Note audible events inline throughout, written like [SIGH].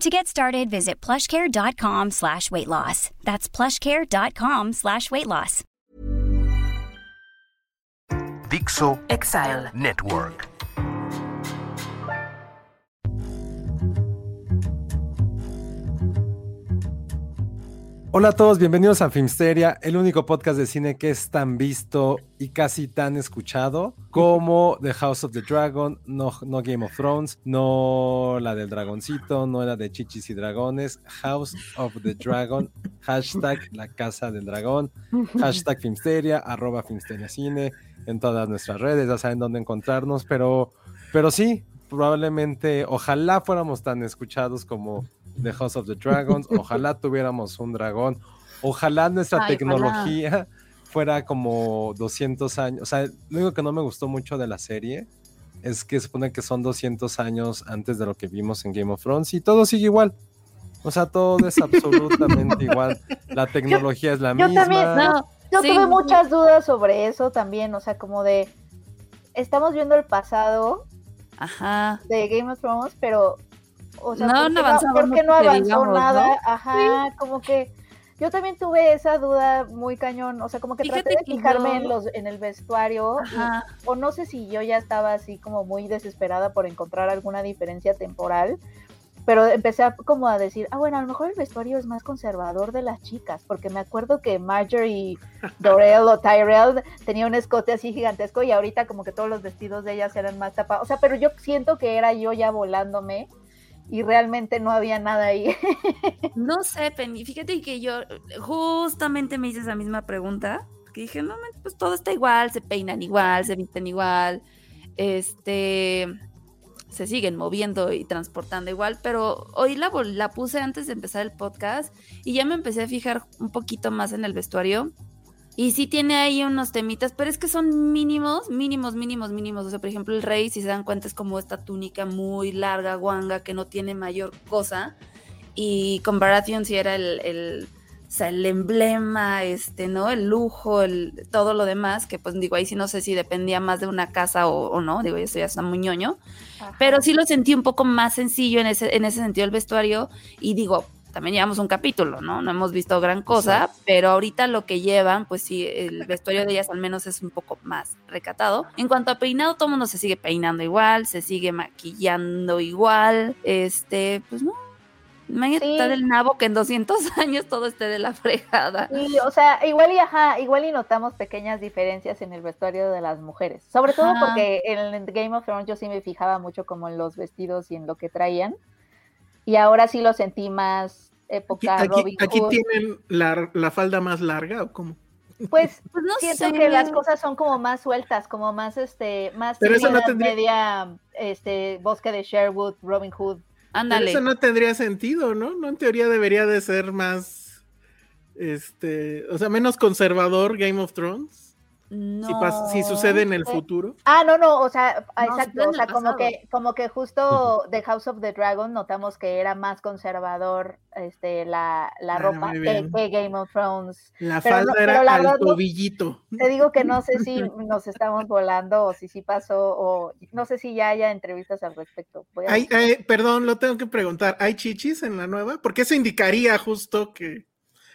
To get started, visit plushcare.com slash weight loss. That's plushcare.com slash weight loss. Dixo Exile. Network. Hola a todos, bienvenidos a Filmsteria, el único podcast de cine que es tan visto y casi tan escuchado como The House of the Dragon, no, no Game of Thrones, no la del dragoncito, no la de Chichis y Dragones, House of the Dragon, [LAUGHS] hashtag la casa del dragón, hashtag Filmsteria, arroba Filmsteria Cine, en todas nuestras redes, ya saben dónde encontrarnos, pero, pero sí, probablemente, ojalá fuéramos tan escuchados como The House of the Dragons. Ojalá tuviéramos un dragón. Ojalá nuestra Ay, tecnología fuera como 200 años. O sea, lo único que no me gustó mucho de la serie es que se supone que son 200 años antes de lo que vimos en Game of Thrones y todo sigue igual. O sea, todo es absolutamente [LAUGHS] igual. La tecnología es la Yo misma. también, no, yo Sí. tuve muchas dudas sobre eso también, o sea, como de, estamos viendo el pasado Ajá. de Game of Thrones, pero, o sea, No ¿por han qué avanzado ¿por qué no mucho que avanzó digamos, nada? ¿no? Ajá, como que yo también tuve esa duda muy cañón, o sea, como que Fíjate traté de que fijarme yo- en los en el vestuario, y- o no sé si yo ya estaba así como muy desesperada por encontrar alguna diferencia temporal. Pero empecé a, como a decir, ah, bueno, a lo mejor el vestuario es más conservador de las chicas, porque me acuerdo que Marjorie [LAUGHS] Dorel o Tyrell tenía un escote así gigantesco y ahorita como que todos los vestidos de ellas eran más tapados. O sea, pero yo siento que era yo ya volándome y realmente no había nada ahí. [LAUGHS] No sé, Penny. Fíjate que yo justamente me hice esa misma pregunta. Que dije, no, pues todo está igual, se peinan igual, se visten igual, este, se siguen moviendo y transportando igual, pero hoy la, la puse antes de empezar el podcast y ya me empecé a fijar un poquito más en el vestuario. Y sí tiene ahí unos temitas, pero es que son mínimos, mínimos, mínimos, mínimos. O sea, por ejemplo, el rey, si se dan cuenta, es como esta túnica muy larga, guanga, que no tiene mayor cosa. Y con Baratheon sí era el, el, o sea, el emblema, este, ¿no? El lujo, el, todo lo demás, que pues digo, ahí sí no sé si dependía más de una casa o, o no, digo, eso ya está muy ñoño. Pero sí lo sentí un poco más sencillo en ese, en ese sentido el vestuario. Y digo, también llevamos un capítulo, ¿no? No hemos visto gran cosa, pero ahorita lo que llevan, pues sí, el vestuario de ellas al menos es un poco más recatado. En cuanto a peinado, todo el mundo se sigue peinando igual, se sigue maquillando igual. Este, pues no. Imagínate Sí. estar el nabo que en 200 [LAUGHS] años todo esté de la fregada. Y, o sea, igual y ajá, igual y notamos pequeñas diferencias en el vestuario de las mujeres. Sobre todo Ajá. porque en Game of Thrones yo sí me fijaba mucho como en los vestidos y en lo que traían. Y ahora sí lo sentí más Aquí, época aquí- Robin aquí Hood. tienen la, la falda más larga o cómo? Pues Pues [LAUGHS] no siento sé. que las cosas son como más sueltas, como más este, más Pero eso no tendría- media, este, bosque de Sherwood, Robin Hood. Pero Ándale. eso no tendría sentido, ¿no? No en teoría debería de ser más, este, o sea, menos conservador Game of Thrones. Si, pas- si sucede en el sé. futuro. Ah, no, no, o sea, No, exacto, o sea, como que, como que justo The House of the Dragon notamos que era más conservador este, la, la Ah, ropa que, Game of Thrones. La Pero falda no- pero era la al verdad tobillito. Te digo que no sé si [LAUGHS] nos estamos volando o si sí pasó o no sé si ya haya entrevistas al respecto. Perdón, lo tengo que preguntar. ¿Hay chichis en la nueva? Porque eso indicaría justo que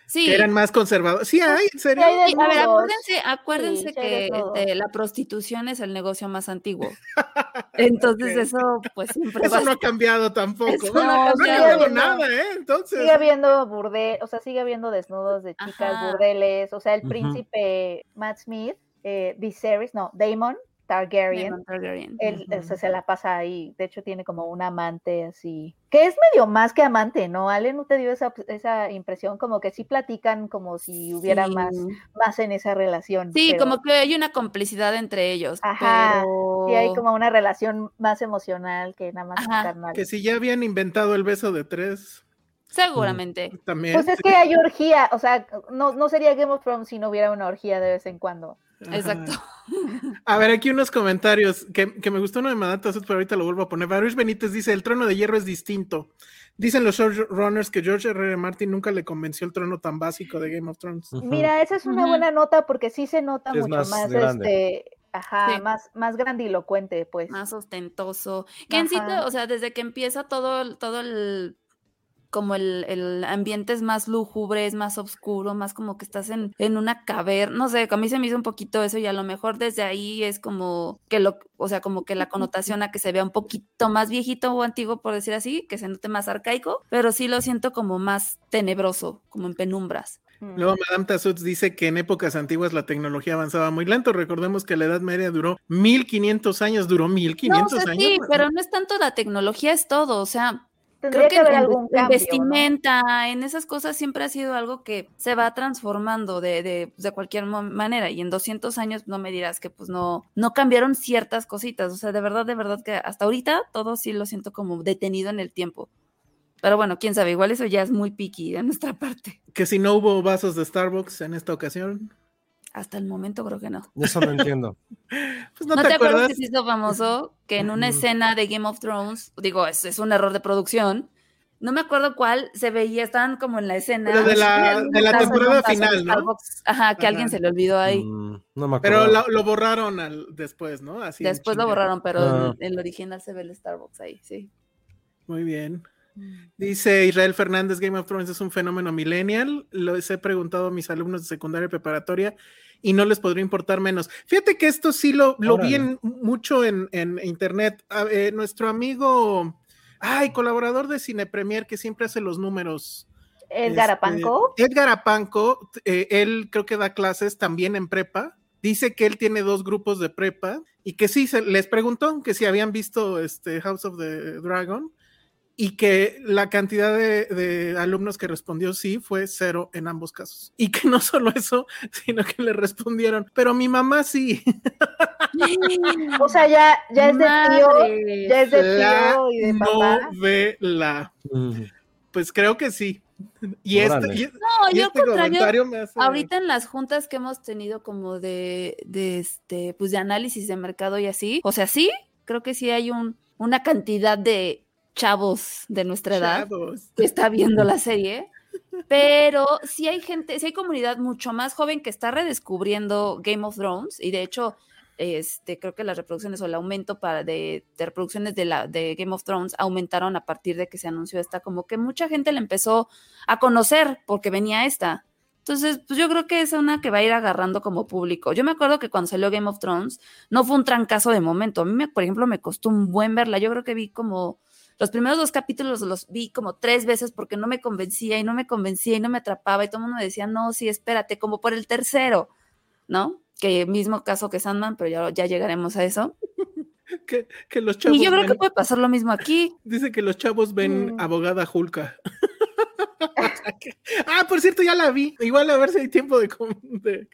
Sí. que eran más conservadores. Sí, hay, en serio. Sí, hay Sí, a ver, acuérdense, acuérdense Sí, que este, la prostitución es el negocio más antiguo. [LAUGHS] Entonces eso pues siempre va Eso a no ha cambiado tampoco. Eso no, no ha ha cambiado. nada, ¿eh? Entonces. Sigue habiendo burdel, o sea, sigue habiendo desnudos de chicas, Ajá. burdeles, o sea, el príncipe Matt Smith, eh, Viserys, no, Damon Targaryen, Targaryen. él Ujú. o sea, se la pasa ahí, de hecho tiene como un amante así, que es medio más que amante, ¿no? Ale, ¿no te dio esa, esa impresión? Como que sí platican como si hubiera Sí. más, más en esa relación. Sí, pero- como que hay una complicidad entre ellos. Ajá, pero... Sí, hay como una relación más emocional que nada más Ajá. carnal. Que si ya habían inventado el beso de tres, Seguramente. también. Pues es que hay orgía, o sea, no, no sería Game of Thrones si no hubiera una orgía de vez en cuando. Ajá. Exacto. [LAUGHS] A ver, aquí unos comentarios que, que me gustó uno de Madata Sud, pero ahorita lo vuelvo a poner. Baruch Benítez dice: El trono de hierro es distinto. Dicen los showrunners que George R. R. Martin nunca le convenció el trono tan básico de Game of Thrones. Mira, esa es una buena nota porque sí se nota Es mucho más este, ajá, Sí. más, más grandilocuente, pues. más ostentoso. Que en sí, o sea, desde que empieza todo, todo el, como el, el ambiente es más lúgubre, es más oscuro, más como que estás en, en una caverna, no sé, a mí se me hizo un poquito eso y a lo mejor desde ahí es como que lo, o sea, como que la connotación a que se vea un poquito más viejito o antiguo, por decir así, que se note más arcaico, pero sí lo siento como más tenebroso, como en penumbras. Mm. Luego Madame Tassutz dice que en épocas antiguas la tecnología avanzaba muy lento. Recordemos que la Edad Media duró 1500 años, duró No, o 1500 sea, años. sí, pero no es tanto la tecnología, es todo, o sea, Tendría Creo que, que haber en, algún en cambio. ¿no? vestimenta, en esas cosas siempre ha sido algo que se va transformando de, de, de cualquier manera y en 200 años no me dirás que pues no, no cambiaron ciertas cositas, o sea, de verdad, de verdad que hasta ahorita todo sí lo siento como detenido en el tiempo. Pero bueno, quién sabe, igual eso ya es muy picky de nuestra [LAUGHS] parte. Que si no hubo vasos de Starbucks en esta ocasión. Hasta el momento creo que no. Eso no entiendo. [LAUGHS] Pues no, ¿No, te, te acuerdas acuerdas. que se hizo famoso que en una escena de Game of Thrones, digo, es, es un error de producción, no me acuerdo cuál, se veía, estaban como en la escena. Pero de la- en de en temporada final, ¿no? Starbucks, Ajá, que alguien se le olvidó ahí. Mm, no me acuerdo. Pero lo, lo borraron al, después, ¿no? Así en Después lo borraron, pero Ah. en el original se ve el Starbucks ahí, sí. Muy bien. Dice Israel Fernández, Game of Thrones es un fenómeno millennial. Los he preguntado a mis alumnos de secundaria y preparatoria y no les podría importar menos. Fíjate que esto sí lo, lo vi en- mucho en, en internet. A- eh, nuestro amigo, ay, colaborador de Cine Premier que siempre hace los números. Edgar este, Apanco. Edgar Apanco, eh, él creo que da clases también en prepa. Dice que él tiene dos grupos de prepa y que sí, se, les preguntó que si habían visto este House of the Dragon y que la cantidad de, de alumnos que respondió sí fue cero en ambos casos. Y que [LAUGHS] no solo eso, sino que le respondieron, pero mi mamá sí. [LAUGHS] O sea, ya, ya es de tío, ya es de La tío y de papá. novela. Pues creo que sí. Y este, Órale. y- No, y yo este contrario, comentario me hace... ahorita en las juntas que hemos tenido como de, de este, pues de análisis de mercado y así, o sea, sí, creo que sí hay un, una cantidad de chavos de nuestra edad Chavos. que está viendo la serie, [LAUGHS] pero sí hay gente, sí hay comunidad mucho más joven que está redescubriendo Game of Thrones y de hecho, este, creo que las reproducciones o el aumento para de, de reproducciones de la de Game of Thrones aumentaron a partir de que se anunció esta, como que mucha gente la empezó a conocer porque venía esta. Entonces, pues yo creo que es una que va a ir agarrando como público. Yo me acuerdo que cuando salió Game of Thrones no fue un trancazo de momento. A mí, me, por ejemplo, me costó un buen verla. Yo creo que vi como los primeros dos capítulos los vi como tres veces porque no me convencía y no me convencía y no me atrapaba y todo el mundo me decía, no, sí, espérate, como por el tercero, ¿no? Que mismo caso que Sandman, pero ya, ya llegaremos a eso. [LAUGHS] Que, que los chavos y yo creo ven- que puede pasar lo mismo aquí. Dice que los chavos ven Mm. abogada Julka. [LAUGHS] [LAUGHS] ah, por cierto, ya la vi. Igual a ver si hay tiempo de, com- de,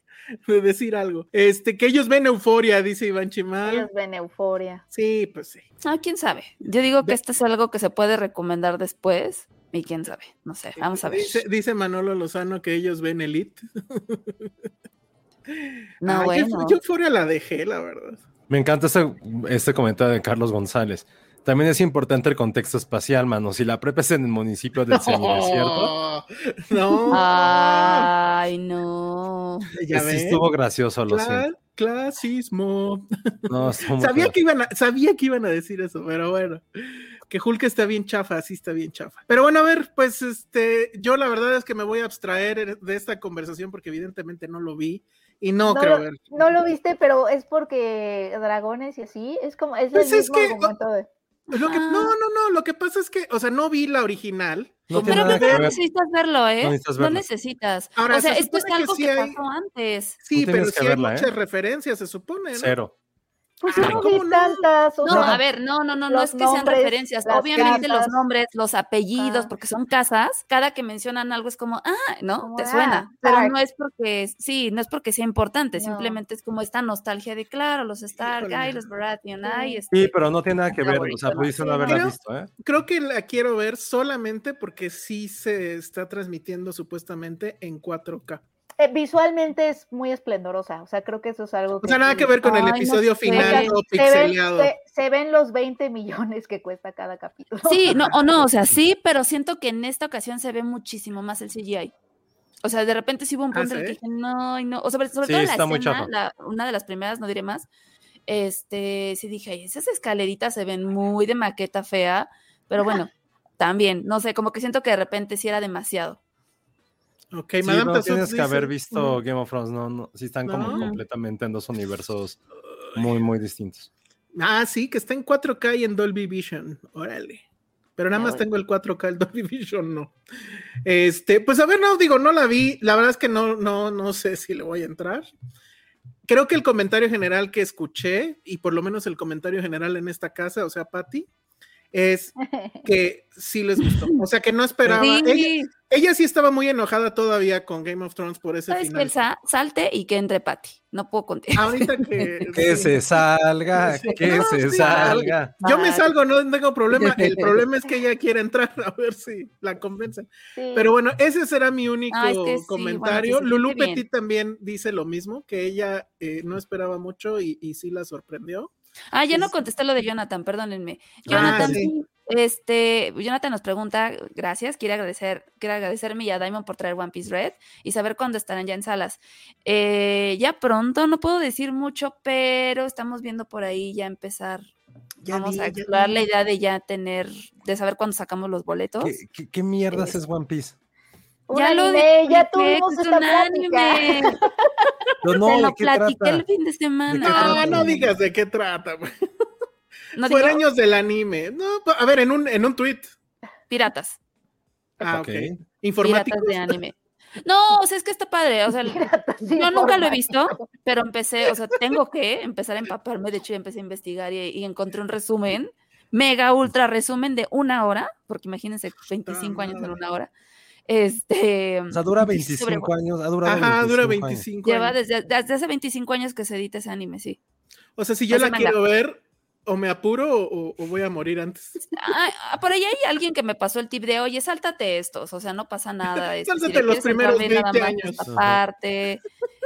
de decir algo. Este, que ellos ven euforia, dice Iván Chimal. Ellos ven euforia. Sí, pues sí. Ah, quién sabe. Yo digo que esto es algo que se puede recomendar después y quién sabe. No sé, vamos a ver. Dice, dice Manolo Lozano que ellos ven Elite. No, Ah, yo- bueno. Yo euforia la dejé, la verdad. Me encanta este, este comentario de Carlos González. También es importante el contexto espacial, mano. Si la prepa es en el municipio del semidesierto, [LAUGHS] No. Ay, no. ya sí ves. estuvo gracioso, lo Cla- siento. clasismo. No, Sabía que, iban a, sabía que iban a decir eso, pero bueno. Que Hulk está bien chafa, sí está bien chafa. Pero bueno, a ver, pues este, yo la verdad es que me voy a abstraer de esta conversación porque evidentemente no lo vi y no, No creo lo- ver. No lo viste, pero es porque dragones y así, es como, es Pues el es mismo que- de- Lo que, no, no, no, lo que pasa es que, o sea, no vi la original. No Pero creo que no ver. necesitas verlo, ¿eh? No necesitas No verlo. necesitas. Ahora, o sea, se esto es que algo sí que hay- pasó antes. Sí, pero sí que hay verla, ¿eh? muchas referencias, se supone, ¿no? Cero. Pues Ay, yo no tantas, o No, sea, a ver, no, no, no, no es que sean referencias. Obviamente los nombres, los apellidos, Ah. porque son casas, cada que mencionan algo es como, ah, ¿no? Como, Te ah, suena. Pero Stark. no es porque, sí, no es porque sea importante, No. simplemente es como esta nostalgia de, claro, los Stark, ay, los Baratheon, Sí. ay, este. Sí, pero no tiene nada que ver. O sea, pudiste no haberla creo- visto, ¿eh? Creo que la quiero ver solamente porque sí se está transmitiendo supuestamente en 4K. Eh, visualmente es muy esplendorosa, o sea, creo que eso es algo O sea, nada sí- que ver con el Ay, episodio final ven, pixeleado. se, se ven los 20 millones que cuesta cada capítulo. Sí, no, o no, o sea, [LAUGHS] sí, pero siento que en esta ocasión se ve muchísimo más el CGI. O sea, de repente sí hubo un ¿Ah, punto en el que dije, no, y no. O sobre, sobre Sí, todo en la escena, la- una de las primeras, no diré más. Este, sí dije, "Ay, esas escaleritas se ven muy de maqueta fea, pero bueno, [LAUGHS] también, no sé, como que siento que de repente sí era demasiado. Ok, Sí, Madame no tienes que haber visto Game of Thrones, no, no, sí están como completamente en dos universos muy, muy distintos. Ah, sí, que está en 4K y en Dolby Vision. Órale. Pero nada más tengo el 4K, el [LAUGHS] Dolby Vision no. Este, pues a ver, no, digo, no la vi. La verdad es que no, no, no sé si le voy a entrar. Creo que el comentario general que escuché, y por lo menos el comentario general en esta casa, o sea, Patty, es [LAUGHS] que sí les gustó. O sea, que no esperaba. Sí, Ella, ella sí estaba muy enojada todavía con Game of Thrones por ese ¿sabes final. Elsa? Salte y que entre Patty. No puedo contigo. Ahorita que. [LAUGHS] Que sí. se salga, Sí. que No, se sí. salga. Yo me salgo, no tengo problema. [LAUGHS] El problema es que ella quiere entrar a ver si la convencen. Sí. Pero bueno, ese será mi único Ah, es que sí, comentario. bueno, que Lulu. Petit también dice lo mismo, que ella eh, no esperaba mucho y, y sí la sorprendió. Ah, ya no Es- contesté lo de Jonathan, perdónenme. Ah, Jonathan, sí. este, Jonathan nos pregunta, gracias, quiere agradecer, quiere agradecerme y a Diamond por traer One Piece Red y saber cuándo estarán ya en salas. Eh, ya pronto, no puedo decir mucho, pero estamos viendo por ahí ya empezar. Ya Vamos vi, a explorar la idea de ya tener, de saber cuándo sacamos los boletos. ¿Qué, qué, qué mierdas es One Piece? Un ya lo anime, ya tuvimos es esta un plática. anime. No, no, [LAUGHS] ¿de lo qué platiqué trata? el fin de semana. Ah, trata? no digas de qué trata. [LAUGHS] No Fue digo, años del anime. No, a ver, en un, en un tweet. piratas. Ah, Ok. ok. Informáticos. Piratas de anime. No, o sea, es que está padre. O sea, [LAUGHS] Piratas yo nunca lo he visto, pero empecé, o sea, tengo que empezar a empaparme. De hecho, ya empecé a investigar y, y encontré un resumen, mega ultra resumen de una hora, porque imagínense 25 años en una hora. Este O sea, dura sobre- 25 años. Ha durado Ajá, dura 25 años. 25 lleva desde, desde hace 25 años que se edita ese anime, sí. O sea, si yo Ese la manga. quiero ver, o me apuro o, o voy a morir antes. [LAUGHS] Ah, por ahí hay alguien que me pasó el tip de, oye, sáltate estos, o sea, no pasa nada. [LAUGHS] este, Sáltate los primeros ve nada 20 más años. esta Ajá. parte.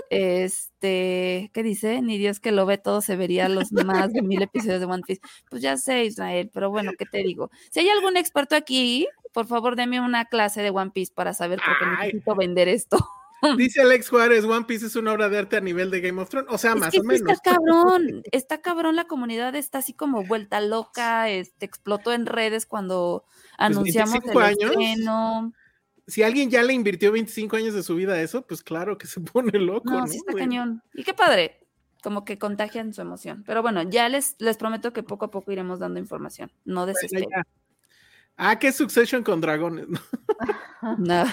Este, ¿qué dice? Ni Dios que lo ve todo se vería los más de mil episodios de One Piece. Pues ya sé, Israel, pero bueno, ¿qué te digo? Si hay algún experto aquí, por favor, deme una clase de One Piece para saber por qué Ay. necesito vender esto. [LAUGHS] Dice Alex Juárez, One Piece es una obra de arte a nivel de Game of Thrones. O sea, Es más que o menos. está cabrón, está cabrón, la comunidad está así como vuelta loca, este, explotó en redes cuando anunciamos el 25 años. estreno. Si alguien ya le invirtió 25 años de su vida a eso, pues claro que se pone loco. No, ¿no, sí está cañón. Y qué padre, como que contagian su emoción. Pero bueno, ya les, les prometo que poco a poco iremos dando información. No desesperen. Ah, que Succession con dragones. ¿no?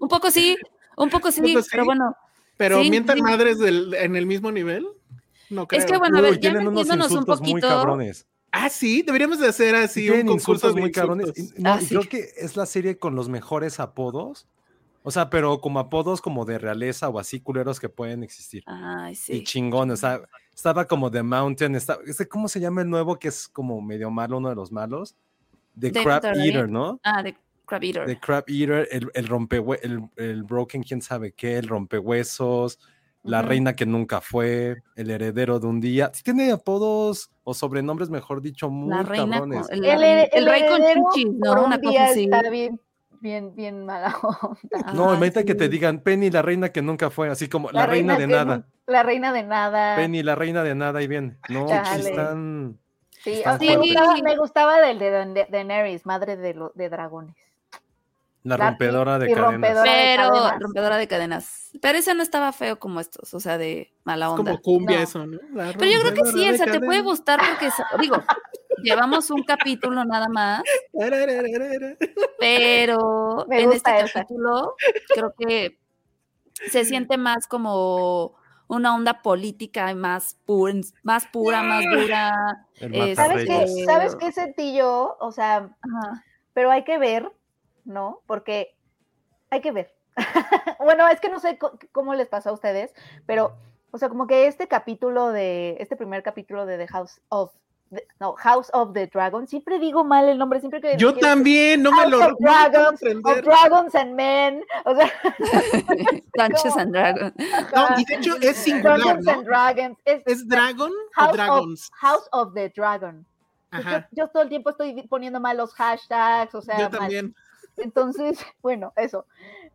Un poco sí, un poco sí, poco sí? pero bueno. Pero Sí, mientan sí. madres del- en el mismo nivel. No creo. Es que bueno, a Uy, ver, ya tienen unos metiéndonos un insultos muy poquito. cabrones. Ah, sí, deberíamos de hacer así Tienen un concurso muy cabrones. Y, no, Ah, y sí. creo que es la serie con los mejores apodos. O sea, pero como apodos como de realeza o así culeros que pueden existir. Ay, Y sí. chingón, o sea, estaba como The Mountain, estaba, ese, ¿cómo se llama el nuevo que es como medio malo, uno de los malos? The David Crab. Eater, ¿no? Ah, de Crab Eater. The Crab Eater, el, el rompehue- el, el Broken, quién sabe qué, el rompehuesos, la reina que nunca fue, el heredero de un día. Sí tiene apodos o sobrenombres, mejor dicho, muy La reina, cabrones. con- el, El, rey- her- el rey con por ¿no? un Una día cosa así. está bien, bien, bien mala onda. [LAUGHS] No, Ay, imagínate que te sí. digan Penny, la reina que nunca fue, así como la, reina, de nada. La reina de nada. Penny, la reina de nada, y bien. No, sí están. Sí, Están a mí me, gustaba, me gustaba del de Daenerys, madre de, lo- de dragones. La La- rompedora de y cadenas. rompedora. de Pero, cadenas. rompedora de cadenas. Pero ese no estaba feo como estos, o sea, de mala Es onda. como cumbia No. eso, ¿no? Pero yo creo que sí, o de sea, te puede gustar porque, digo, llevamos un capítulo nada más, pero en este esa. capítulo creo que se siente más como una onda política más pura, más pura, más dura. Eh, ¿Sabes qué, ¿Sabes qué sentí yo? O sea, Ajá. pero hay que ver, ¿no? Porque hay que ver. [LAUGHS] bueno, es que no sé cómo les pasó a ustedes, pero, o sea, como que este capítulo de, este primer capítulo de The House of, no, House of the Dragon, siempre digo mal el nombre, siempre que... Yo también, no me House lo of no me Dragons, of aprender. Dragons and Men, o sea, [LAUGHS] Dungeons and Dragons. [LAUGHS] No, y de hecho es singular, Dungeons ¿no? and Dragons, es, ¿Es Dragon House o of- Dragons? House of the Dragon. Pues Yo, Ajá, yo todo el tiempo estoy poniendo mal los hashtags, o sea, yo mal. también. Entonces, [LAUGHS] bueno, eso.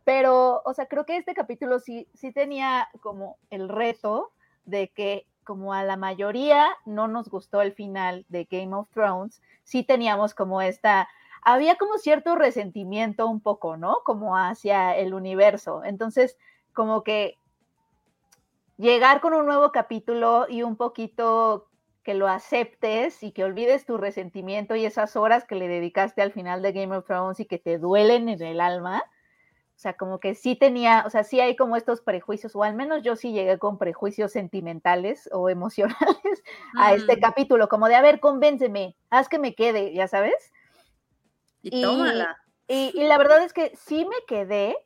Pero, o sea, creo que este capítulo sí, sí tenía como el reto de que como a la mayoría no nos gustó el final de Game of Thrones, sí teníamos como esta, había como cierto resentimiento un poco, ¿no? Como hacia el universo. Entonces, como que llegar con un nuevo capítulo y un poquito que lo aceptes y que olvides tu resentimiento y esas horas que le dedicaste al final de Game of Thrones y que te duelen en el alma. O sea, como que sí tenía, o sea, sí hay como estos prejuicios, o al menos yo sí llegué con prejuicios sentimentales o [LAUGHS] emocionales a este Mm, capítulo, como de, a ver, convénceme, haz que me quede, ya sabes. Y tómala. Y, y la verdad es que sí me quedé,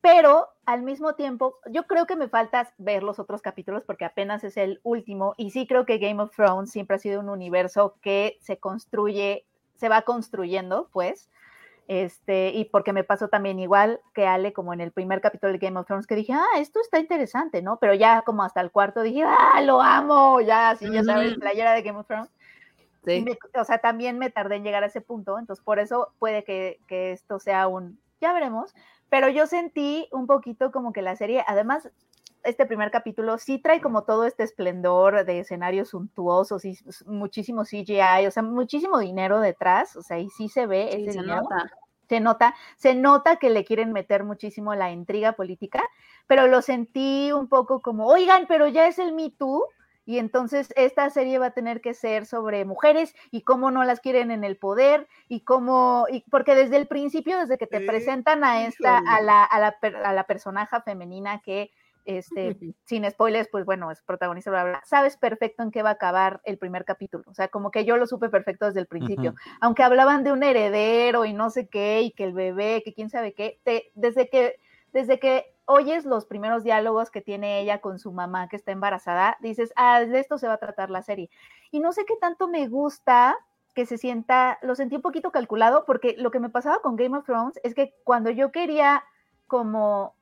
pero al mismo tiempo, yo creo que me falta ver los otros capítulos porque apenas es el último y sí creo que Game of Thrones siempre ha sido un universo que se construye, se va construyendo, pues. Este, y porque me pasó también igual que Ale, como en el primer capítulo de Game of Thrones, que dije, ah, esto está interesante, ¿no? Pero ya como hasta el cuarto dije, ah, lo amo, ya, así, ya sabes, playera de Game of Thrones. Sí. me- o sea, también me tardé en llegar a ese punto, entonces por eso puede que, que esto sea un, ya veremos, pero yo sentí un poquito como que la serie, además, este primer capítulo sí trae como todo este esplendor de escenarios suntuosos y muchísimo CGI, o sea, muchísimo dinero detrás, o sea, y sí se ve Sí, ese se dinero nota. se nota, se nota que le quieren meter muchísimo la intriga política, pero lo sentí un poco como, oigan, pero ya es el Me Too, y entonces esta serie va a tener que ser sobre mujeres y cómo no las quieren en el poder y cómo, y porque desde el principio, desde que te presentan a esta, a la, a la, per- a la personaje femenina que, este, sin spoilers, pues bueno, es protagonista, bla, bla, bla, sabes perfecto en qué va a acabar el primer capítulo, o sea, como que yo lo supe perfecto desde el principio aunque hablaban de un heredero y no sé qué, y que el bebé, que quién sabe qué, te- desde que desde que oyes los primeros diálogos que tiene ella con su mamá que está embarazada, dices, ah, de esto se va a tratar la serie. Y no sé qué tanto me gusta que se sienta, lo sentí un poquito calculado, porque lo que me pasaba con Game of Thrones es que cuando yo quería como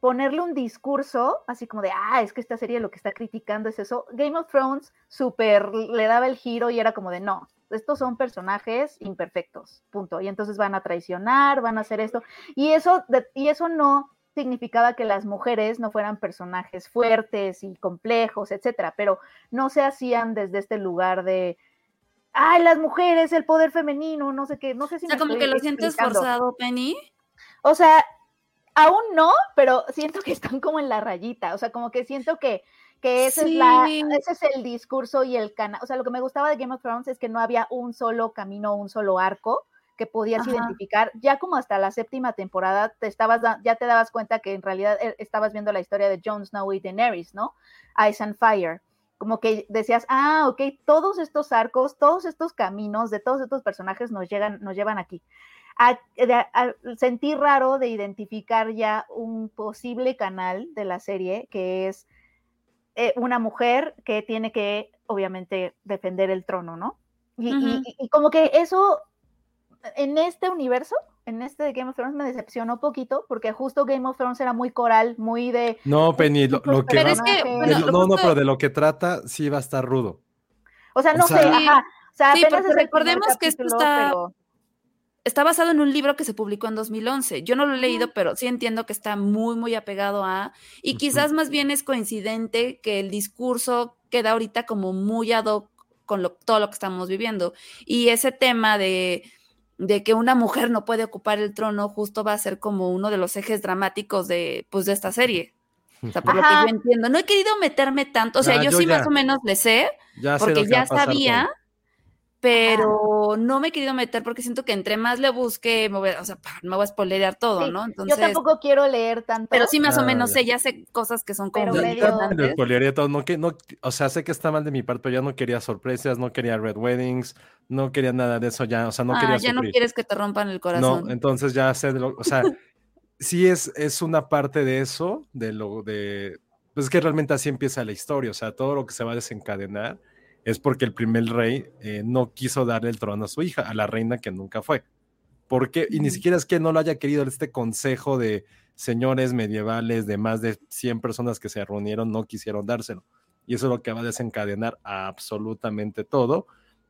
ponerle un discurso, así como de, ah, es que esta serie lo que está criticando es eso, Game of Thrones súper le daba el giro y era como de, no, estos son personajes imperfectos, punto. Y entonces van a traicionar, van a hacer esto. Y eso, y eso no significaba que las mujeres no fueran personajes fuertes y complejos, etcétera, pero no se hacían desde este lugar de, ay, las mujeres, el poder femenino, no sé qué, no sé si O sea, me como estoy que lo sientes forzado, Penny. O sea, aún no, pero siento que están como en la rayita. O sea, como que siento que, que ese, es la, ese es el discurso y el canal. O sea, lo que me gustaba de Game of Thrones es que no había un solo camino, un solo arco que podías Ajá. identificar. Ya como hasta la séptima temporada te estabas ya te dabas cuenta que en realidad eh, estabas viendo la historia de Jon Snow y Daenerys, ¿no? Ice and Fire. Como que decías, ah, ok, todos estos arcos, todos estos caminos de todos estos personajes nos, llegan, nos llevan aquí a, de- a- sentí raro de identificar ya un posible canal de la serie que es eh, una mujer que tiene que, obviamente, defender el trono, ¿no? Y, como que eso, en este universo, en este de Game of Thrones, me decepcionó poquito, porque justo Game of Thrones era muy coral, muy de... No, Penny, lo, lo que Pero es que, bueno, lo- no, no, pero de lo que trata sí va a estar rudo. O sea, O no sea- sé, ajá. O sea, Sí, porque recordemos que esto está- pero- Está basado en un libro que se publicó en 2011. Yo no lo he leído, pero sí entiendo que está muy, muy apegado a... Y quizás más bien es coincidente que el discurso queda ahorita como muy ad hoc con lo- todo lo que estamos viviendo. Y ese tema de, de que una mujer no puede ocupar el trono justo va a ser como uno de los ejes dramáticos de, pues, de esta serie. O sea, por lo Ajá. que yo entiendo. No he querido meterme tanto, o sea, yo, yo sí ya. más o menos le sé, sé lo porque que va ya sabía, todo. Pero no me he querido meter porque siento que entre más le busque, me voy, a- o sea, pa, me voy a spoilerear todo, Sí, ¿no? Entonces, Yo tampoco quiero leer tanto. pero sí más o menos ya. sé, ya sé cosas que son como Pero muy medio- todo, no, que, no, o sea, sé que está mal de mi parte, pero ya no quería sorpresas, no quería red weddings, no quería nada de eso ya, o sea, no ah, quería ya no quieres que te rompan el No, corazón. entonces ya sé de lo, o sea, [LAUGHS] sí es, es una parte de eso, de lo de, pues es que realmente así empieza la historia, o sea, todo lo que se va a desencadenar es porque el primer rey eh, no quiso darle el trono a su hija, a la reina que nunca fue. Porque, y ni siquiera es que no lo haya querido este consejo de señores medievales de más de 100 personas que se reunieron, no quisieron dárselo. Y eso es lo que va a desencadenar absolutamente todo.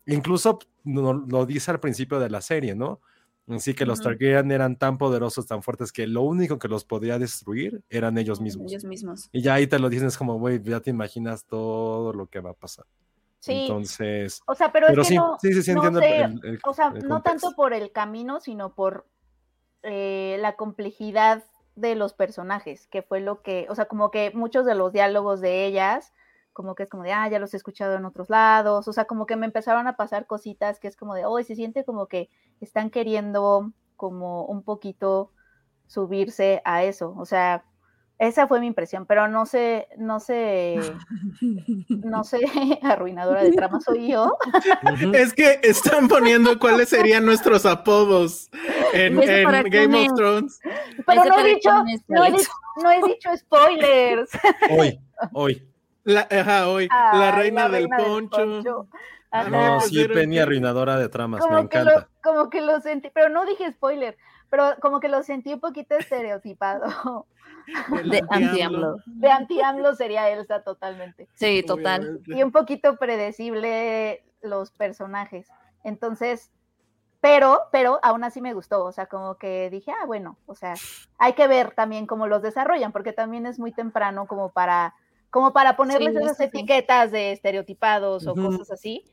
Incluso no- lo dice al principio de la serie, ¿no? Así que los Ujú. Targaryen eran tan poderosos, tan fuertes, que lo único que los podía destruir eran ellos mismos. Ellos mismos. Y ya ahí te lo dicen, es como, güey, ya te imaginas todo lo que va a pasar. Sí, Entonces, o sea, pero, pero es que sí, no, sí, sí, sí, no entiendo sé, el- el- o sea, el no tanto por el camino, sino por eh, la complejidad de los personajes, que fue lo que, o sea, como que muchos de los diálogos de ellas, como que es como de, ah, ya los he escuchado en otros lados, o sea, como que me empezaron a pasar cositas que es como de, hoy se siente como que están queriendo como un poquito subirse a eso, o sea, esa fue mi impresión, pero no sé, no sé, no sé, [LAUGHS] arruinadora de trama soy yo. Es que están poniendo cuáles serían nuestros apodos en, ¿Y ese en para quién Game of Thrones. Pero no he dicho, no he, dicho, no he dicho spoilers. Hoy, [LAUGHS] hoy. La, ajá, hoy, la reina, del, reina poncho. Ajá. No, sí, Penny que- arruinadora de tramas, me como que, lo, encanta. como que lo sentí, pero no dije spoiler, pero como que lo sentí un poquito estereotipado. [LAUGHS] De anti-AMLO. De anti-AMLO sería Elsa totalmente. Sí, total. Obviamente. Y un poquito predecible los personajes. Entonces, pero, pero aún así me gustó, o sea, como que dije, ah, bueno, o sea, hay que ver también cómo los desarrollan, porque también es muy temprano como para, como para ponerles Sí, esas sí. etiquetas de estereotipados o cosas así,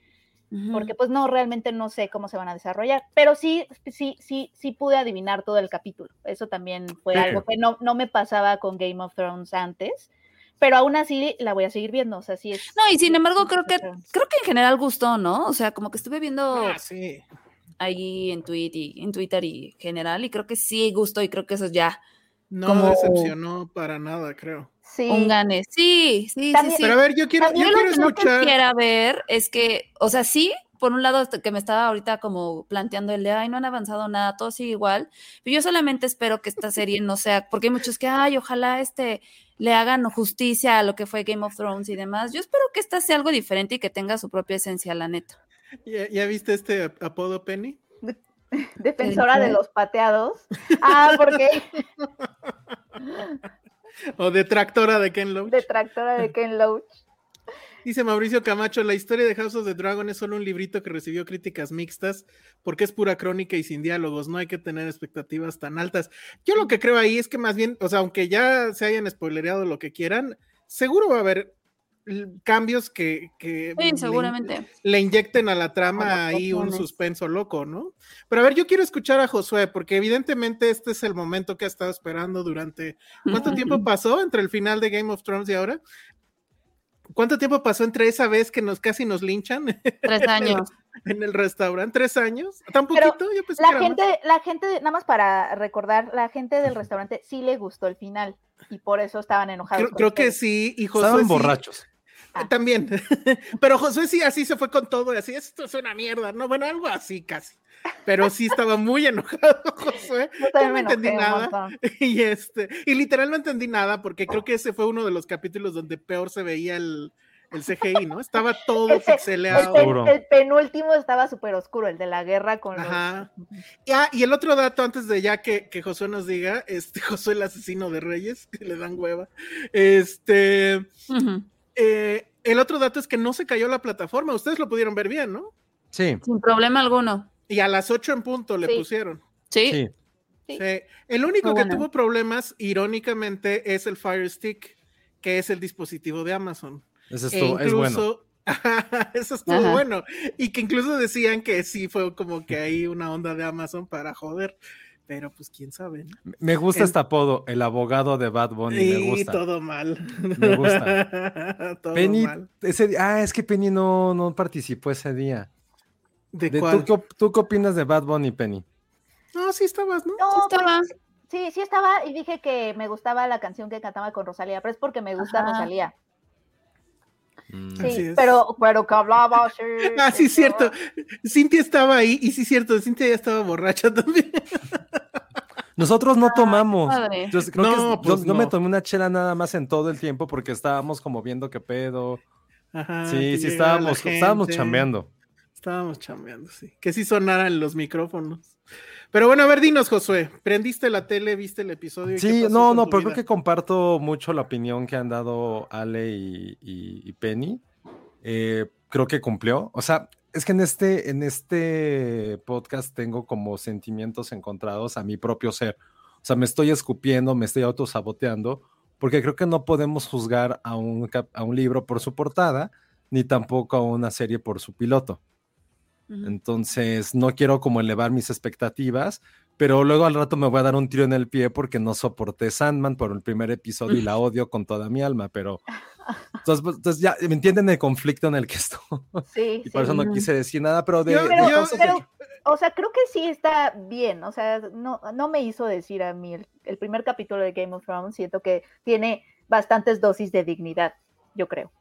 Porque pues no, realmente no sé cómo se van a desarrollar, pero sí, sí, sí, sí pude adivinar todo el capítulo. Eso también fue Sí. algo que no, no me pasaba con Game of Thrones antes, pero aún así la voy a seguir viendo, o sea, sí es... No, y sin embargo, creo que, creo que en general gustó, ¿no? O sea, como que estuve viendo Ah, sí. ahí en, tweet y, en Twitter y general, y creo que sí gustó, y creo que eso es ya No Como- decepcionó para nada, creo. Sí. un gane. Sí, sí, También- sí, sí. Pero a ver, yo quiero, yo lo quiero que Lo que escuchar. quisiera ver es que, o sea, sí, por un lado que me estaba ahorita como planteando el de, ay, no han avanzado nada, todo sigue igual, pero yo solamente espero que esta serie no sea, porque hay muchos que, ay, ojalá este le hagan justicia a lo que fue Game of Thrones y demás. Yo espero que esta sea algo diferente y que tenga su propia esencia, la neta. ¿Ya, ya viste este ap- apodo Penny? [LAUGHS] defensora de los pateados. Ah, porque [LAUGHS] ¿O detractora de Ken Loach? detractora de Ken Loach. Dice Mauricio Camacho, la historia de House of the Dragon es solo un librito que recibió críticas mixtas porque es pura crónica y sin diálogos, no hay que tener expectativas tan altas. Yo lo que creo ahí es que más bien, o sea, aunque ya se hayan spoilereado lo que quieran, seguro va a haber cambios que, que Sí, seguramente. le inyecten a la trama ahí un suspenso loco, ¿no? Pero a ver, yo quiero escuchar a Josué, porque evidentemente este es el momento que ha estado esperando durante... ¿Cuánto [LAUGHS] tiempo pasó entre el final de Game of Thrones y ahora? ¿Cuánto tiempo pasó entre esa vez que nos casi nos linchan [LAUGHS] Tres años. en el restaurante? ¿Tres años? ¿Tan Pero poquito? Yo pensé La que gente, la gente, nada más para recordar, la gente del restaurante sí le gustó el final y por eso estaban enojados. Creo, que sí, y Josué Estaban sí- borrachos. Ah. También. [LAUGHS] Pero Josué sí así se fue con todo, y así, esto es una mierda, ¿no? Bueno, algo así casi. Pero sí estaba muy enojado, [LAUGHS] Josué. Yo también no me entendí nada. [LAUGHS] Y este, y literal no entendí nada, porque creo que ese fue uno de los capítulos donde peor se veía el, el CGI, ¿no? Estaba todo Ese- El, pixeleado. el penúltimo estaba súper oscuro, el de la guerra con los- Ajá. Y, ah, y el otro dato, antes de ya que, que Josué nos diga, este Josué el asesino de Reyes, que le dan hueva. Este, Ujú. Eh, el otro dato es que no se cayó la plataforma. Ustedes lo pudieron ver bien, ¿no? Sí, Sin problema alguno. Y a las 8 en punto le Sí. pusieron. Sí. sí. Sí. Sí. El único Muy que tuvo problemas, irónicamente, es el Fire Stick, que es el dispositivo de Amazon. Ese E estuvo- es bueno. incluso [LAUGHS] Eso estuvo Ajá. bueno. Y que incluso decían que sí fue como que hay una onda de Amazon para joder. Pero pues quién sabe. ¿no? Me gusta En- este apodo, el abogado de Bad Bunny, me gusta. todo mal. Me gusta. [LAUGHS] todo Penny, mal. ese ah, es que Penny no, no participó ese día. ¿De, De- cuál? ¿tú, qué, op- tú qué opinas de Bad Bunny, Penny? No, sí estabas, ¿no? No, Sí estaba. pues, sí, sí estaba y dije que me gustaba la canción que cantaba con Rosalía, pero es porque me gusta Ajá. Rosalía. Así Sí, pero, pero que hablaba así. [LAUGHS] Ah, sí, que cierto. Cintia estaba ahí y sí, cierto. Cintia ya estaba borracha [LAUGHS] también. Nosotros no tomamos. padre. Yo creo que No, es- yo, pues yo me no. tomé una chela nada más en todo el tiempo porque estábamos como viendo qué pedo. Ajá, sí, que sí, estábamos, estábamos chambeando. Estábamos chambeando, sí. Que sí sonaran los micrófonos. Pero bueno, a ver, dinos, Josué. ¿Prendiste la tele? ¿Viste el episodio? Sí, no, no, pero vida? creo que comparto mucho la opinión que han dado Ale y, y- y Penny. Eh, creo que cumplió. O sea, es que en este, en este podcast tengo como sentimientos encontrados a mi propio ser. O sea, me estoy escupiendo, me estoy autosaboteando, porque creo que no podemos juzgar a un, a un libro por su portada, ni tampoco a una serie por su piloto. Entonces, no quiero como elevar mis expectativas, pero luego al rato me voy a dar un tiro en el pie porque no soporté Sandman por el primer episodio y la [LAUGHS] odio con toda mi alma, pero entonces, pues, entonces ya me entienden el conflicto en el que estoy [LAUGHS] Sí, y por sí. eso no quise decir nada, pero de, Yo- de Pero, yo- cosas- pero, o sea, creo que sí está bien. O sea, no, no me hizo decir a mí el, el primer capítulo de Game of Thrones. Siento que tiene bastantes dosis de dignidad, yo creo.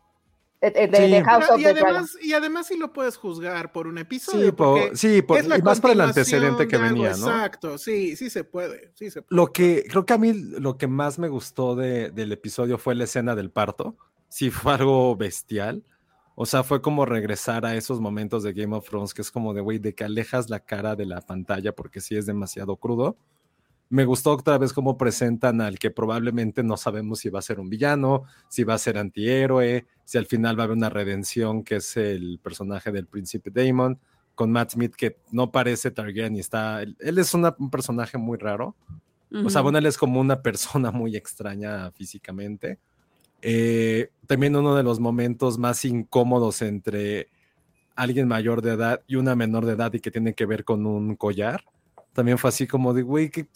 De, de- de Sí. House Pero- of y, the Dragon. además, y además sí lo puedes juzgar por un episodio. sí, por, sí, por- es la y más por el antecedente que venía, ¿no? Exacto, sí, sí se puede, sí se puede. Lo que creo que a mí lo que más me gustó de- del episodio fue la escena del parto. Sí, fue algo bestial. O sea, fue como regresar a esos momentos de Game of Thrones que es como de, güey, de que alejas la cara de la pantalla porque sí es demasiado crudo. Me gustó otra vez cómo presentan al que probablemente no sabemos si va a ser un villano, si va a ser antihéroe, si al final va a haber una redención, que es el personaje del príncipe Damon, con Matt Smith, que no parece Targaryen y está. Él, es una- un personaje muy raro. O sea, bueno, él es como una persona muy extraña físicamente. Eh, también uno de los momentos más incómodos entre alguien mayor de edad y una menor de edad y que tiene que ver con un collar. También fue así como de, güey, que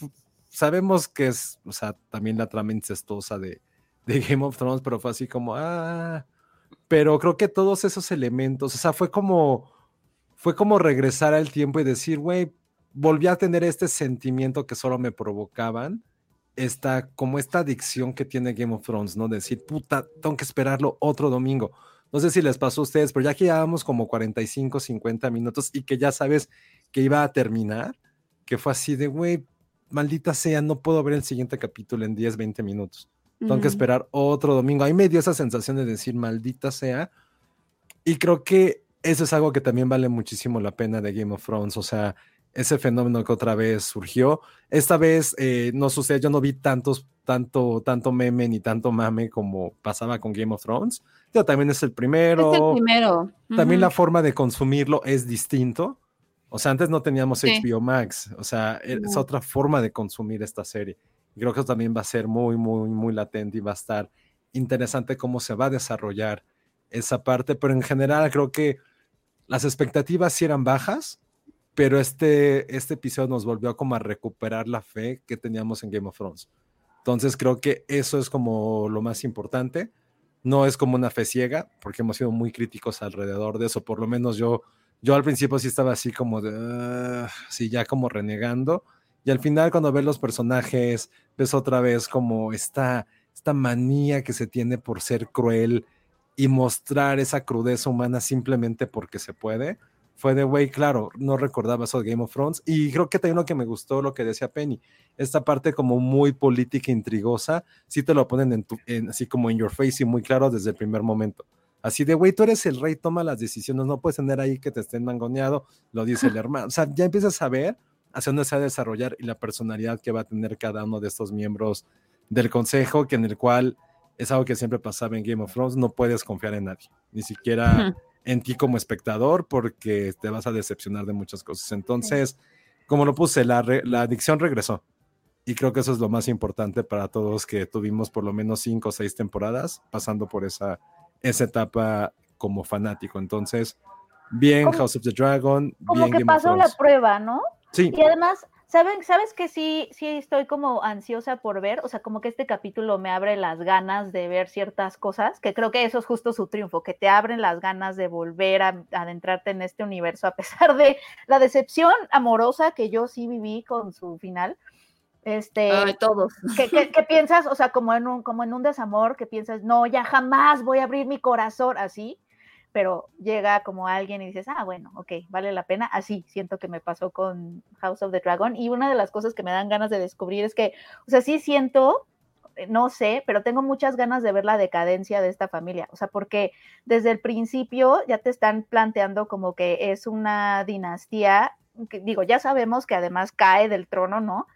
sabemos que es, o sea, también la trama incestuosa de, de Game of Thrones, pero fue así como, ah, pero creo que todos esos elementos, o sea, fue como, fue como regresar al tiempo y decir, güey, volví a tener este sentimiento que solo me provocaban, esta, como esta adicción que tiene Game of Thrones, ¿no? Decir, puta, tengo que esperarlo otro domingo. No sé si les pasó a ustedes, pero ya que llevábamos como 45, 50 minutos y que ya sabes que iba a terminar, que fue así de, güey, maldita sea, no puedo ver el siguiente capítulo en 10, 20 minutos. Tengo que esperar otro domingo. Ahí me dio esa sensación de decir, maldita sea. Y creo que eso es algo que también vale muchísimo la pena de Game of Thrones. O sea, ese fenómeno que otra vez surgió. Esta vez, eh, no sucede, yo no vi tantos, tanto, tanto meme ni tanto mame como pasaba con Game of Thrones. Pero también es el primero. Es el primero. También la forma de consumirlo es distinto. O sea, antes no teníamos Sí. HBO Max. O sea, e- es No. otra forma de consumir esta serie. Creo que eso también va a ser muy, muy, muy latente y va a estar interesante cómo se va a desarrollar esa parte. Pero en general creo que las expectativas sí eran bajas, pero este, este episodio nos volvió como a recuperar la fe que teníamos en Game of Thrones. Entonces creo que eso es como lo más importante. No es como una fe ciega, porque hemos sido muy críticos alrededor de eso. Por lo menos yo, yo al principio sí estaba así como de, "Ah", sí, ya como renegando. Y al final cuando ves los personajes, ves otra vez como esta, esta manía que se tiene por ser cruel y mostrar esa crudeza humana simplemente porque se puede. Fue de, güey, claro, no recordaba eso de Game of Thrones. Y creo que también lo que me gustó, lo que decía Penny, esta parte como muy política, intrigosa, sí te lo ponen así como en your face y muy claro desde el primer momento. Así de, güey, tú eres el rey, toma las decisiones, no puedes tener ahí que te estén mangoneado, lo dice el [LAUGHS] hermano. O sea, ya empiezas a ver hacia dónde se va a desarrollar y la personalidad que va a tener cada uno de estos miembros del consejo, que en el cual es algo que siempre pasaba en Game of Thrones, no puedes confiar en nadie, ni siquiera en ti como espectador, porque te vas a decepcionar de muchas cosas. Entonces, como lo puse, la, re- la adicción regresó. Y creo que eso es lo más importante para todos que tuvimos por lo menos cinco o seis temporadas pasando por esa, esa etapa como fanático. Entonces, bien Como- House of the Dragon, Como bien que Game of pasó la prueba, ¿no? Sí, Y además, ¿saben, ¿sabes que sí, sí estoy como ansiosa por ver? O sea, como que este capítulo me abre las ganas de ver ciertas cosas, que creo que eso es justo su triunfo, que te abren las ganas de volver a, a adentrarte en este universo, a pesar de la decepción amorosa que yo sí viví con su final. Este, Ay, todos. ¿qué, qué- qué piensas? O sea, como en, un, como en un desamor, que piensas, no, ya jamás voy a abrir mi corazón así, pero llega como alguien y dices, ah, bueno, ok, vale la pena. Así siento que me pasó con House of the Dragon. Y una de las cosas que me dan ganas de descubrir es que, o sea, sí siento, eh, no sé, pero tengo muchas ganas de ver la decadencia de esta familia. O sea, porque desde el principio ya te están planteando como que es una dinastía, que, digo, ya sabemos que además cae del trono, ¿no?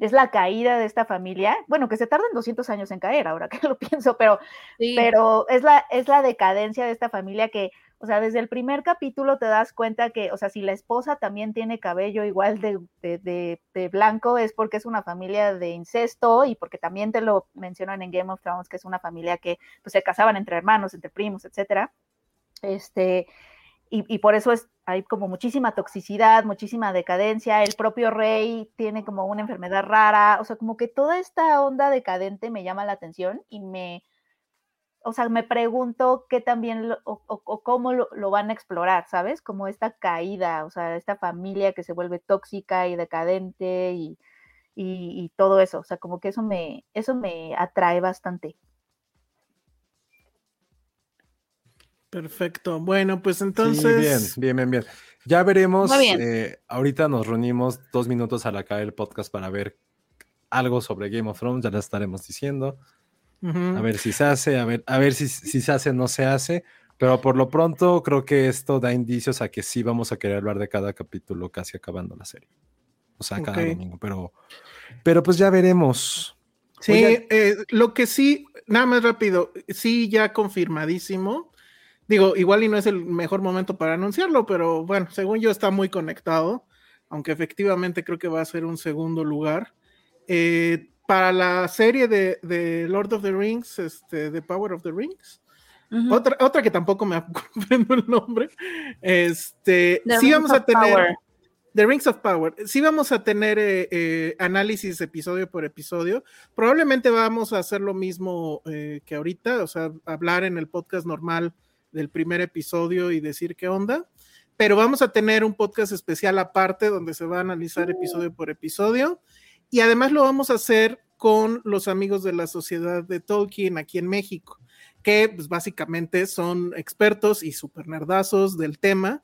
Es la caída de esta familia. Bueno, que se tardan 200 años en caer, ahora que [LAUGHS] lo pienso, pero Sí. pero es la, es la decadencia de esta familia que, o sea, desde el primer capítulo te das cuenta que, o sea, si la esposa también tiene cabello igual de, de, de- de blanco, es porque es una familia de incesto y porque también te lo mencionan en Game of Thrones, que es una familia que pues, se casaban entre hermanos, entre primos, etcétera. Este, y, y por eso es, hay como muchísima toxicidad, muchísima decadencia. El propio rey tiene como una enfermedad rara. O sea, como que toda esta onda decadente me llama la atención y me, o sea, me pregunto qué también lo- o, o- cómo lo, lo van a explorar, ¿sabes? Como esta caída, o sea, esta familia que se vuelve tóxica y decadente y, y- y todo eso. O sea, como que eso me, eso me atrae bastante. Perfecto. Bueno, pues sí, entonces. bien, bien, bien, bien. Ya veremos. Muy bien. eh, ahorita nos reunimos dos minutos al acabar el podcast para ver algo sobre Game of Thrones, ya lo estaremos diciendo. A ver si se hace, a ver, a ver si, si se hace o no se hace. Pero por lo pronto creo que esto da indicios a que sí vamos a querer hablar de cada capítulo casi acabando la serie. O sea, cada domingo. Pero, pero pues ya veremos. Sí, eh, lo que sí, nada más rápido, sí, ya confirmadísimo. Digo, igual y no es el mejor momento para anunciarlo, pero bueno, según yo está muy conectado, aunque efectivamente creo que va a ser un segundo lugar. Eh, para la serie de, de Lord of the Rings, este, The Power of the Rings, otra, otra que tampoco me [LAUGHS] aprendo el nombre, este, The sí Rings vamos a of tener... Power. The Rings of Power. Sí vamos a tener eh, eh, análisis episodio por episodio. Probablemente vamos a hacer lo mismo eh, que ahorita, o sea, hablar en el podcast normal del primer episodio y decir qué onda. Pero vamos a tener un podcast especial aparte donde se va a analizar episodio por episodio. Y además lo vamos a hacer con los amigos de la Sociedad de Tolkien aquí en México, que pues, básicamente son expertos y super nerdazos del tema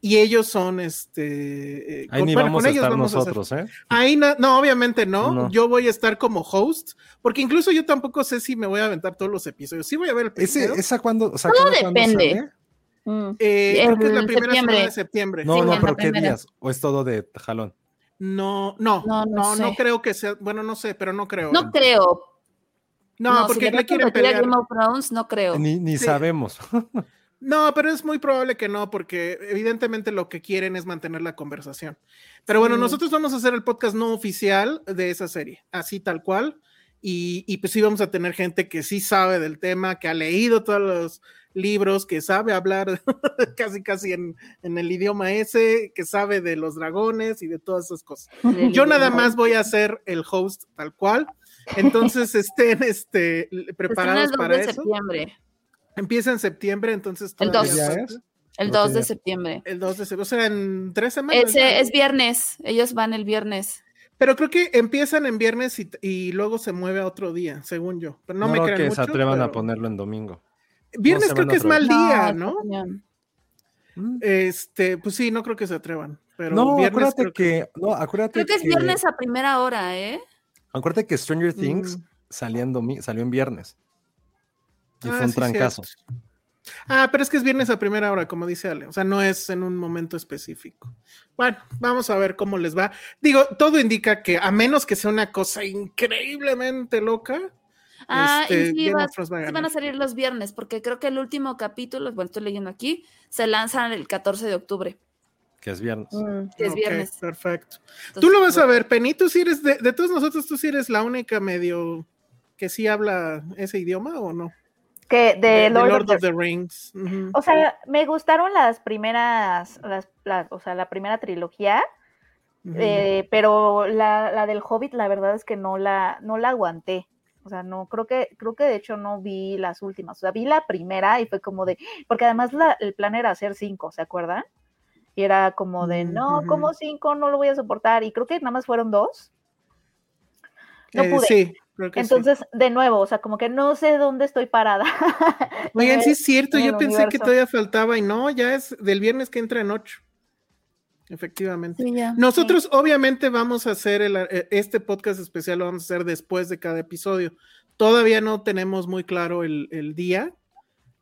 y ellos son este. eh, Ahí con- ni bueno, vamos con a ellos estar vamos a hacer- nosotros, ¿eh? Ahí no, no, obviamente no. No. Yo voy a estar como host, porque incluso yo tampoco sé si me voy a aventar todos los episodios. Sí voy a ver el Ese. ¿Esa cuándo? O sea, Todo ¿cuándo- cuándo depende. sale? Mm. Eh, creo que es la primera septiembre. semana de septiembre. No, Sí, no, pero ¿qué días? ¿O es todo de jalón? No, no, No, no, no no, sé. creo que sea. Bueno, no sé, pero no creo. No creo. No, si porque le le quieren pelear. Game of Thrones, no creo. Ni, ni Sí. sabemos. [LAUGHS] No, pero es muy probable que no, porque evidentemente lo que quieren es mantener la conversación. Pero bueno, nosotros vamos a hacer el podcast no oficial de esa serie, así tal cual. Y, y pues sí vamos a tener gente que sí sabe del tema, que ha leído todos los libros, que sabe hablar [LAUGHS] casi casi en, en el idioma ese, que sabe de los dragones y de todas esas cosas. Yo nada más voy a ser el host tal cual. Entonces [LAUGHS] estén este, preparados el 2 para eso. septiembre. Empieza en septiembre, entonces El todavía 2. ¿Ya falta. es? El Ok, 2 de ya. septiembre. El 2 de septiembre, o sea, en tres semanas. Ese ¿no? es viernes. Ellos van el viernes. Pero creo que empiezan en viernes y, y luego se mueve a otro día, según yo. Pero no, No, me creo crean que mucho. se atrevan a ponerlo en domingo. Viernes creo que es mal día, ¿no? Mm. Este, pues sí, no creo que se atrevan. Pero No, viernes acuérdate creo que, no, acuérdate Creo que es viernes a primera hora, ¿eh? Acuérdate que Stranger Things Mm. salía en domi- salió en viernes. Y Ah, fue un sí, trancazo. cierto. Ah, pero es que es viernes a primera hora, como dice Ale. O sea, no es en un momento específico. Bueno, vamos a ver cómo les va. Digo, todo indica que a menos que sea una cosa increíblemente loca, Ah, este, y sí, Game va- of Thrones va a sí van a salir los viernes, porque creo que el último capítulo, bueno, estoy leyendo aquí, se lanzan el 14 de octubre, Que es viernes. Mm. que es viernes. Perfecto. Entonces, Tú lo vas a ver, Penny. Tú sí eres, de, de todos nosotros, tú sí eres la única medio que sí habla ese idioma o no? Que de, Lord, Lord of the of the Rings. O sea, me gustaron las primeras, las, la- o sea, la primera trilogía, eh, pero la, la del Hobbit, la verdad es que no la, no la aguanté. O sea, no, creo que, creo que de hecho no vi las últimas. O sea, vi la primera y fue como de, porque además la- el plan era hacer cinco, ¿se acuerdan? Y era como de, Mm, no, como cinco, no lo voy a soportar. Y creo que nada más fueron dos. No Eh, pude. sí, que sí. Entonces, de nuevo, o sea, como que no sé dónde estoy parada. [LAUGHS] Oigan, sí es cierto, yo pensé que universo. todavía faltaba y no, ya es del viernes que entra en ocho. Efectivamente. Sí. Nosotros obviamente vamos a hacer el- eh, este podcast especial, lo vamos a hacer después de cada episodio. Todavía no tenemos muy claro el, el día,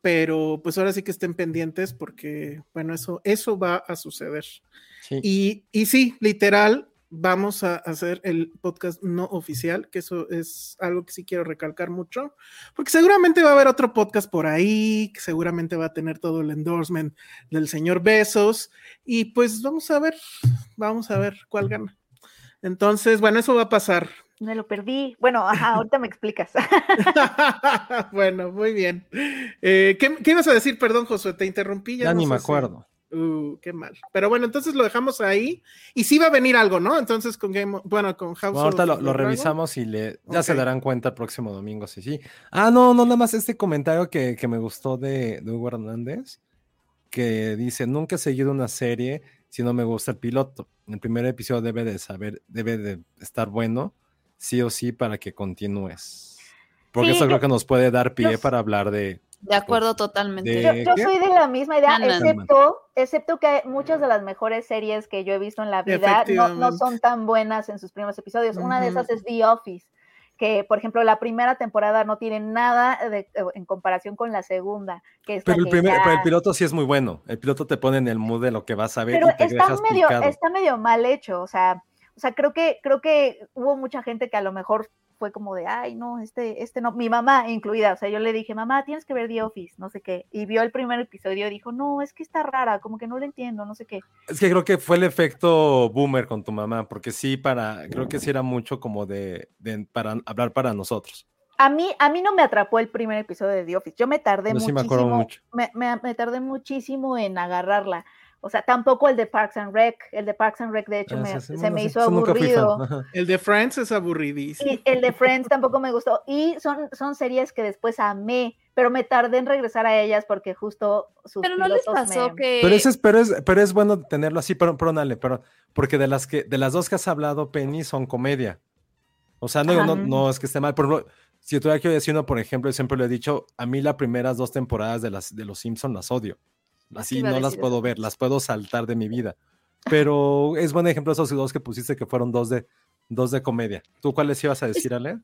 pero pues ahora sí que estén pendientes porque, bueno, eso, eso va a suceder. Sí. Y, y sí, literal, vamos a hacer el podcast no oficial, que eso es algo que sí quiero recalcar mucho, porque seguramente va a haber otro podcast por ahí, que seguramente va a tener todo el endorsement del señor Besos, y pues vamos a ver, vamos a ver cuál gana. Entonces, bueno, eso va a pasar. Me lo perdí. Bueno, ajá, ahorita me explicas. [LAUGHS] bueno, muy bien. Eh, ¿qué, qué ibas a decir? Perdón, Josué, te interrumpí. Ya no ni me si- acuerdo. Uh, qué mal. Pero bueno, entonces lo dejamos ahí. Y sí va a venir algo, ¿no? Entonces con Game, bueno, con House Bueno, ahorita of lo, lo revisamos y le, ya se darán cuenta el próximo domingo, sí, sí. Ah, no, no, nada más este comentario que, que me gustó de, de Hugo Hernández, que dice, nunca he seguido una serie si no me gusta el piloto. El primer episodio debe de saber, debe de estar bueno, sí o sí, para que continúes. Porque Sí, eso creo que nos puede dar pie para hablar de... De acuerdo totalmente. de- Yo, soy de la misma idea, excepto, excepto que muchas de las mejores series que yo he visto en la vida no, son tan buenas en sus primeros episodios. Una de esas es The Office, que por ejemplo la primera temporada no tiene nada de- en comparación con la segunda. Que es la Pero el, que primer, ya- pero el piloto sí es muy bueno. El piloto te pone en el mood de lo que vas a ver pero y te está dejas medio, picado. está medio mal hecho, o sea, o sea, creo que, creo que hubo mucha gente que a lo mejor fue como de, ay, no, este, este no, mi mamá incluida, o sea, yo le dije, mamá, tienes que ver The Office, no sé qué, y vio el primer episodio y dijo, no, es que está rara, como que no lo entiendo, no sé qué. Es que creo que fue el efecto boomer con tu mamá, porque sí, para, creo que sí era mucho como de, de- para hablar para nosotros. A mí, a mí no me atrapó el primer episodio de The Office, yo me tardé sí me muchísimo, mucho. me, me- me tardé muchísimo en agarrarla, o sea, tampoco el de Parks and Rec, el de Parks and Rec de hecho Ah, me- sí, se me hizo aburrido. El de Friends es aburridísimo. Y el de Friends tampoco me gustó. Y son, son series que después amé, pero me tardé en regresar a ellas porque justo sus Pero no les pasó me- que. Pero, ese es, pero, es, pero es bueno tenerlo así, pero, pero dale, pero, porque de las, que, de las dos que has hablado, Penny, son comedia. O sea, no, no, no es que esté mal. Por ejemplo, si tuviera que decir uno, por ejemplo, yo siempre lo he dicho, a mí las primeras dos temporadas de, las, de Los Simpsons las odio. Así no las puedo ver, las puedo saltar de mi vida. Pero es buen ejemplo esos dos que pusiste que fueron dos de, dos de comedia. ¿Tú cuáles ibas a decir, Ale?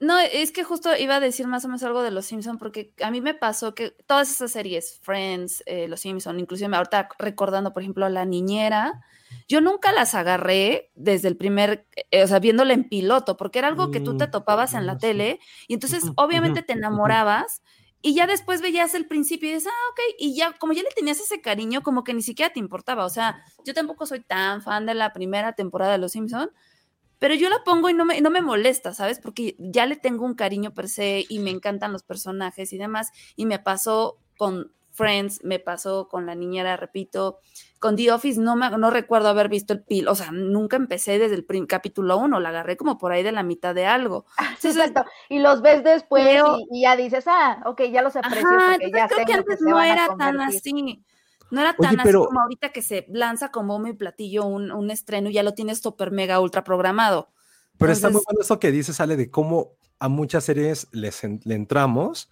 No, es que justo iba a decir más o menos algo de Los Simpson porque a mí me pasó que todas esas series, Friends, eh, Los Simpson, inclusive ahorita recordando, por ejemplo, La Niñera, yo nunca las agarré desde el primer, eh, o sea, viéndola en piloto, porque era algo que tú te Mm, topabas en la tele y entonces obviamente te enamorabas y ya después veías el principio y dices, ah, ok, y ya como ya le tenías ese cariño, como que ni siquiera te importaba, o sea, yo tampoco soy tan fan de la primera temporada de Los Simpson, pero yo la pongo y no me, no me molesta, ¿sabes? Porque ya le tengo un cariño per se y me encantan los personajes y demás. Y me pasó con Friends, me pasó con La Niñera, repito. Con The Office no, me, no recuerdo haber visto el pil, o sea, nunca empecé desde el prim- capítulo uno, la agarré como por ahí de la mitad de algo. [LAUGHS] Sí, Entonces, exacto. Y los ves después Creo- y, y ya dices, ah, ok, ya los aprecio Ajá, porque ya creo sé que antes no era tan así. No era Oye, tan pero- así como ahorita que se lanza como bombo y platillo un, un estreno y ya lo tienes super mega ultra programado. Pero está muy bueno eso que dices, sale de cómo a muchas series les en- le entramos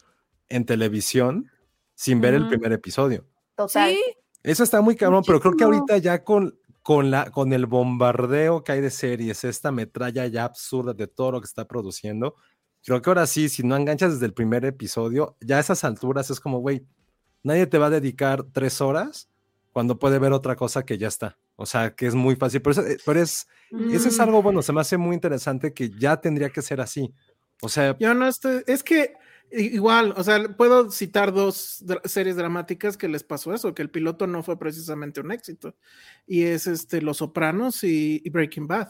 en televisión sin ver el primer episodio. Total. Sí, Eso está muy cabrón, pero creo que ahorita ya con, con, la, con el bombardeo que hay de series, esta metralla ya absurda de todo lo que está produciendo, creo que ahora sí, si no enganchas desde el primer episodio, ya a esas alturas es como, güey, nadie te va a dedicar tres horas cuando puede ver otra cosa que ya está. O sea, que es muy fácil. Pero, eso- eh, pero es, eso es Mm. algo bueno, se me hace muy interesante que ya tendría que ser así. O sea, Yo no estoy, es que igual, o sea, puedo citar dos dra- series dramáticas que les pasó eso, que el piloto no fue precisamente un éxito, y es este Los Sopranos y, y Breaking Bad.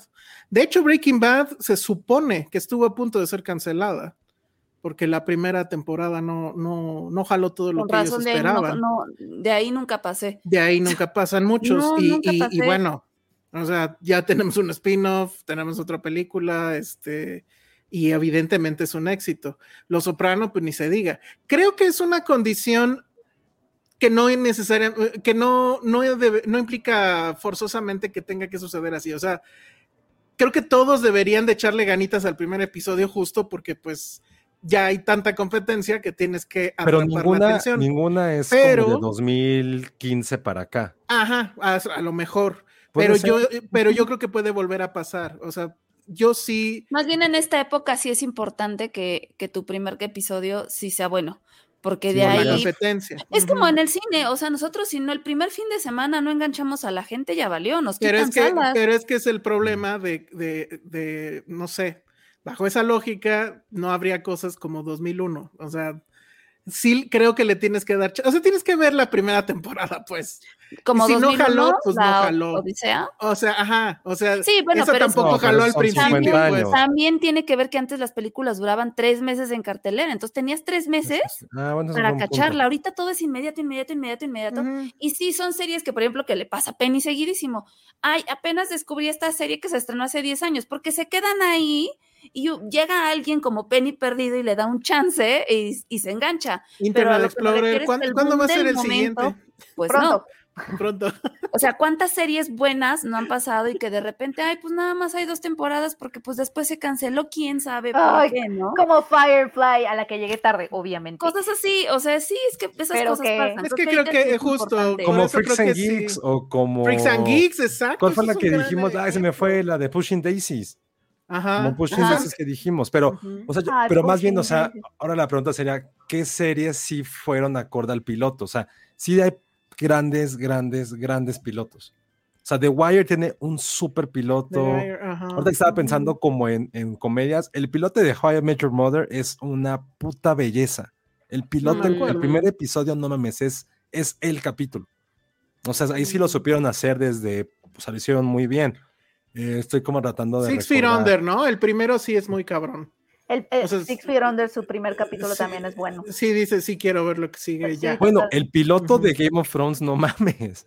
De hecho, Breaking Bad se supone que estuvo a punto de ser cancelada, porque la primera temporada no, no, no jaló todo lo Con que ellos ahí, no, esperaban. no, de ahí nunca pasé. De ahí nunca pasan [LAUGHS] muchos. No, y, nunca y- y bueno, o sea, ya tenemos un spin-off, tenemos otra película, este, y evidentemente es un éxito. Los Soprano, pues ni se diga. Creo que es una condición que no es necesaria, que no, no, debe- no implica forzosamente que tenga que suceder así. O sea, creo que todos deberían de echarle ganitas al primer episodio justo porque pues ya hay tanta competencia que tienes que Pero atrapar la ninguna, atención. ninguna es Pero- como de 2015 para acá. Ajá, a, a lo mejor. Pero ser. yo, pero yo creo que puede volver a pasar. O sea, yo sí. Más bien en esta época sí es importante que, que tu primer episodio sí sea bueno, porque Sí, de la ahí competencia. es como en el cine, o sea, nosotros si no el primer fin de semana no enganchamos a la gente ya valió, nos Pero quitan es, que, salas. pero es que es el problema de, de, de, no sé, bajo esa lógica no habría cosas como 2001. O sea, sí creo que le tienes que dar. O sea, tienes que ver la primera temporada, pues. como si no 2001, jaló, pues no jaló. Odisea. O sea, ajá. O sea, Sí, bueno, esa pero es- tampoco No, pero jaló al principio. 50 pues. También tiene que ver que antes las películas duraban tres meses en cartelera, entonces tenías tres meses Ah, bueno, eso para punto. cacharla. Ahorita todo es inmediato, inmediato, inmediato, inmediato. Y sí, son series que, por ejemplo, que le pasa a Penny seguidísimo. Ay, apenas descubrí esta serie que se estrenó hace 10 años, porque se quedan ahí y llega alguien como Penny perdido y le da un chance y, y se engancha. Pero a Internet lo que me Explorer. ¿Cuándo, el cuándo va a ser el momento, siguiente? Pues Pronto. no. Pronto. [LAUGHS] O sea, ¿cuántas series buenas no han pasado y que de repente, ay, pues nada más hay dos temporadas porque pues después se canceló, quién sabe por Ay, qué, ¿no? Como Firefly, a la que llegué tarde, obviamente. Cosas así, o sea, sí, es que esas Pero cosas que- pasan. Es que creo que es justo importante. Como Freaks and sí. Geeks o como. Freaks and Geeks, exacto. ¿Cuál fue la que dijimos? Ah, se me fue la de Pushing Daisies. Ajá. Como Pushing Ajá. Daisies que dijimos. Pero, o sea, yo- Ay, pero más bien, o sea, ahora la pregunta sería: ¿qué series sí fueron acorde al piloto? O sea, sí hay grandes, grandes, grandes pilotos. O sea, The Wire tiene un super piloto. Ajá. Ahorita que estaba pensando como en, en comedias, el piloto de How I Met Your Mother es una puta belleza. El piloto, el- primer episodio, no mames, es, es el capítulo. O sea, ahí sí lo supieron hacer desde, o sea, lo hicieron muy bien. Eh, estoy como tratando de Six Feet recordar. Under, ¿no? El primero sí es muy cabrón. El, el O sea, Six Feet Under, su primer capítulo Sí, también es bueno. Sí, dice, sí quiero ver lo que sigue Sí. ya. Bueno, el piloto Ujú. de Game of Thrones, no mames.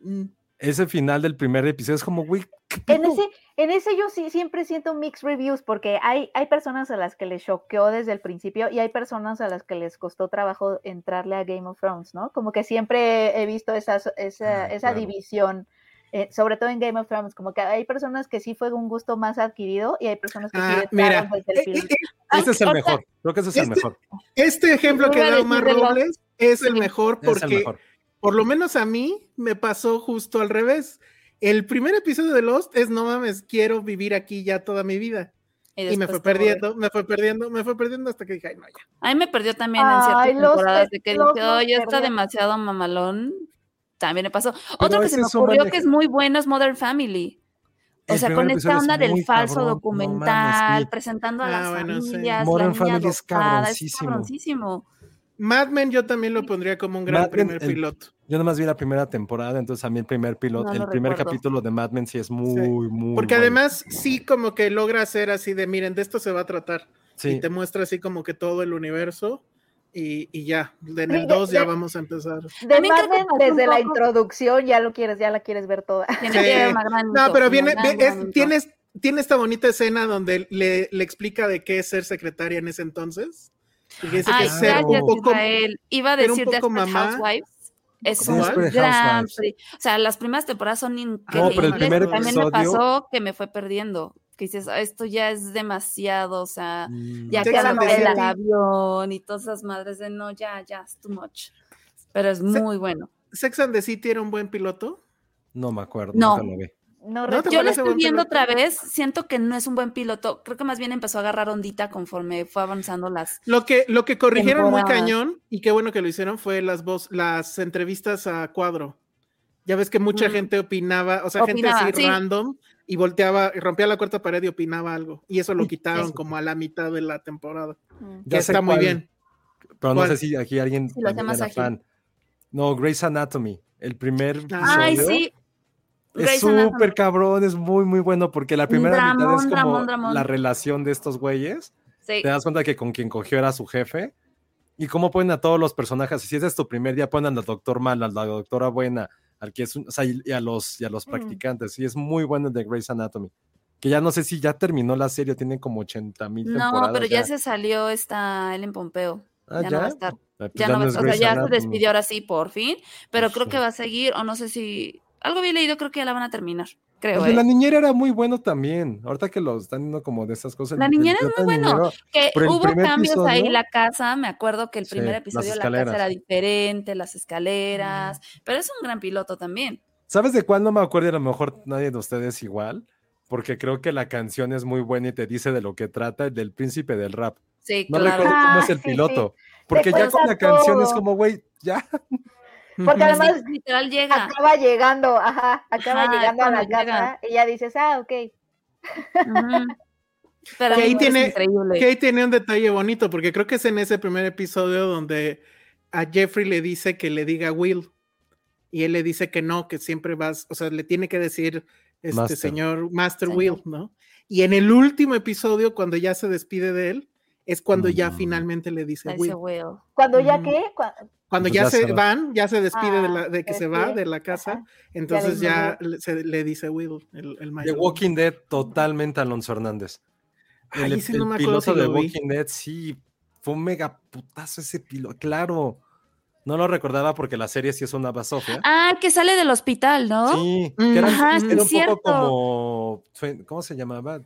Mm. Ese final del primer episodio es como, güey, ¿qué En ese, en ese yo sí siempre siento mixed reviews porque hay, hay personas a las que les choqueó desde el principio y hay personas a las que les costó trabajo entrarle a Game of Thrones, ¿no? Como que siempre he visto esas, esa, Ah, esa claro. división, eh, sobre todo en Game of Thrones, como que hay personas que sí fue un gusto más adquirido y hay personas que sí Ah, mira, desde el eh, piloto. eh, Ay, Ese es el mejor. Creo que ese es el Este- mejor. Este ejemplo que da Omar. Robles es el mejor el porque, mejor. por lo menos a mí, me pasó justo al revés. El primer episodio de Lost es no mames, quiero vivir aquí ya toda mi vida. Y, me fue perdiendo, me fue perdiendo, me fue perdiendo hasta que dije, ay, no, ya. A mí me perdió también en ciertas temporadas de que dije, oye, está perdió". demasiado mamalón. También me pasó. Otro que se me ocurrió que es muy bueno es Modern Family. O El sea, con esta es onda del falso cabrón, no documental, mames, sí. presentando a Ah, las bueno, sí. familias, Modern la niña Family es cabroncísimo. cabroncísimo. Mad Men yo también lo pondría como un gran Mad Men, primer el- piloto. Yo nomás vi la primera temporada, entonces a mí el primer piloto, No el primer recuerdo. capítulo de Mad Men sí es muy, muy Porque bueno. además sí como que logra hacer así de, miren, de esto se va a tratar. Sí. Y te muestra así como que todo el universo y, y ya. En el de- 2 ya de- vamos a empezar. De También Mad creo que Men, pasó un desde la introducción ya lo quieres, ya la quieres ver toda. Sí. No, pero viene, es- tienes, tiene esta bonita escena donde le, le explica de qué es ser secretaria en ese entonces. Y dice Ay, que es ser gracias, un poco Israel. Iba a ser un decir poco mamá. Housewives. Es ¿Cómo un gran O sea, las primeras temporadas son increíbles. pero el primer También me pasó que me fue perdiendo. Que dices, "Ah, esto ya es demasiado, o sea, Mm, ya Sex que and the el City. avión y todas esas madres de no, ya, ya, es too much. Pero es muy bueno. Sex and the City era un buen piloto. No me acuerdo, No. nunca lo vi. No ¿No te recuerdo. Yo lo estoy viendo piloto? otra vez, siento que no es un buen piloto. Creo que más bien empezó a agarrar ondita conforme fue avanzando las. Lo que, lo que corrigieron muy cañón, y qué bueno que lo hicieron, fue las voz, las entrevistas a cuadro. Ya ves que mucha Mm. gente opinaba, o sea, Opinaba, gente así sí. random, y volteaba, y rompía la cuarta pared y opinaba algo. Y eso lo [LAUGHS] quitaron como a la mitad de la temporada. Mm. Que Ya sé está muy bien. Pero no sé si aquí alguien Sí, lo hace fan. No, Grey's Anatomy. El primer Ah, Ay, episodio sí. Es súper cabrón, es muy, muy bueno porque la primera mitad es como dramón, dramón. la relación de estos güeyes. Sí. te das cuenta que con quien cogió era su jefe. Y cómo ponen a todos los personajes. Si ese es tu primer día, ponen al doctor mal, a la doctora buena, al que es un, o sea, y a los, y a los Mm. practicantes. Y es muy bueno el de Grey's Anatomy. Que ya no sé si ya terminó la serie, tiene como 80 mil temporadas. No, pero ya, se salió esta Ellen Pompeo. Ah, ya, no va a estar. Ah, pues Ya no, va- es o sea, Grey's ya se despidió ahora sí, por fin. Pero Pues creo que va a seguir, o no sé si. Algo había leído, creo que ya la van a terminar. Creo, El de ¿eh? la niñera era muy bueno también. Ahorita que lo están viendo como de estas cosas. La niñera es muy bueno. Que hubo cambios ahí en la casa. Me acuerdo que el primer episodio la casa era diferente, las escaleras. Pero es un gran piloto también. ¿Sabes de cuál no me acuerdo? Y a lo mejor nadie de ustedes igual. Porque creo que la canción es muy buena y te dice de lo que trata, el del príncipe del rap. Sí, No claro. recuerdo cómo Ah, es el sí, piloto. Porque ya con la canción es como, güey, ya. Porque además Literal llega. acaba llegando, ajá, acaba Ajá, llegando a la llega. casa y ya dices, ah, ok. Pero Que ahí es tiene- increíble. Que ahí tiene un detalle bonito, porque creo que es en ese primer episodio donde a Jeffrey le dice que le diga Will. Y él le dice que no, que siempre vas, o sea, le tiene que decir este Master. señor Master Señor. Will, ¿no? Y en el último episodio, cuando ya se despide de él, es cuando ya Mm. finalmente le dice Dice Will. Will. Cuando ya que, Cua- Cuando Pues ya, ya se, se va. van, ya se despide de, Ah, la, de que se va de la casa, ajá. entonces ya le, se- le dice Will, el, el The mayor. Walking Dead, totalmente Alonso Hernández. Ay, el ese no me acuerdo piloto si de. Walking Dead, sí, fue un mega putazo ese piloto. Claro. No lo recordaba porque la serie sí es una basofia. Ah, que sale del hospital, ¿no? Sí, Mm, que era, ajá, sí, era un cierto. poco como. ¿Cómo se llamaba?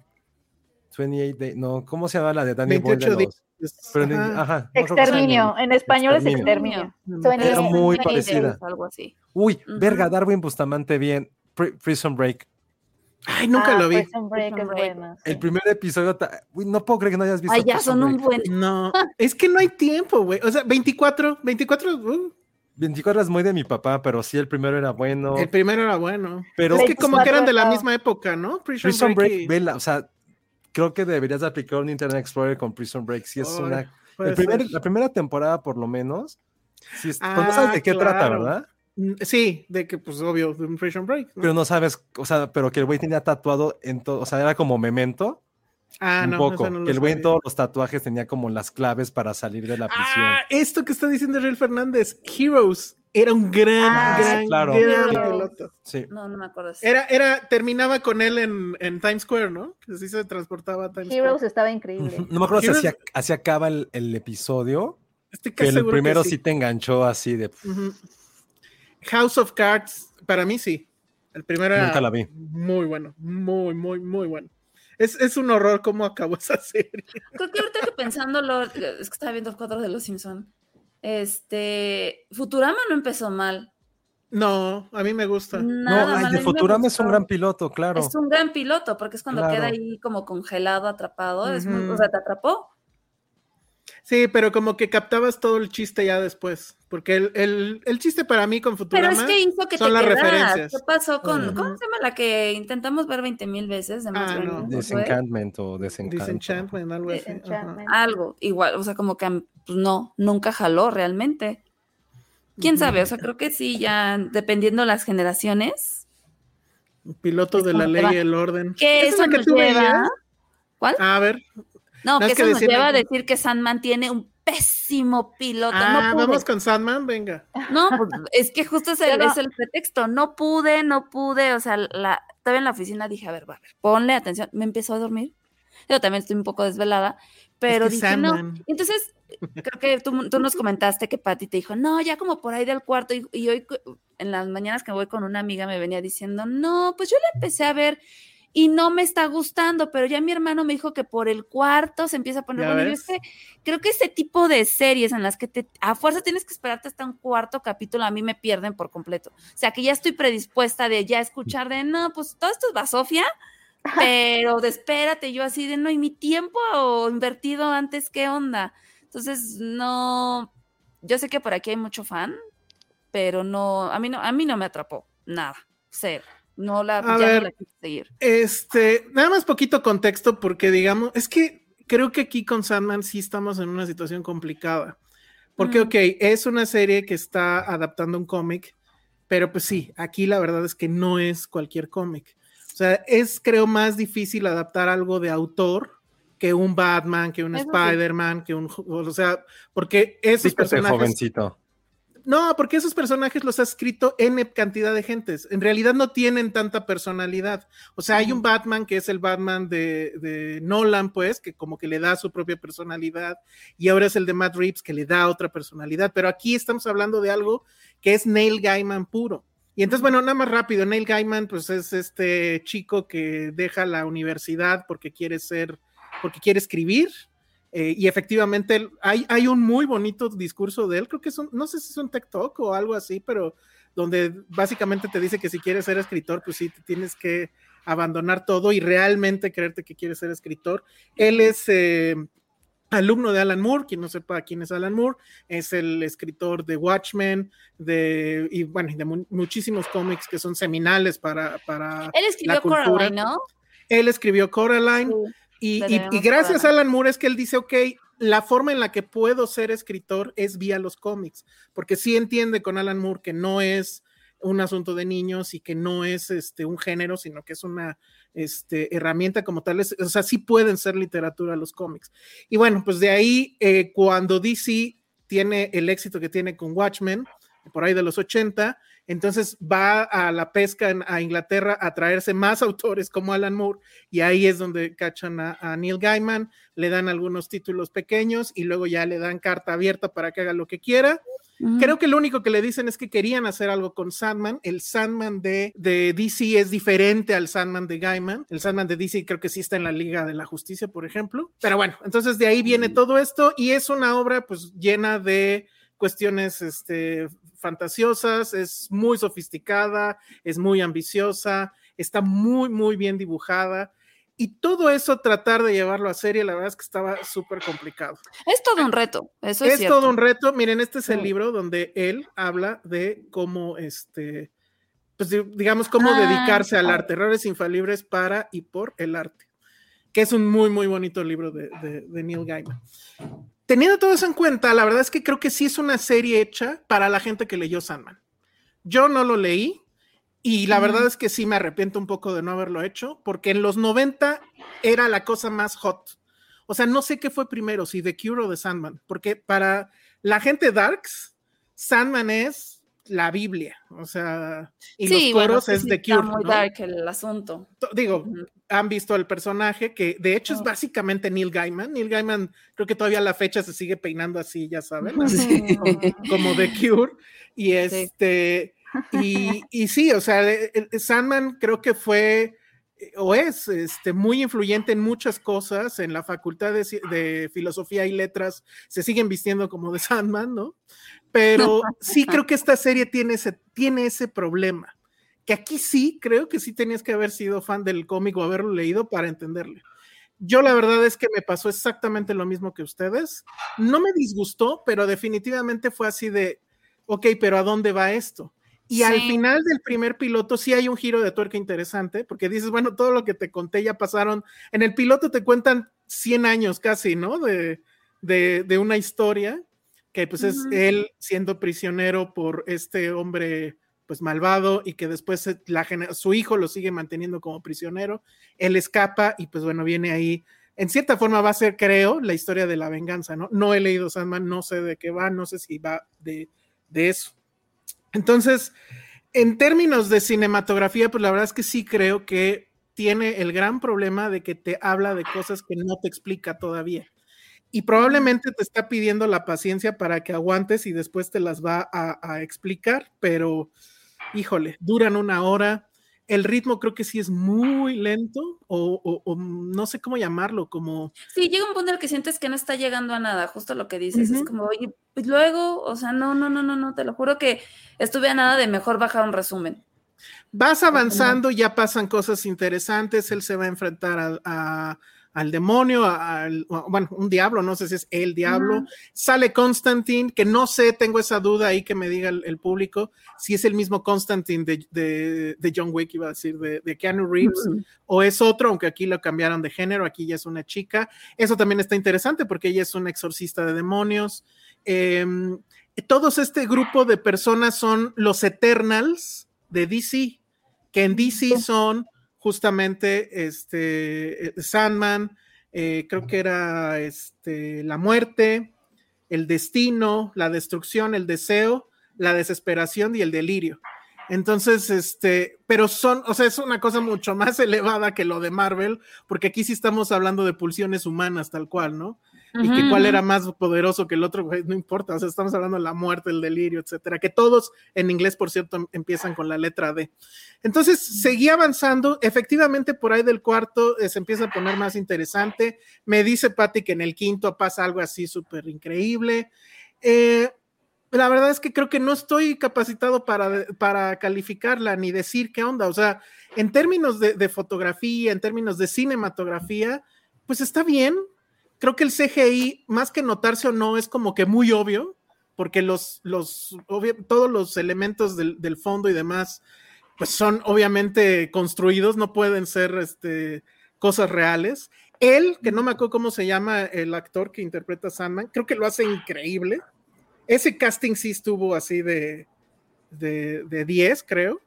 28 Day. No, ¿cómo se llama la de Danny Boyle? de 28 los- días. Pero Ajá. ajá, no llama. exterminio, en español es Exterminio. exterminio. Era muy parecida. Algo así. Uy, verga, Darwin Bustamante bien. Pri- Prison Break. Ay, nunca Ah, lo vi. Prison Break Prison es buena, sí. El primer episodio. Uy, no puedo creer que no hayas visto. Ay, ya Prison son un Break. buen. No, es que no hay tiempo, güey. O sea, 24, 24, uh, 24 es muy de mi papá, pero sí, el primero era bueno. el primero era bueno. Pero es que como que eran de la 24 misma época, ¿no? Prison, Prison Break. Break, y- vela, o sea, creo que deberías de aplicar un Internet Explorer con Prison Break. Sí, es una. primer- la primera temporada, por lo menos. Sí, es- pues no Ah, sabes de qué trata, claro. ¿verdad? Mm, Sí, de que, pues, obvio, de un Prison Break. ¿no? Pero no sabes, o sea, pero que el güey tenía tatuado en todo, o sea, era como memento, ah, un no, poco. no que el güey en todos los tatuajes tenía como las claves para salir de la prisión. Ah, esto que está diciendo Real Fernández, Heroes, era un gran, Ah, gran, sí, claro. gran Heroes. piloto. Sí. No, no me acuerdo. Era, era, terminaba con él en, en Times Square, ¿no? Que así se transportaba a Times Heroes Square. estaba increíble. No me acuerdo si ¿Quieres- así, acaba el, el episodio, Estoy que el que primero sí. sí te enganchó así de. House of Cards, para mí sí. El primero era Nunca la vi. muy bueno, muy, muy, muy bueno. Es, es un horror cómo acabó esa [LAUGHS] serie. Creo que ahorita que pensándolo, es que estaba viendo el cuadro de los Simpson. Este, Futurama no empezó mal. No, a mí me gusta. Nada no, ay, de Futurama es un gran piloto, claro. Es un gran piloto, porque es cuando Claro. queda ahí como congelado, atrapado. Es muy, o sea, te atrapó. Sí, pero como que captabas todo el chiste ya después. Porque el, el, el chiste para mí con Pero Futurama es que hizo que son te las quedaras. referencias. ¿Qué pasó con, cómo se llama la que intentamos ver 20 mil veces? De más Ah, no. Desenchantment o desencanto. Disenchantment, algo así. Algo, igual, o sea, como que pues, no, nunca jaló realmente. ¿Quién sabe? O sea, creo que sí, ya dependiendo las generaciones. Piloto Es de la ley y el orden. Que ¿Esa es eso que nos tú lleva. veías? ¿Cuál? A ver. No, no, que es que eso nos decían lleva a decir que Sandman tiene un pésimo piloto. Ah, no pude. vamos con Sandman, venga. No, es que justo es el, Pero- es el pretexto. No pude, no pude. O sea, la, estaba en la oficina, dije, a ver, va, a ver, ponle atención. Me empezó a dormir. Yo también estoy un poco desvelada, pero que dije, no. Entonces, creo que tú, tú nos comentaste que Patty te dijo, no, ya como por ahí del cuarto. Y, y hoy, en las mañanas que voy con una amiga, me venía diciendo, no, pues yo la empecé a ver y no me está gustando, pero ya mi hermano me dijo que por el cuarto se empieza a poner ¿Ya bueno. Yo es que creo que ese tipo de series en las que te, a fuerza tienes que esperarte hasta un cuarto capítulo, a mí me pierden por completo. O sea, que ya estoy predispuesta de ya escuchar de, no, pues todo esto es basofia, pero de espérate, yo así de, no, y mi tiempo invertido antes, ¿qué onda? Entonces, no, yo sé que por aquí hay mucho fan, pero no, a mí no, a mí no me atrapó, nada, cero. No la, A ya no ver. la quise seguir. Este, nada más poquito contexto, porque digamos, es que creo que aquí con Sandman sí estamos en una situación complicada. Porque, Mm. ok, es una serie que está adaptando un cómic, pero pues sí, aquí la verdad es que no es cualquier cómic. O sea, es creo más difícil adaptar algo de autor que un Batman, que un. Spider-Man, que un, o sea, porque esos personajes jovencito. no, porque esos personajes los ha escrito N cantidad de gentes. En realidad no tienen tanta personalidad. O sea, hay un Batman que es el Batman de, de Nolan, pues, que como que le da su propia personalidad. Y ahora es el de Matt Reeves que le da otra personalidad. Pero aquí estamos hablando de algo que es Neil Gaiman puro. Y entonces, bueno, nada más rápido, Neil Gaiman, pues es este chico que deja la universidad porque quiere ser, porque quiere escribir. Eh, y efectivamente hay, hay un muy bonito discurso de él, creo que es un, no sé si es un TikTok o algo así, pero donde básicamente te dice que si quieres ser escritor, pues sí, te tienes que abandonar todo y realmente creerte que quieres ser escritor. Él es eh, alumno de Alan Moore, quien no sepa quién es Alan Moore, es el escritor de Watchmen, de, y bueno, de mu- muchísimos cómics que son seminales para, para Él escribió la cultura. Coraline, ¿no? Él escribió Coraline, y, y- gracias a Alan Moore es que él dice, ok, la forma en la que puedo ser escritor es vía los cómics, porque sí entiende con Alan Moore que no es un asunto de niños y que no es este, un género, sino que es una este, herramienta como tal. O sea, sí pueden ser literatura los cómics. Y bueno, pues de ahí, eh, cuando DC tiene el éxito que tiene con Watchmen, por ahí de los 80, entonces va a la pesca en- a Inglaterra a traerse más [LAUGHS] autores como Alan Moore y ahí es donde cachan a Neil Gaiman, le dan algunos títulos pequeños y luego ya le dan carta abierta para que haga lo que quiera. Creo que lo único que le dicen es que querían hacer algo con Sandman. El Sandman de, de DC es diferente al Sandman de Gaiman. El Sandman de DC creo que sí está en la Liga de la Justicia, por ejemplo. Pero bueno, entonces de ahí viene todo esto y es una obra pues llena de cuestiones este, fantasiosas, es muy sofisticada, es muy ambiciosa, está muy, muy bien dibujada. Y todo eso, tratar de llevarlo a serie, la verdad es que estaba súper complicado. Es todo un reto, eso es, Es cierto. todo un reto. Miren, este es el Sí. libro donde él habla de cómo, este, pues di- digamos, cómo Ah, dedicarse al ah. arte, errores infalibles para y por el arte, que es un muy, muy bonito libro de, de- de Neil Gaiman. Teniendo todo eso en cuenta, la verdad es que creo que sí es una serie hecha para la gente que leyó Sandman. Yo no lo leí y la verdad es que sí me arrepiento un poco de no haberlo hecho, porque en los 90 era la cosa más hot. O sea, no sé qué fue primero, si The Cure o The Sandman, porque para la gente Darks, Sandman es la Biblia, o sea, y sí, los bueno, coros sí, es sí The está Cure. muy ¿no? dark el asunto. To- Digo, han visto el personaje que de hecho es Oh. básicamente Neil Gaiman. Neil Gaiman creo que todavía a la fecha se sigue peinando así, ya saben, Sí. como The Cure. Y este, y, y sí, o sea, el- el Sandman creo que fue eh, o es este, muy influyente en muchas cosas. En la facultad de, de filosofía y letras se siguen vistiendo como de Sandman, ¿no? Pero [LAUGHS] sí creo que esta serie tiene ese, tiene ese problema. Que aquí sí, creo que sí tenías que haber sido fan del cómic o haberlo leído para entenderle. Yo la verdad es que me pasó exactamente lo mismo que ustedes. No me disgustó, pero definitivamente fue así de, ok, pero ¿a dónde va esto? Y al final del primer piloto sí hay un giro de tuerca interesante, porque dices, bueno, todo lo que te conté ya pasaron. En el piloto te cuentan 100 años casi, ¿no? De, de, de una historia, que pues es él siendo prisionero por este hombre pues malvado y que después la, su hijo lo sigue manteniendo como prisionero. Él escapa y pues bueno, viene ahí. En cierta forma va a ser, creo, la historia de la venganza, ¿no? No he leído Sandman, no sé de qué va, no sé si va de, de eso. Entonces, en términos de cinematografía, pues la verdad es que sí creo que tiene el gran problema de que te habla de cosas que no te explica todavía. Y probablemente te está pidiendo la paciencia para que aguantes y después te las va a, a explicar, pero híjole, duran una hora. El ritmo creo que sí es muy lento o, o- o no sé cómo llamarlo, como Sí, llega un punto en el que sientes que no está llegando a nada, justo lo que dices. Es como, oye, pues luego, o sea, no, no, no, no, no, te lo juro que estuve a nada de mejor bajar un resumen. Vas avanzando, ya pasan cosas interesantes, él se va a enfrentar a- al demonio, al, bueno, un diablo, no sé si es el diablo. Sale Constantine, que no sé, tengo esa duda ahí que me diga el, el público, si es el mismo Constantine de, de- de John Wick, iba a decir, de, de Keanu Reeves, o es otro, aunque aquí lo cambiaron de género, aquí ya es una chica. Eso también está interesante porque ella es una exorcista de demonios. Em, todos este grupo de personas son los Eternals de DC, que en DC son justamente este, eh, Sandman, eh, creo que era este, la muerte, el destino, la destrucción, el deseo, la desesperación y el delirio. Entonces, este, pero son, o sea, es una cosa mucho más [LAUGHS] elevada que lo de Marvel, porque aquí sí estamos hablando de pulsiones humanas, tal cual, ¿no? Y que cuál era más poderoso que el otro, no importa, o sea, estamos hablando de la muerte, el delirio, etcétera, que todos en inglés, por cierto, empiezan con la letra D. Entonces, seguí avanzando, efectivamente, por ahí del cuarto eh, se empieza a poner más interesante. Me dice Patty que en el quinto pasa algo así súper increíble. Eh, la verdad es que creo que no estoy capacitado para, para calificarla ni decir qué onda. O sea, en términos de, fotografía, en términos de cinematografía, pues está bien. Creo que el CGI, más que notarse o no, es como que muy obvio, porque los, los todos los elementos del, del, fondo y demás, pues son obviamente construidos, no pueden ser este, cosas reales. Él, que no me acuerdo cómo se llama el actor que interpreta a Sandman, creo que lo hace increíble ese casting sí estuvo así de, de, 10, creo.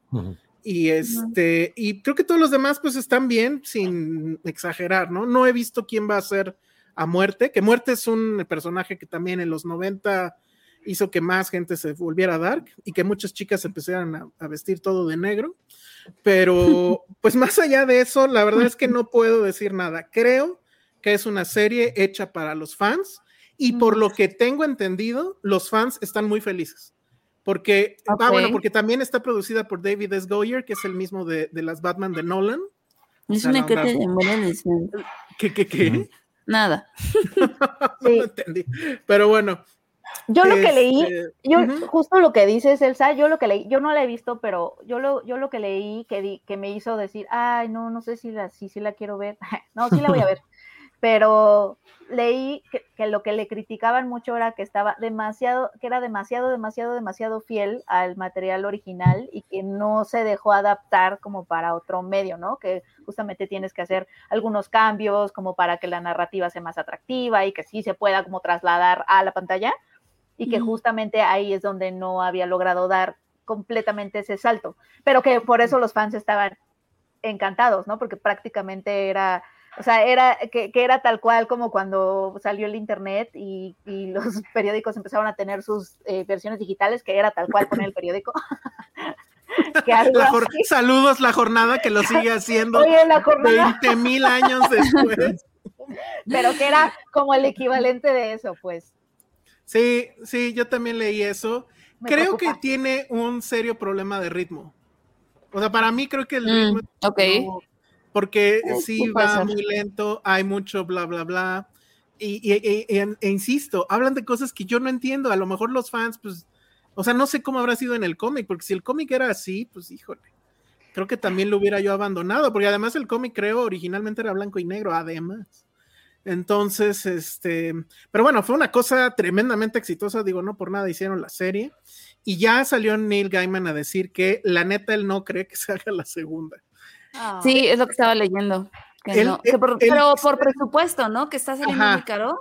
Y este, y creo que todos los demás pues están bien, sin exagerar, ¿no? No he visto quién va a ser a muerte, que muerte es un personaje que también en los 90 hizo que más gente se volviera dark y que muchas chicas empezaran a, a vestir todo de negro. Pero, [LAUGHS] pues más allá de eso, la verdad es que no puedo decir nada. Creo que es una serie hecha para los fans y por lo que tengo entendido, los fans están muy felices. Porque, ah, bueno, porque también está producida por David S. Goyer, que es el mismo de, las Batman de Nolan. Es una que te ¿Qué, qué, qué? Nada. [LAUGHS] no lo entendí. Pero bueno. Yo lo que leí, este, yo justo lo que dices, Elsa, yo lo que leí, yo no la he visto, pero yo lo, yo lo que leí que, que me hizo decir, ay, no, no sé si la, si, si la quiero ver. [LAUGHS] no, sí la voy a ver. Pero leí que, lo que le criticaban mucho era que estaba demasiado, que era demasiado, demasiado, demasiado fiel al material original y que no se dejó adaptar como para otro medio, ¿no? Que justamente tienes que hacer algunos cambios como para que la narrativa sea más atractiva y que sí se pueda como trasladar a la pantalla y que justamente ahí es donde no había logrado dar completamente ese salto, pero que por eso los fans estaban encantados, ¿no? Porque prácticamente era o sea, era que, era tal cual como cuando salió el internet y, los [LAUGHS] periódicos empezaron a tener sus eh, versiones digitales, que era tal cual con el periódico. [LAUGHS] saludos la jornada que lo sigue haciendo Oye, 20 mil años después. [LAUGHS] Pero que era como el equivalente de eso, pues. Sí, sí, yo también leí eso. creo que tiene un serio problema de ritmo. O sea, para mí creo que el mm, ritmo porque sí va muy lento, hay mucho bla, bla, bla. Y, e, insisto, hablan de cosas que yo no entiendo. A lo mejor los fans, pues, o sea, no sé cómo habrá sido en el cómic, porque si el cómic era así, pues híjole, creo que también lo hubiera yo abandonado, porque además el cómic creo originalmente era blanco y negro, además. Entonces, este, pero bueno, fue una cosa tremendamente exitosa, digo, no por nada hicieron la serie. Y ya salió Neil Gaiman a decir que la neta él no cree que [LAUGHS] se haga la segunda. Ah. Sí, es lo que estaba leyendo. pero por presupuesto, ¿no? Que está saliendo muy caro.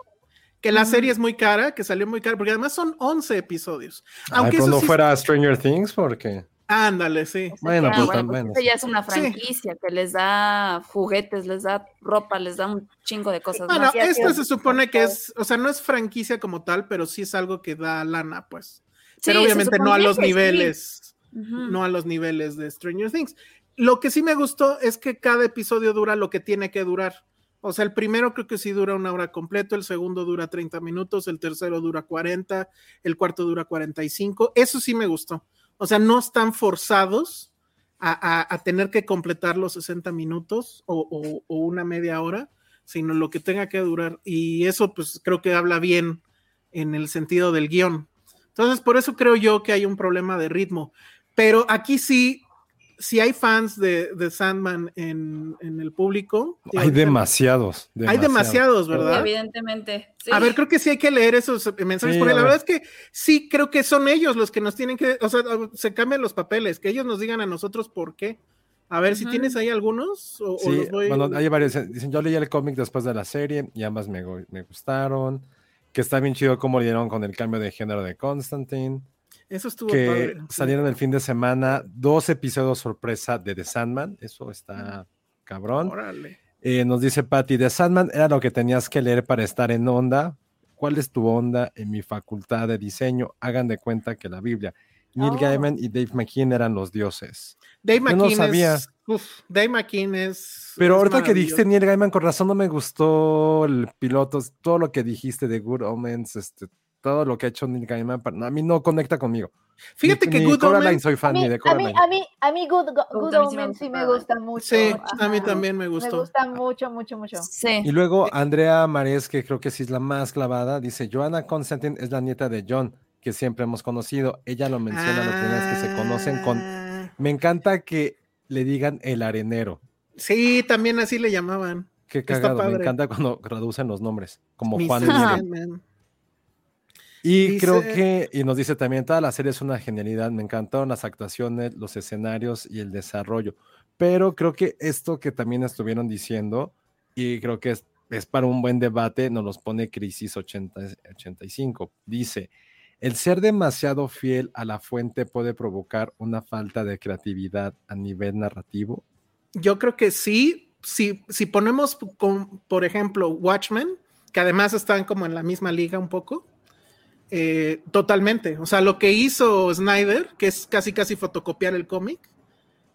Que la serie es muy cara, que salió muy cara, porque además son 11 episodios. Aunque no fuera Stranger Things, porque. Ándale, sí. Bueno, pues también. Pues ya es una franquicia que les da juguetes, les da ropa, les da un chingo de cosas. Bueno, esto se supone que es, o sea, no es franquicia como tal, pero sí es algo que da lana, pues. Pero obviamente no a los niveles, no a los niveles de Stranger Things. Lo que sí me gustó es que cada episodio dura lo que tiene que durar. O sea, el primero creo que sí dura una hora completo, el segundo dura 30 minutos, el tercero dura 40, el cuarto dura 45. Eso sí me gustó. O sea, no están forzados a, tener que completar los 60 minutos o, una media hora, sino lo que tenga que durar. Y eso pues creo que habla bien en el sentido del guion. Entonces, por eso creo yo que hay un problema de ritmo. Pero aquí sí, si hay fans de, Sandman en, el público. Hay demasiados, Hay demasiados, ¿verdad? Evidentemente. A ver, creo que sí hay que leer esos mensajes, porque la verdad es que sí creo que son ellos los que nos tienen que, o sea, se cambian los papeles, que ellos nos digan a nosotros por qué. A ver, si tienes ahí algunos. O, sí, bueno, hay varios. Dicen, yo leí el cómic después de la serie y ambas me, me gustaron. Que está bien chido cómo le dieron con el cambio de género de Constantine. Eso estuvo que salieron el fin de semana dos episodios sorpresa de The Sandman. Eso está cabrón. Eh, nos dice Patty, The Sandman era lo que tenías que leer para estar en onda. ¿Cuál es tu onda en mi facultad de diseño? Hagan de cuenta que la Biblia. Neil Oh. Gaiman y Dave McKean eran los dioses. Dave Yo no McKean sabía. es. uf, Dave McKean es. Pero es ahorita que dijiste. Neil Gaiman, con razón no me gustó el piloto, todo lo que dijiste de Good Omens, este, todo lo que ha hecho Neil Gaiman, para- a mí no conecta conmigo. Fíjate Ni- que ni Good Coraline Omens. soy A fan, mí, ni de a mí, Coraline. a mí, a mí Good, Go- Good Omens sí me me gusta. mucho. Sí, a mí también me Me gustó. gusta mucho, mucho, mucho. Sí. Y luego Andrea Mares, que creo que sí es la más clavada, dice, Joanna Constantine es la nieta de John, que siempre hemos conocido. Ella lo menciona la primera vez que se conocen con... Ah, Me encanta que le digan el arenero. Sí, también así le llamaban. Qué cagado, me encanta cuando traducen los nombres, como. Juan y Y creo Dice- que, y nos dice también, toda la serie es una genialidad, me encantaron las actuaciones, los escenarios y el desarrollo, pero creo que esto que también estuvieron diciendo, y creo que es, es para un buen debate, nos los pone Crisis 80 85, dice, el ser demasiado fiel a la fuente puede provocar una falta de creatividad a nivel narrativo. Yo creo que sí. Si, si ponemos, con, por ejemplo, Watchmen, que además están como en la misma liga un poco, eh, totalmente. O sea, lo que hizo Snyder, que es casi casi fotocopiar el cómic,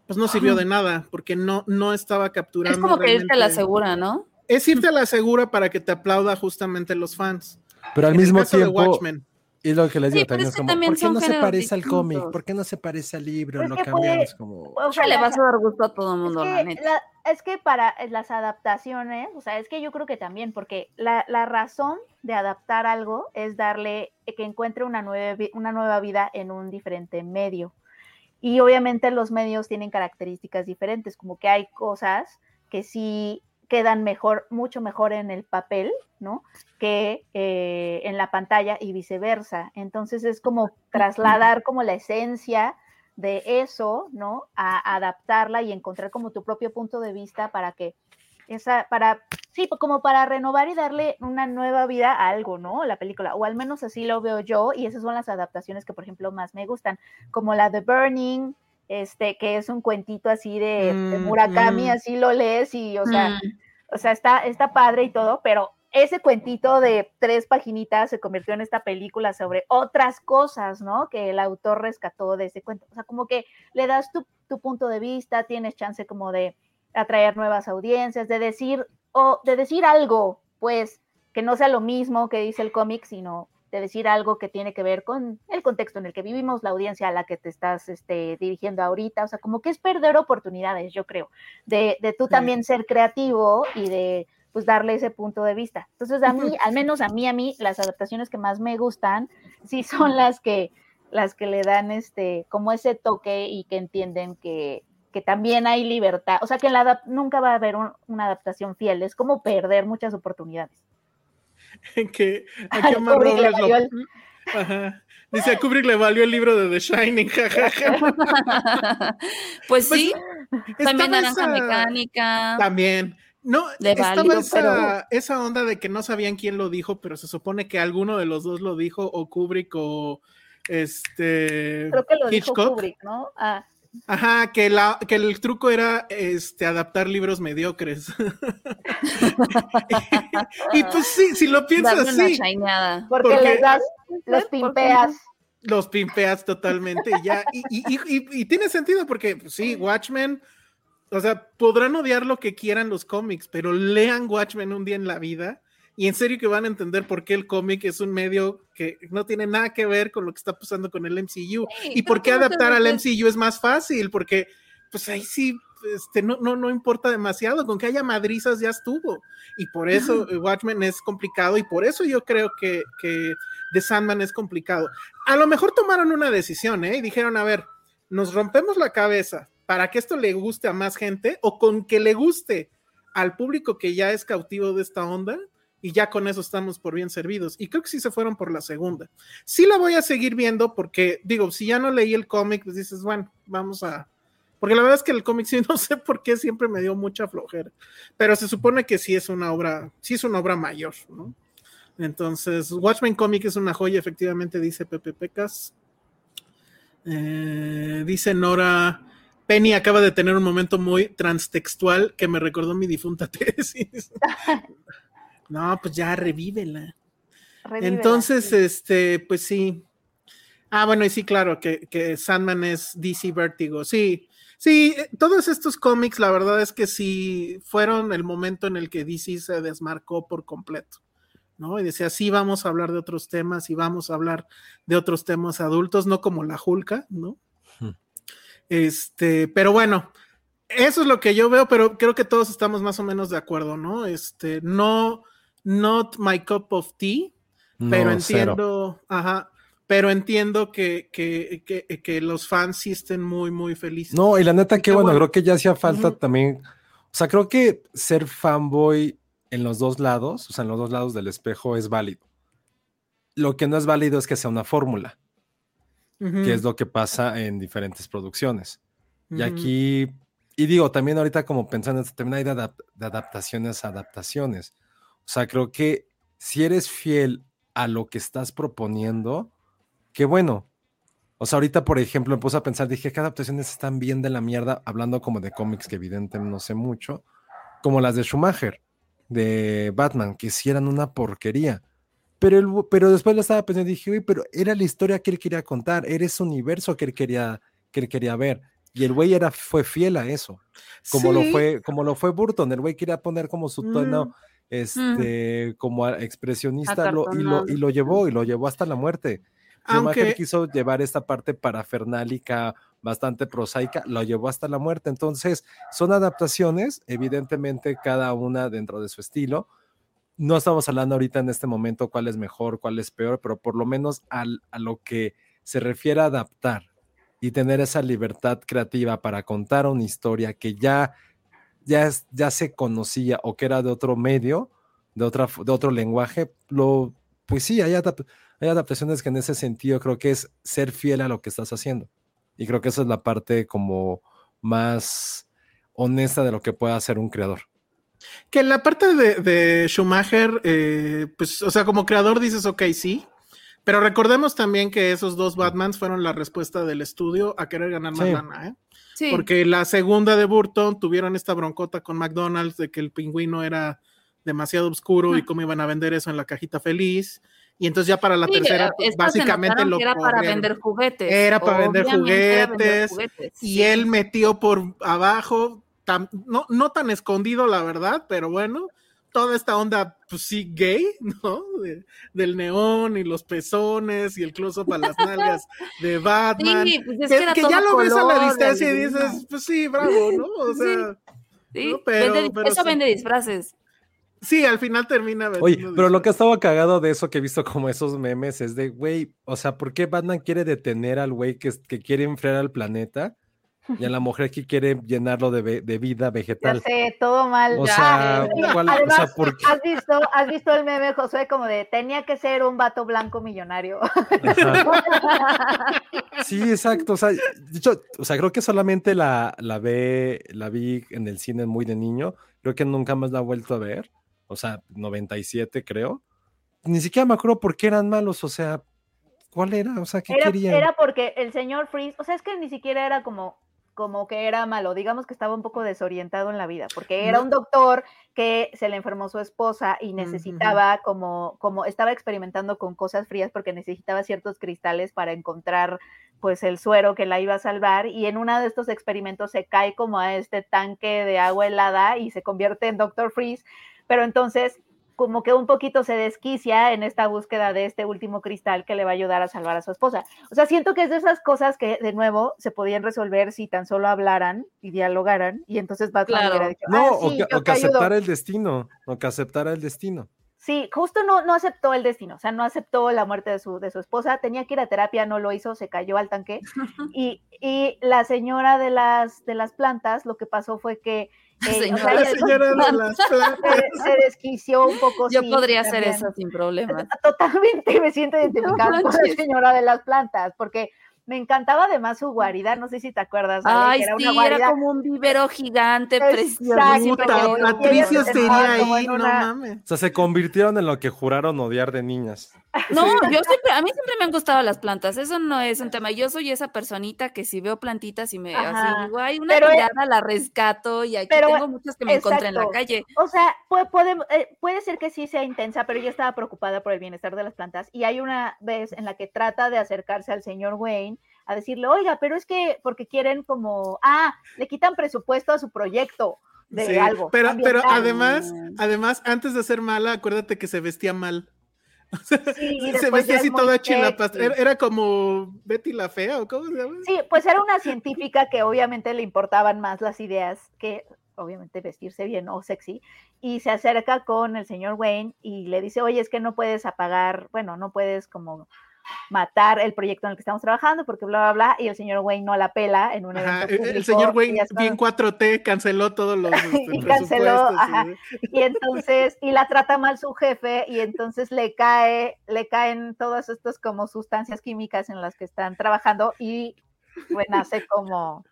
pues no sirvió de nada, porque no, no estaba capturando. Es como que irte a la segura, ¿no? Es irte a la segura para que te aplauda justamente los fans. Pero al En el mismo tiempo, Watchmen, y lo que les digo también es es que como, también ¿por qué no se parece al cómic? ¿Por qué no se parece al libro? Es Lo que cambiamos puede- como... O sea, le vas a dar gusto a todo el Es mundo, la que, neta. la- es que para las adaptaciones, o sea, es que yo creo que también, porque la, la razón de adaptar algo es darle eh, que encuentre una nueva, una nueva vida en un diferente medio. Y obviamente los medios tienen características diferentes, como que hay cosas que sí quedan mejor, mucho mejor en el papel, ¿no? Que eh, en la pantalla y viceversa. Entonces es como trasladar como la esencia de eso, ¿no? A adaptarla y encontrar como tu propio punto de vista para que esa, para, sí, como para renovar y darle una nueva vida a algo, ¿no? La película, o al menos así lo veo yo, y esas son las adaptaciones que, por ejemplo, más me gustan, como la de Burning, este, que es un cuentito así de, de Mm, Murakami, mm. así lo lees y, o sea, Mm. o sea, está, está padre y todo, pero ese cuentito de tres paginitas se convirtió en esta película sobre otras cosas, ¿no? Que el autor rescató de ese cuento. O sea, como que le das tu, tu punto de vista, tienes chance como de atraer nuevas audiencias, de decir, o de decir algo, pues, que no sea lo mismo que dice el cómic, sino de decir algo que tiene que ver con el contexto en el que vivimos, la audiencia a la que te estás este, dirigiendo ahorita, o sea, como que es perder oportunidades, yo creo, de, de tú Sí. también ser creativo y de pues darle ese punto de vista. Entonces, a mí, al menos a mí, a mí, las adaptaciones que más me gustan, sí son las que, las que le dan este, como ese toque y que entienden que, que también hay libertad. O sea, que en la nunca va a haber un- una adaptación fiel, es como perder muchas oportunidades. [LAUGHS] que a le Robles lo- valió el- [LAUGHS] Ajá. Dice a Kubrick le valió el libro de The Shining, [LAUGHS] jajaja. pues Pues, sí, también naranja esa- mecánica. También. No, Le estaba valió, esa, pero- esa onda de que no sabían quién lo dijo, pero se supone que alguno de los dos lo dijo, o Kubrick o este Creo que lo dijo. Kubrick, ¿no? Ah, Ajá, que, la, que el truco era este, adaptar libros mediocres. y, [LAUGHS] y, pues sí, si lo piensas así, porque, Porque- les das, los pimpeas. los pimpeas totalmente y ya. Y, y- y- y- y tiene sentido porque pues, sí, Watchmen, o sea, podrán odiar lo que quieran los cómics, pero lean Watchmen un día en la vida y en serio que van a entender por qué el cómic es un medio que no tiene nada que ver con lo que está pasando con el MCU Sí, y por qué adaptar al MCU es más fácil, porque pues ahí sí. Este, no, no, no importa demasiado, con que haya madrizas ya estuvo. Y por eso eh, Watchmen es complicado y por eso yo creo que, que The Sandman es complicado. A lo mejor tomaron una decisión, ¿eh? Y dijeron, a ver, nos rompemos la cabeza para que esto le guste a más gente o con que le guste al público que ya es cautivo de esta onda y ya con eso estamos por bien servidos. Y creo que sí se fueron por la segunda. Sí la voy a seguir viendo porque, digo, si ya no leí el cómic, pues dices, bueno, vamos a... Porque la verdad es que el cómic sí [LAUGHS] no sé por qué siempre me dio mucha flojera, pero se supone que sí es una obra, sí es una obra mayor, ¿no? Entonces, Watchmen Comic es una joya, efectivamente, dice Pepe Pecas. Eh, dice Nora, Penny acaba de tener un momento muy transtextual que me recordó mi difunta [LAUGHS] tesis. [LAUGHS] no, pues ya revívela. Revívela, Entonces, sí. este, pues sí. Ah, bueno, y sí, claro, que, que Sandman es DC Vertigo. Sí, sí, eh, todos estos cómics, la verdad es que sí fueron el momento en el que DC se desmarcó por completo. ¿no? Y decía, sí, vamos a hablar de otros temas y vamos a hablar de otros temas adultos, no como la Julka, ¿no? Hmm. Este, pero bueno, eso es lo que yo veo, pero creo que todos estamos más o menos de acuerdo, ¿no? Este, no, not my cup of tea, pero cero. entiendo, ajá, pero entiendo que, que, que, que los fans sí estén muy, muy felices. No, y la neta, que bueno, bueno. creo que ya hacía falta también. O sea, creo que ser fanboy en los dos lados, o sea, en los dos lados del espejo, es válido. Lo que no es válido es que sea una fórmula, que es lo que pasa en diferentes producciones. Y aquí, y digo, también ahorita como pensando en tema, hay de, adap- de adaptaciones a adaptaciones. O sea, creo que si eres fiel a lo que estás proponiendo, qué bueno. O sea, ahorita, por ejemplo, me puse a pensar, dije, ¿qué adaptaciones están bien de la mierda? Hablando como de cómics que evidentemente no sé mucho, como las de Schumacher, de Batman, que sí eran una porquería. Pero, el- pero después lo estaba pensando y dije, "Uy, pero era la historia que él quería contar, era ese universo que él quería, que él quería ver. Y el güey era, fue fiel a eso, como lo fue, como lo fue Burton. El güey quería poner como su tono, Mm. Este, como expresionista, lo- y, lo, y lo llevó, y lo llevó hasta la muerte. Schumacher aunque quiso llevar esta parte parafernálica, bastante prosaica, lo llevó hasta la muerte. Entonces, son adaptaciones, evidentemente cada una dentro de su estilo. No estamos hablando ahorita en este momento cuál es mejor, cuál es peor, pero por lo menos al- a lo que se refiere a adaptar y tener esa libertad creativa para contar una historia que ya, ya, es- ya se conocía o que era de otro medio, de, otra, de otro lenguaje, lo, pues sí, hay, adap- hay adaptaciones que en ese sentido creo que es ser fiel a lo que estás haciendo. Y creo que esa es la parte como más honesta de lo que puede hacer un creador. Que la parte de, de Schumacher, eh, pues, o sea, como creador dices, ok, sí. Pero recordemos también que esos dos Batmans fueron la respuesta del estudio a querer ganar más Sí. lana, ¿eh? Sí. Porque la segunda de Burton tuvieron esta broncota con McDonald's de que el pingüino era demasiado oscuro y cómo iban a vender eso en la cajita feliz. Y entonces ya para la Sí, tercera, se básicamente lo que era para vender juguetes. Era para vender juguetes, Y sí. él metió por abajo, no, no tan escondido, la verdad, pero bueno, toda esta onda, pues sí, gay, [LAUGHS] ¿no? De- del neón y los pezones y el close-up a las nalgas de Batman. Sí, pues es que, ya lo ves a la distancia y dices, pues sí, bravo, ¿no? O sea, Sí, no, pero- vende- pero eso sí. vende disfraces. sí, al final termina. Oye, pero lo que ha estado cagado de eso que he visto como esos memes es de, güey, o sea, ¿por qué Batman quiere detener al güey que, que quiere enfriar al planeta y a la mujer que quiere llenarlo de, de vida Ya vegetal? sé, todo mal. O Ya, sea. ¿cuál-. ¿has visto, has visto el meme, Josué, como de tenía que ser un vato blanco millonario. Sí, exacto. O sea, de hecho, o sea, creo que solamente la, la, ve, la vi en el cine muy de niño. Creo que nunca más la he vuelto a ver. O sea, 97 creo. Ni siquiera me acuerdo por qué eran malos. O sea, ¿cuál era? O sea, ¿qué Era, querían? era porque el señor Freeze, o sea, es que ni siquiera era como, como que era malo, digamos que estaba un poco desorientado en la vida, porque era un doctor que se le enfermó su esposa y necesitaba como, como estaba experimentando con cosas frías porque necesitaba ciertos cristales para encontrar pues el suero que la iba a salvar y en uno de estos experimentos se cae como a este tanque de agua helada y se convierte en Doctor Freeze, pero entonces como que un poquito se desquicia en esta búsqueda de este último cristal que le va a ayudar a salvar a su esposa. O sea, siento que es de esas cosas que, de nuevo, se podían resolver si tan solo hablaran y dialogaran, y entonces Batman Claro. hubiera dicho, No, "Ah, o sí, que, o que te ayudo". aceptara el destino. O que aceptara el destino. Sí, justo no, no aceptó el destino, o sea, no aceptó la muerte de su, de su esposa, tenía que ir a terapia, no lo hizo, se cayó al tanque. [LAUGHS] Y, y la señora de las, de las plantas, lo que pasó fue que O señora sea, señora de las [LAUGHS] plantas. se, se desquició un poco. Yo sí, podría hacer eso sin problemas. Totalmente me siento [LAUGHS] identificada con la señora de las plantas, porque me encantaba además su guarida, no sé si te acuerdas, Ay, que era sí, una guarida era como un vivero gigante, Exacto. precioso. Patricia ella se estaría sentaba como ahí, no una- mames. O sea, se convirtieron en lo que juraron odiar de niñas. [LAUGHS] No, yo siempre, a mí siempre me han gustado las plantas, eso no es un tema. Yo soy esa personita que si veo plantitas y me Ajá. así, digo, "Ay, una Pero, eh, tirada la rescato y aquí pero, tengo muchas que me encontré en la exacto. calle. O sea, puede, puede, eh, puede ser que sí sea intensa, pero yo estaba preocupada por el bienestar de las plantas. Y hay una vez en la que trata de acercarse al señor Wayne a decirle, oiga, pero es que porque quieren como, ah, le quitan presupuesto a su proyecto de Sí, algo. pero, pero ambiental". además, además, antes de ser mala, acuérdate que se vestía mal. [LAUGHS] Sí, y se vestía así toda chilapasta. sexy. Era, era como Betty la Fea, ¿o cómo se llama? Sí, pues era una científica que obviamente le importaban más las ideas que obviamente vestirse bien o sexy, y se acerca con el señor Wayne y le dice, oye, es que no puedes apagar, bueno, no puedes como matar el proyecto en el que estamos trabajando porque bla, bla, bla, y el señor Wayne no la pela en un Ajá, evento el- público. el señor Wayne, bien 4T, canceló todos los [LAUGHS] este, Y canceló, ajá. y- y entonces, y la trata mal su jefe, y entonces le cae, le caen todas estas como sustancias químicas en las que están trabajando y renace como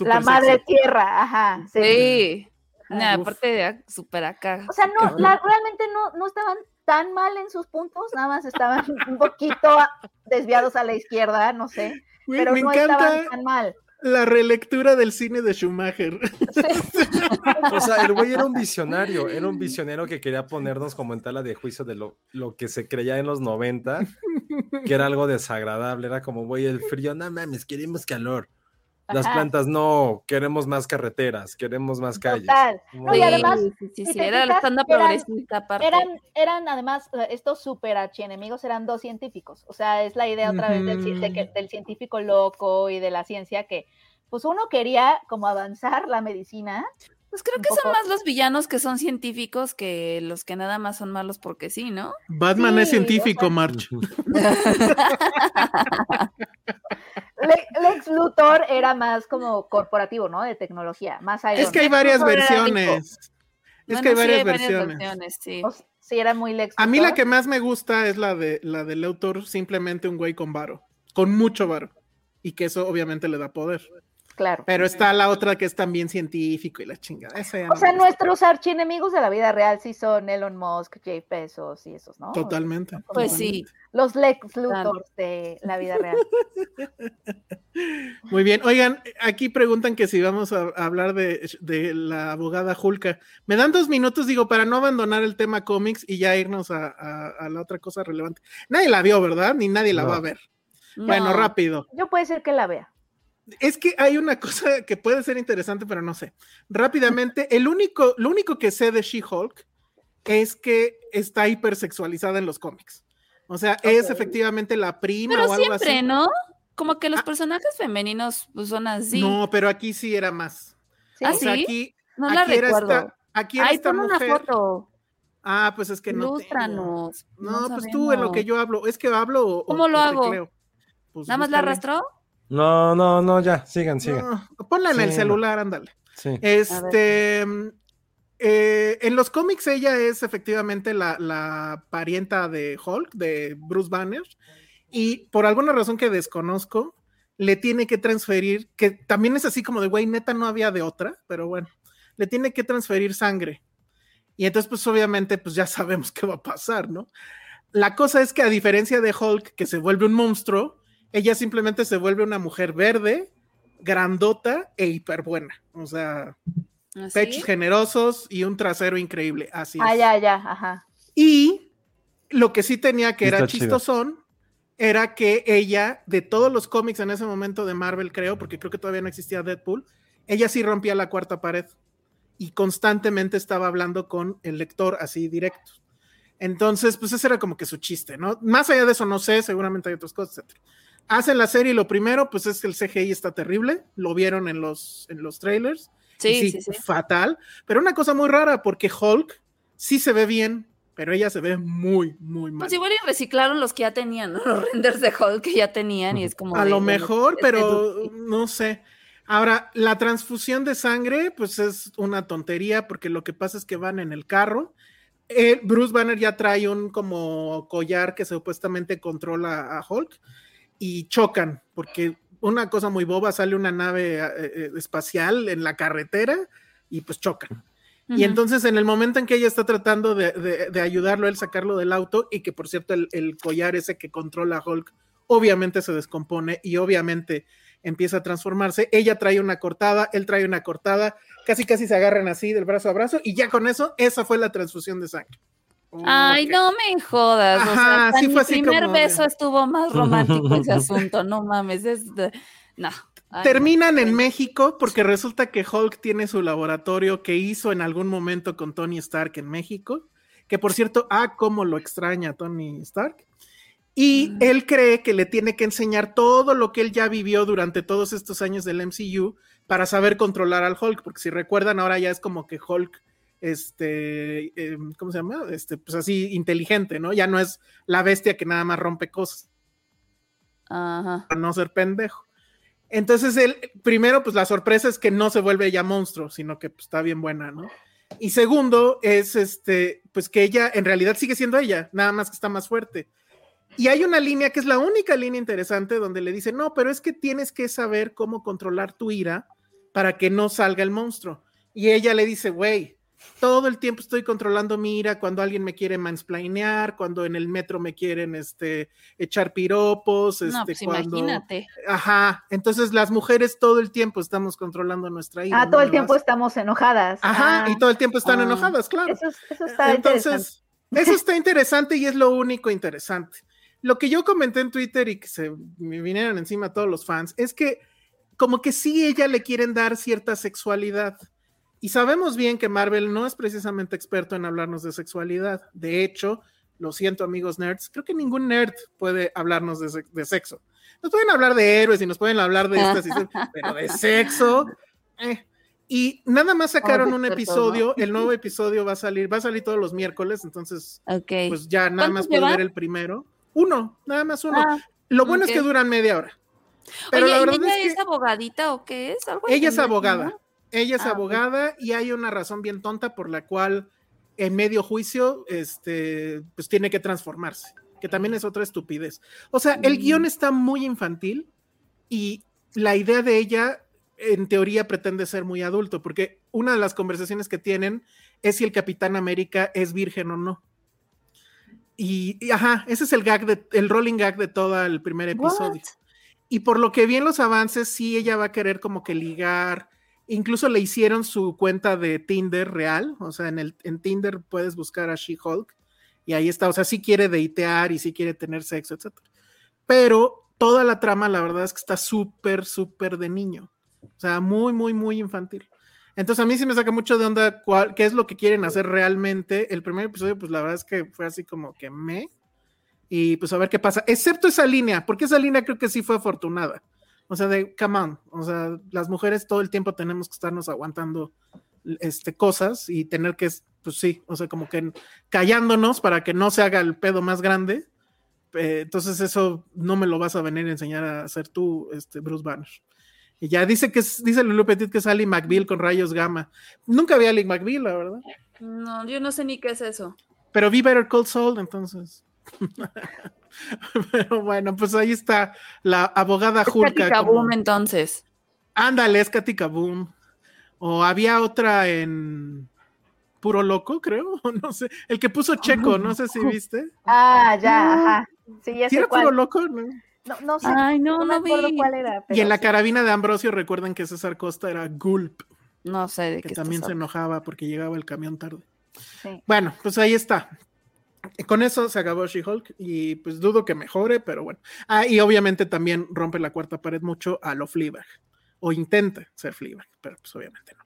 la madre sexy. tierra, ajá. sí. Sí. Nah, Uf. aparte de súper acá. O sea, no, la- realmente no, no estaban tan mal en sus puntos, nada más estaban [LAUGHS] un poquito desviados a la izquierda, no sé, pero me no encanta estaban tan mal. la relectura del cine de Schumacher. [LAUGHS] O sea, el güey era un [LAUGHS] visionario, era un visionario que quería ponernos como en tela de juicio de lo, lo que se creía en los 90, que era algo desagradable, era como, güey, el frío, no mames, queremos calor. Las Ajá. plantas no, queremos más carreteras, queremos más calles. Total. Como, No, y además, sí, sí, si sí, te era la tanda eran- progresista aparte. Eran, eran además, estos super archienemigos eran dos científicos. O sea, es la idea otra vez del, ci- de que- Ujú. del científico loco y de la ciencia que, pues uno quería como avanzar la medicina. Pues creo que son más los villanos que son científicos que los que nada más son malos porque sí, ¿no? Batman es Sí, o científico, sea- March. [LAUGHS] Le- Lex Luthor era más como corporativo, ¿no? De tecnología, más Es que hay Iron varias Luthor versiones. Es Bueno, que hay sí, varias versiones. versiones, sí. O sea, sí, era muy Lex A mí la Luthor. que más me gusta es la de la del autor, simplemente un güey con varo, con mucho varo. Y que eso obviamente le da poder. Claro. Pero está la otra que es también científico y la chingada. Esa ya O no sea, nuestros archienemigos de la vida real sí son Elon Musk, Jeff Bezos y esos, ¿no? Totalmente. Pues sí. Los Lex Claro. Luthors de la vida real. [LAUGHS] Muy bien. Oigan, aquí preguntan que si vamos a, hablar de, de la abogada Julka. Me dan dos minutos, digo, para no abandonar el tema cómics y ya irnos a, a- a la otra cosa relevante. Nadie la vio, ¿verdad? Ni nadie la No. va a ver. Bueno, No. rápido. Yo puede ser que la vea. Es que hay una [LAUGHS] cosa que puede ser interesante, pero no sé. Rápidamente, el único, lo único que sé de She-Hulk es que está hipersexualizada en los cómics. O sea, es efectivamente la prima Pero o algo siempre, así. ¿no? Como que los Ah. personajes femeninos pues, son así. No, pero aquí sí era más. ¿sí? ¿Ah, O sea, sí? aquí, no la aquí era recuerdo. esta, aquí era Ay, esta pon una mujer. foto. Ah, pues es que no. tengo. Ilústranos. No, pues tú en lo que yo hablo. Es que hablo. o- ¿Cómo o lo hago? Pues ¿Nada más la arrastró? No, no, no, ya, sigan, sigan. No, ponla en el celular, ándale. Sí. Este. eh, en los cómics ella es efectivamente la, la parienta de Hulk, de Bruce Banner, y por alguna razón que desconozco, le tiene que transferir, que también es así como de, güey, neta no había de otra, pero bueno, le tiene que transferir sangre. Y entonces, pues obviamente, pues ya sabemos [LAUGHS] qué va a pasar, ¿no? La cosa es que a diferencia de Hulk, que se vuelve un monstruo, ella simplemente se vuelve una mujer verde, grandota e hiperbuena. O sea, ¿Así? pechos generosos y un trasero increíble. Así Ah, es. ya, ya, ajá. Y lo que sí tenía que era chido. chistosón era que ella, de todos los cómics en ese momento de Marvel, creo, porque creo que todavía no existía Deadpool, ella sí rompía la cuarta pared y constantemente estaba hablando con el lector así directo. Entonces, pues ese era como que su chiste, ¿no? Más allá de eso, no sé, seguramente hay otras cosas, etc. Hacen la serie y lo primero, pues es que el CGI está terrible, lo vieron en los, en los trailers. Sí, sí, sí. Fatal. Pero una cosa muy rara, porque Hulk sí se ve bien, pero ella se ve muy, muy mal. Pues igual y reciclaron los que ya tenían, ¿no? [LAUGHS] Los renders de Hulk que ya tenían y es como. A de, lo mejor, pero no sé. Ahora, la transfusión de sangre, pues es una tontería, porque lo que pasa es que van en el carro. Eh, Bruce Banner ya trae un como collar que supuestamente controla a Hulk y chocan, porque una cosa muy boba, sale una nave eh, eh, espacial en la carretera y pues chocan. Y entonces en el momento en que ella está tratando de, de, de ayudarlo, él sacarlo del auto, y que por cierto el, el, collar ese que controla Hulk, obviamente se descompone y obviamente empieza a transformarse, ella trae una cortada, él trae una cortada, casi casi se agarran así del brazo a brazo, y ya con eso, esa fue la transfusión de sangre. Ay, okay. no me jodas. Ajá, o sea, sí fue mi así primer como beso estuvo más romántico ese [LAUGHS] asunto, no mames, es de- no. Ay, Terminan no. en México porque resulta que Hulk tiene su laboratorio que hizo en algún momento con Tony Stark en México, que por cierto, ah, cómo lo extraña Tony Stark. Y Mm. él cree que le tiene que enseñar todo lo que él ya vivió durante todos estos años del MCU para saber controlar al Hulk, porque si recuerdan, ahora ya es como que Hulk, este, eh, ¿cómo se llama? Este, pues así inteligente, ¿no? Ya no es la bestia que nada más rompe cosas Ajá. para no ser pendejo. Entonces, él, primero, pues la sorpresa es que no se vuelve ya monstruo, sino que pues, está bien buena, ¿no? Y segundo, es este, pues que ella en realidad sigue siendo ella, nada más que está más fuerte. Y hay una línea que es la única línea interesante donde le dice, no, pero es que tienes que saber cómo controlar tu ira para que no salga el monstruo. Y ella le dice, güey, todo el tiempo estoy controlando mi ira cuando alguien me quiere mansplainear, cuando en el metro me quieren este, echar piropos, este, no, pues cuando... imagínate. Ajá, entonces las mujeres todo el tiempo estamos controlando nuestra ira. Ah, ¿no? todo el tiempo vas- estamos enojadas. Ajá, Ah, y todo el tiempo están Ah. enojadas, claro. Eso, es- eso está interesante. Entonces, eso está [LAUGHS] interesante y es lo único interesante. Lo que yo comenté en Twitter y que se me vinieron encima todos los fans es que como que sí ella le quieren dar cierta sexualidad. Y sabemos bien que Marvel no es precisamente experto en hablarnos de sexualidad. De hecho, lo siento amigos nerds, creo que ningún nerd puede hablarnos de, de sexo. Nos pueden hablar de héroes y nos pueden hablar de estas, [LAUGHS] pero de sexo. eh. Y nada más sacaron un episodio, el nuevo [LAUGHS] episodio va a salir, va a salir todos los miércoles, entonces Ok. pues ya nada más ¿Cuántos puedo ver el primero. Uno, nada más uno. Ah, Lo bueno es ok. que duran media hora. Pero Oye, la ¿y verdad ella es es, que abogadita o qué es? ¿Algo ella es abogada. Ella es Ah, abogada y hay una razón bien tonta por la cual en medio juicio, este, pues tiene que transformarse, que también es otra estupidez. O sea, el Mm. guion está muy infantil y la idea de ella, en teoría, pretende ser muy adulto, porque una de las conversaciones que tienen es si el Capitán América es virgen o no. Y, y, ajá, ese es el gag de, el rolling gag de todo el primer episodio. What? Y por lo que vi en los avances, sí, ella va a querer como que ligar. Incluso le hicieron su cuenta de Tinder real. O sea, en, el, en Tinder puedes buscar a She-Hulk. Y ahí está. O sea, sí quiere deitear y sí quiere tener sexo, etc. Pero toda la trama, la verdad es que está súper, súper de niño. O sea, muy, muy, muy infantil. Entonces a mí sí me saca mucho de onda cuál, qué es lo que quieren hacer realmente. El primer episodio, pues la verdad es que fue así como que me. Y pues a ver qué pasa. Excepto esa línea, porque esa línea creo que sí fue afortunada. O sea, de, come on. O sea, las mujeres todo el tiempo tenemos que estarnos aguantando este, cosas y tener que, pues sí, o sea, como que callándonos para que no se haga el pedo más grande. Eh, entonces eso no me lo vas a venir a enseñar a hacer tú, este, Bruce Banner. Y ya dice que es, dice Lulu Petit que es Ali McBeal con rayos gamma. Nunca vi a Ali McBeal, la verdad. No, yo no sé ni qué es eso. Pero vi Better Cold Soul, entonces. [LAUGHS] Pero bueno, pues ahí está la abogada Es Hulka. Katy como- Kaboom, entonces. Ándale, es Katy Kaboom. O había otra en Puro Loco, creo. [LAUGHS] No sé. El que puso Checo, no sé si viste. Ah, ya, ajá. Sí, ya ¿Sí sé era Puro. Loco? No. No, no sé. Ay, no, no acuerdo vi. cuál era. Y en la sí. carabina de Ambrosio, recuerden que César Costa era Gulp, No sé de que qué también se enojaba porque llegaba el camión tarde. Sí. Bueno, pues ahí está. Con eso se acabó She-Hulk y pues dudo que mejore, pero bueno. Ah, y obviamente también rompe la cuarta pared mucho a lo Fleabag, o intenta ser Fleabag, pero pues obviamente no.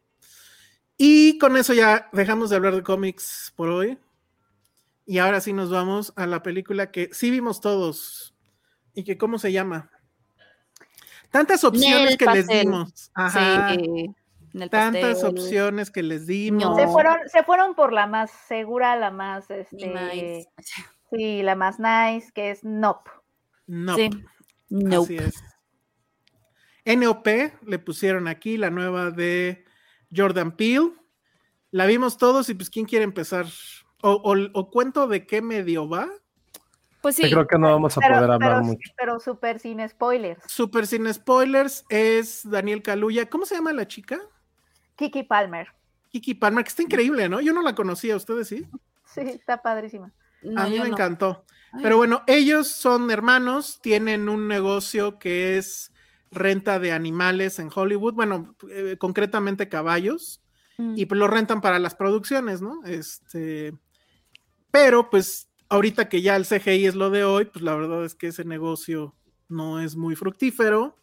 Y con eso ya dejamos de hablar de cómics por hoy. Y ahora sí nos vamos a la película que sí vimos todos. ¿Y que cómo se llama? Tantas opciones que les dimos. Ajá. Sí, en el Tantas pastel. opciones que les dimos. No. Se fueron, se fueron por la más segura, la más, este, nice. sí, la más nice, que es Nope. No. Sí. Nope. Así es. NOP le pusieron aquí la nueva de Jordan Peele. La vimos todos y pues ¿quién quiere empezar? O, o- o cuento de qué medio va. Pues sí. Yo creo que no vamos a Pero, poder hablar pero, mucho. pero súper sin spoilers. Super sin spoilers es Daniel Kaluuya. ¿Cómo se llama la chica? Kiki Palmer. Kiki Palmer, que está increíble, ¿no? Yo no la conocía, ¿ustedes sí? Sí, está padrísima. No, a mí me no. encantó. Ay. Pero bueno, ellos son hermanos, tienen un negocio que es renta de animales en Hollywood, bueno, eh, concretamente caballos, Mm. y pues lo rentan para las producciones, ¿no? Este, pero pues ahorita que ya el CGI es lo de hoy, pues la verdad es que ese negocio no es muy fructífero.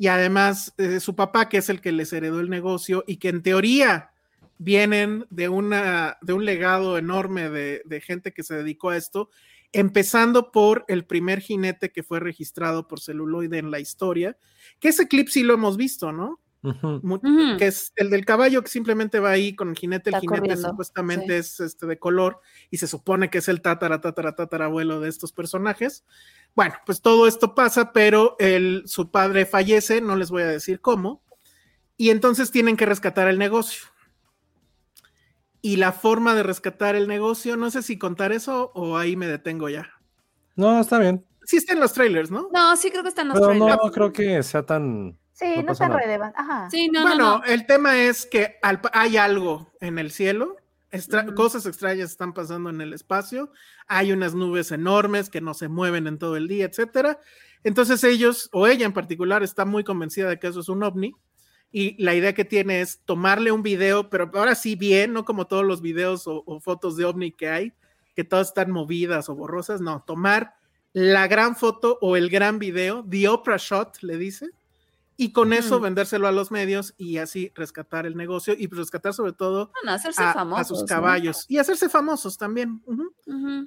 Y además, eh, su papá, que es el que les heredó el negocio y que en teoría vienen de, una, de un legado enorme de, de gente que se dedicó a esto, empezando por el primer jinete que fue registrado por celuloide en la historia, que ese clip sí lo hemos visto, ¿no? Que es el del caballo que simplemente va ahí con el jinete, el Está jinete corriendo, supuestamente sí. es este de color y se supone que es el tatara, tatara, tatarabuelo de estos personajes. Bueno, pues todo esto pasa, pero el, su padre fallece, no les voy a decir cómo, y entonces tienen que rescatar el negocio. Y la forma de rescatar el negocio, no sé si contar eso o ahí me detengo ya. No, está bien. Sí está en los trailers, ¿no? No, sí creo que está en los Pero no trailers. creo que sea tan. Sí, No no, nada. relevante. Ajá. Sí, no, bueno, no, no. el tema es que al hay algo en el cielo, extra- cosas extrañas están pasando en el espacio, hay unas nubes enormes que no se mueven en todo el día, etcétera. Entonces ellos, o ella en particular, está muy convencida de que eso es un ovni y la idea que tiene es tomarle un video, pero ahora sí bien, no como todos los videos o, o fotos de ovni que hay, que todas están movidas o borrosas, no, tomar la gran foto o el gran video, the Oprah Shot, le dice, y con eso vendérselo a los medios y así rescatar el negocio y rescatar sobre todo Bueno, a, sus ¿no? caballos y hacerse famosos también.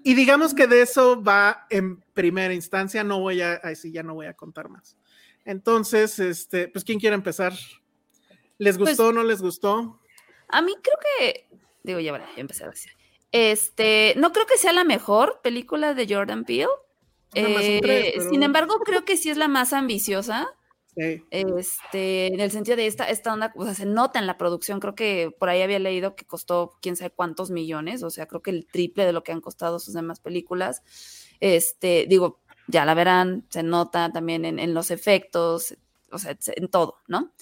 Y digamos que de eso va en primera instancia, no voy a, ahí sí ya no voy a contar más. Entonces, este, pues, ¿quién quiere empezar? ¿Les Pues- gustó o no les gustó? A mí creo que, digo, ya, empecé a decir. Este, no creo que sea la mejor película de Jordan Peele. Tres, Eh, pero- Sin [LAUGHS] embargo, creo que sí es la más ambiciosa. Este, en el sentido de esta, esta onda, o sea, se nota en la producción, creo que por ahí había leído que costó quién sabe cuántos millones, o sea, creo que el triple de lo que han costado sus demás películas. Este, digo, ya la verán, se nota también en, en los efectos, o sea, en todo, ¿no?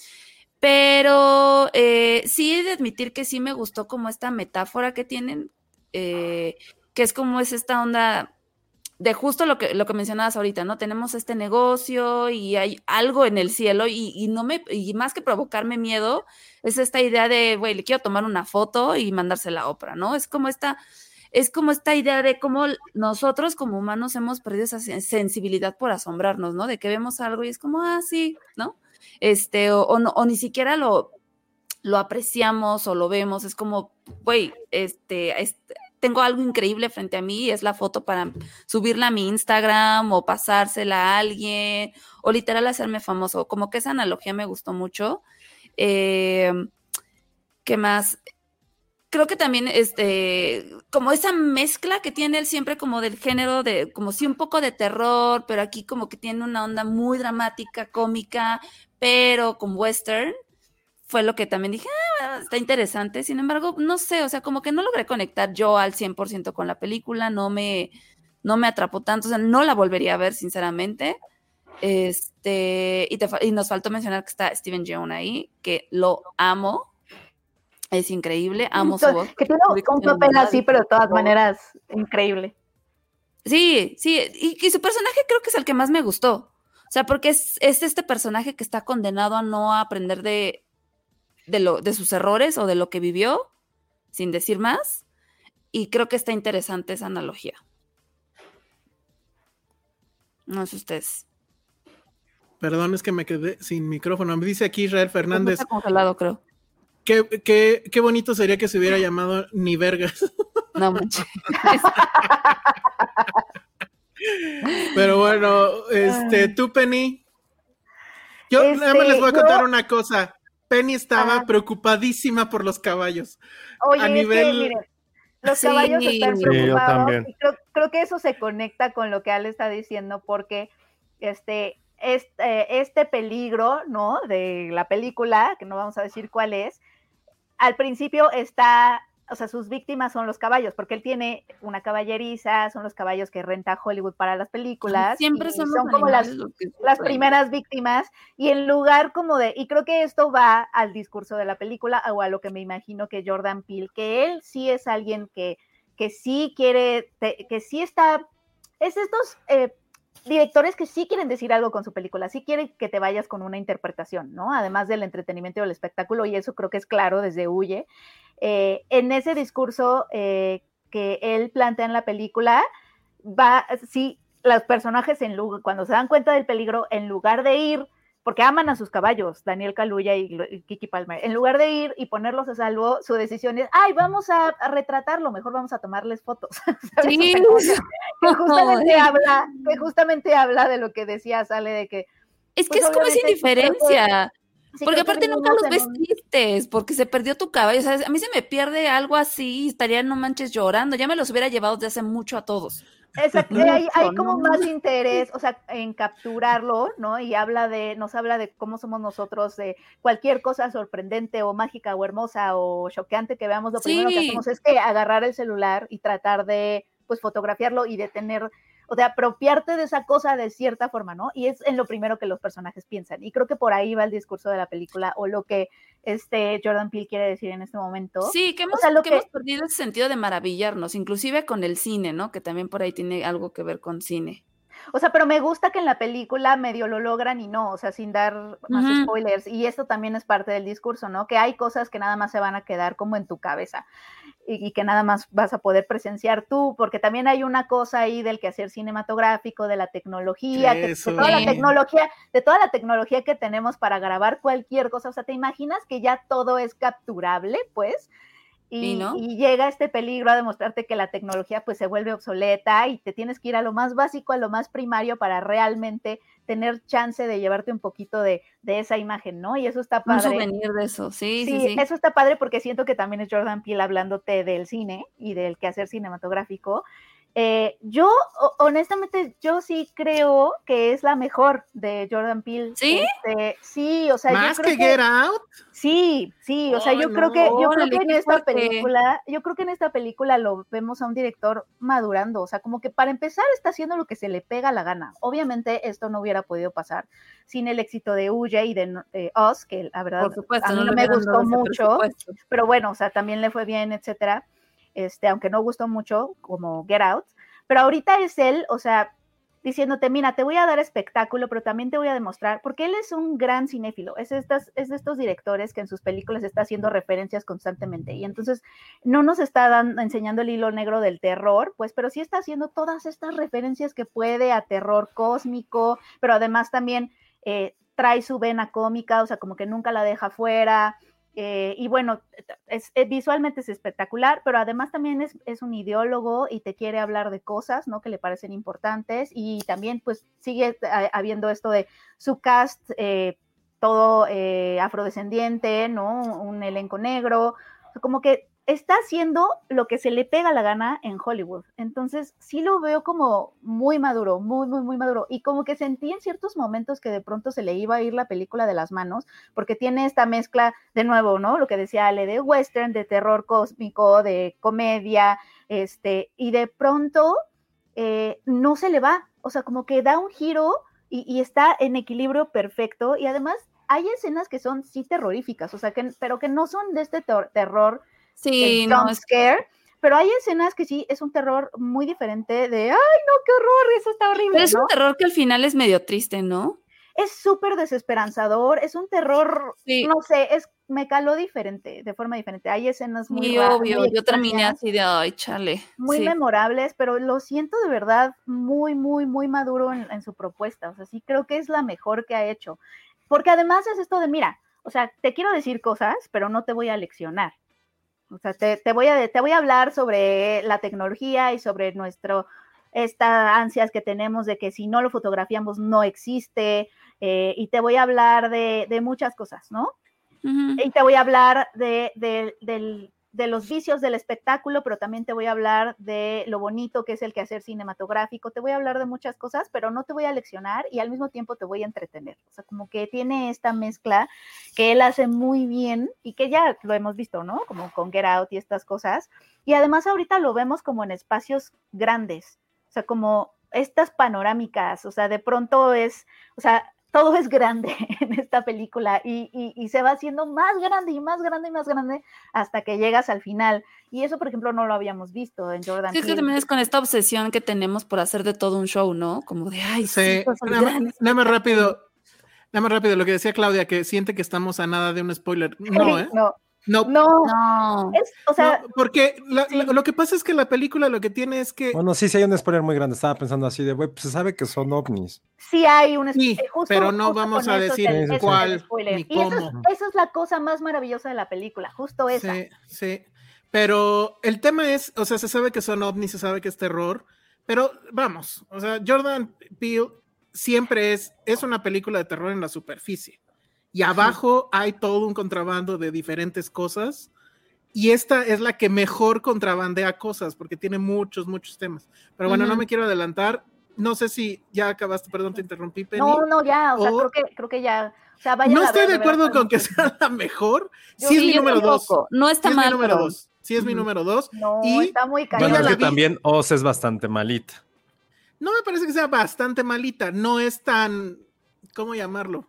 Pero eh, sí he de admitir que sí me gustó como esta metáfora que tienen, eh, que es como es esta onda de justo lo que, lo que mencionabas ahorita, ¿no? Tenemos este negocio y hay algo en el cielo y, y no me, y más que provocarme miedo, es esta idea de, güey, le quiero tomar una foto y mandársela a Oprah, ¿no? Es como esta, es como esta idea de cómo nosotros como humanos hemos perdido esa sen- sensibilidad por asombrarnos, ¿no? De que vemos algo y es como, ah, sí, ¿no? Este, o, o no, o ni siquiera lo, lo apreciamos o lo vemos, es como, güey, este, este, tengo algo increíble frente a mí y es la foto para subirla a mi Instagram o pasársela a alguien o literal hacerme famoso. Como que esa analogía me gustó mucho. Eh, ¿Qué más? Creo que también, este, como esa mezcla que tiene él siempre como del género de, como sí un poco de terror, pero aquí como que tiene una onda muy dramática, cómica, pero con western, fue lo que también dije, ah, está interesante. Sin embargo, no sé, o sea, como que no logré conectar yo al 100% con la película, no me, no me atrapó tanto, o sea, no la volvería a ver, sinceramente. Este, y, te y nos faltó mencionar que está Steven Yeun ahí, que lo amo. Es increíble, amo su voz. Que tiene un papel así, pero de todas maneras, increíble. Sí, sí, y, y su personaje creo que es el que más me gustó. O sea, porque es, es este personaje que está condenado a no aprender de, de, lo, de sus errores o de lo que vivió, sin decir más. Y creo que está interesante esa analogía. No sé ustedes. Perdón, es que me quedé sin micrófono. Me dice aquí Israel Pues Fernández, Está congelado, creo. qué, qué, qué bonito sería que se hubiera llamado Ni Vergas. [LAUGHS] No manches. [LAUGHS] Pero bueno, este, tú, Penny. Yo nada más Este, les voy a yo- contar una cosa. Penny estaba preocupadísima por los caballos. Oye, A es nivel- que, miren, los Sí. caballos están Sí, yo preocupados también. y creo, creo que eso se conecta con lo que Ale está diciendo porque este, este, este peligro, ¿no? De la película, que no vamos a decir cuál es, al principio está, o sea, sus víctimas son los caballos, porque él tiene una caballeriza, son los caballos que renta Hollywood para las películas. Siempre son, son como las, las primeras víctimas, y en lugar como de, y creo que esto va al discurso de la película o a lo que me imagino que Jordan Peele, que él sí es alguien que, que sí quiere, que sí está, es estos... Eh, directores que sí quieren decir algo con su película, sí quieren que te vayas con una interpretación, ¿no? Además del entretenimiento y del espectáculo, y eso creo que es claro desde Huye. Eh, en ese discurso eh, que él plantea en la película, va, sí, los personajes en cuando se dan cuenta del peligro, en lugar de ir porque aman a sus caballos, Daniel Kaluuya y, Kiki Palmer. En lugar de ir y ponerlos a salvo, su decisión es, ay, vamos a, retratarlo, mejor vamos a tomarles fotos. [LAUGHS] Sí. que, justamente [LAUGHS] habla, que justamente habla de lo que decía Sale de que... Es que pues, es como esa indiferencia. porque aparte nunca los ves tristes, porque se perdió tu caballo. A mí se me pierde algo así, estaría no manches llorando. Ya me los hubiera llevado desde hace mucho a todos. Exacto, hay, hay, como más interés, o sea, en capturarlo, ¿no? Y habla de, nos habla de cómo somos nosotros, de cualquier cosa sorprendente o mágica o hermosa o choqueante que veamos, lo primero que hacemos es que agarrar el celular y tratar de, pues, fotografiarlo y de tener o de apropiarte de esa cosa de cierta forma, ¿no? Y es en lo primero que los personajes piensan. Y creo que por ahí va el discurso de la película o lo que este Jordan Peele quiere decir en este momento. Sí, que hemos, que, hemos perdido el sentido de maravillarnos, inclusive con el cine, ¿no? Que también por ahí tiene algo que ver con cine. O sea, pero me gusta que en la película medio lo logran y no, o sea, sin dar más spoilers. Y esto también es parte del discurso, ¿no? Que hay cosas que nada más se van a quedar como en tu cabeza y, que nada más vas a poder presenciar tú, porque también hay una cosa ahí del quehacer cinematográfico, de la tecnología, de toda la tecnología, de toda la tecnología que tenemos para grabar cualquier cosa. O sea, ¿te imaginas que ya todo es capturable, pues? Y, llega este peligro a demostrarte que la tecnología pues se vuelve obsoleta y te tienes que ir a lo más básico, a lo más primario para realmente tener chance de llevarte un poquito de, esa imagen, ¿no? Y eso está padre. Un souvenir de eso, sí, sí, sí, Eso está padre porque siento que también es Jordan Peele hablándote del cine y del quehacer cinematográfico eh, yo, honestamente, yo sí creo que es la mejor de Jordan Peele. ¿Sí? Este, sí, o sea, ¿Más que, Get Out? Sí, sí, o sea, yo creo que, yo creo que en esta película, yo creo que en esta película lo vemos a un director madurando, o sea, como que para empezar está haciendo lo que se le pega la gana. Obviamente esto no hubiera podido pasar sin el éxito de Uye y de eh, Us, que la verdad a mí no, me gustó mucho, pero bueno, o sea, también le fue bien, etcétera este, aunque no gustó mucho, como Get Out, pero ahorita es él, o sea, diciéndote, mira, te voy a dar espectáculo, pero también te voy a demostrar, porque él es un gran cinéfilo, es, de estos directores que en sus películas está haciendo referencias constantemente, y entonces no nos está dando, enseñando el hilo negro del terror, pues, pero sí está haciendo todas estas referencias que puede a terror cósmico, pero además también eh, trae su vena cómica, o sea, como que nunca la deja fuera, eh, y bueno, es, eh, visualmente es espectacular, pero además también es, es, un ideólogo y te quiere hablar de cosas, ¿no? Que le parecen importantes y también pues sigue habiendo esto de su cast, eh, todo afrodescendiente, ¿no? Un elenco negro, como que está haciendo lo que se le pega la gana en Hollywood. Entonces, sí lo veo como muy maduro, muy, muy, muy maduro. Y como que sentí en ciertos momentos que de pronto se le iba a ir la película de las manos, porque tiene esta mezcla, de nuevo, ¿no? Lo que decía Ale, de western, de terror cósmico, de comedia, este, y de pronto eh, no se le va. O sea, como que da un giro y, está en equilibrio perfecto. Y además hay escenas que son sí terroríficas, o sea, que, pero que no son de este terror Sí, no scare. Pero hay escenas que sí es un terror muy diferente de, ay, no, qué horror, eso está horrible. Pero es un terror que al final es medio triste, ¿no? Es súper desesperanzador, es un terror, no sé, es me caló diferente, de forma diferente. Hay escenas muy sí, obvio, yo terminé así de, ay, chale. Muy memorables, pero lo siento de verdad muy, muy, muy maduro en, en, su propuesta. O sea, sí creo que es la mejor que ha hecho. Porque además es esto de, mira, o sea, te quiero decir cosas, pero no te voy a leccionar. O sea, te, voy a, te voy a hablar sobre la tecnología y sobre nuestro, estas ansias que tenemos de que si no lo fotografiamos no existe, eh, y te voy a hablar de, muchas cosas, ¿no? Y te voy a hablar de, del, de los vicios del espectáculo, pero también te voy a hablar de lo bonito que es el quehacer cinematográfico, te voy a hablar de muchas cosas, pero no te voy a leccionar y al mismo tiempo te voy a entretener. O sea, como que tiene esta mezcla que él hace muy bien y que ya lo hemos visto, ¿no? Como con Get Out y estas cosas. Y además ahorita lo vemos como en espacios grandes, o sea, como estas panorámicas, o sea, de pronto es, o sea, todo es grande [LAUGHS] en esta película y, y, y, se va haciendo más grande y más grande y más grande hasta que llegas al final. Y eso, por ejemplo, no lo habíamos visto en Jordan. Sí, es que también es con esta obsesión que tenemos por hacer de todo un show, ¿no? Como de, ay, sí, sí nada, nada más rápido. Nada más rápido, lo que decía Claudia, que siente que estamos a nada de un spoiler. No, ¿eh? No. No, no, no. Es, o sea, no, porque la, sí. la, lo que pasa es que la película lo que tiene es que. Bueno, sí, sí hay un spoiler muy grande. Estaba pensando así de, güey, pues se sabe que son ovnis. Sí hay un spoiler. Sí, justo, pero no justo vamos a decir es el- cuál es ni Y eso es, cómo. eso es la cosa más maravillosa de la película, justo esa. Sí, sí. Pero el tema es, o sea, se sabe que son ovnis, se sabe que es terror, pero vamos, o sea, Jordan Peele siempre es, es una película de terror en la superficie. Y abajo hay todo un contrabando de diferentes cosas. Y esta es la que mejor contrabandea cosas, porque tiene muchos, muchos temas. Pero bueno, no Ujú. me quiero adelantar. No sé si ya acabaste, perdón, te interrumpí, Penny. No, no, ya, o sea, O- creo que, creo que ya. O sea, No a estoy ver, de acuerdo está con que sea la mejor. Yo Sí es sí, mi número dos. No está Sí es mal, mi número pero- dos. Sí es mi número dos. No, Y está muy ya Bueno, es que también Oz es bastante malita. No me parece que sea bastante malita. No es tan. ¿Cómo llamarlo?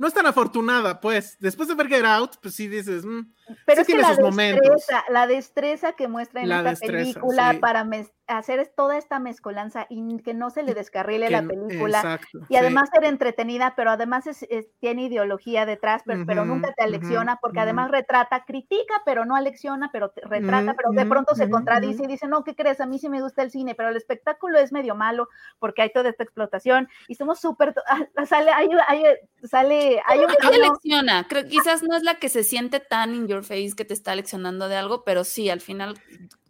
No es tan afortunada, pues. Después de ver Get Out, pues sí dices. mm, Pero sí es que la sus momentos. destreza, la destreza que muestra en La esta destreza, película sí. para hacer es- toda esta mezcolanza y que no se le descarrile que- la película. Exacto. Y además ser entretenida, pero además es- es- tiene ideología detrás, pero, pero nunca te alecciona, porque además retrata, critica, pero no alecciona, pero te- retrata, Ujú, pero de ujú, pronto se ujú, contradice y dice, no, ¿qué crees? A mí sí me gusta el cine, pero el espectáculo es medio malo porque hay toda esta explotación y somos súper, ah, sale, hay, hay- sale, hay un Te plano- lecciona. Creo que quizás no es la que se siente tan in your face que te está leccionando de algo, pero sí, al final.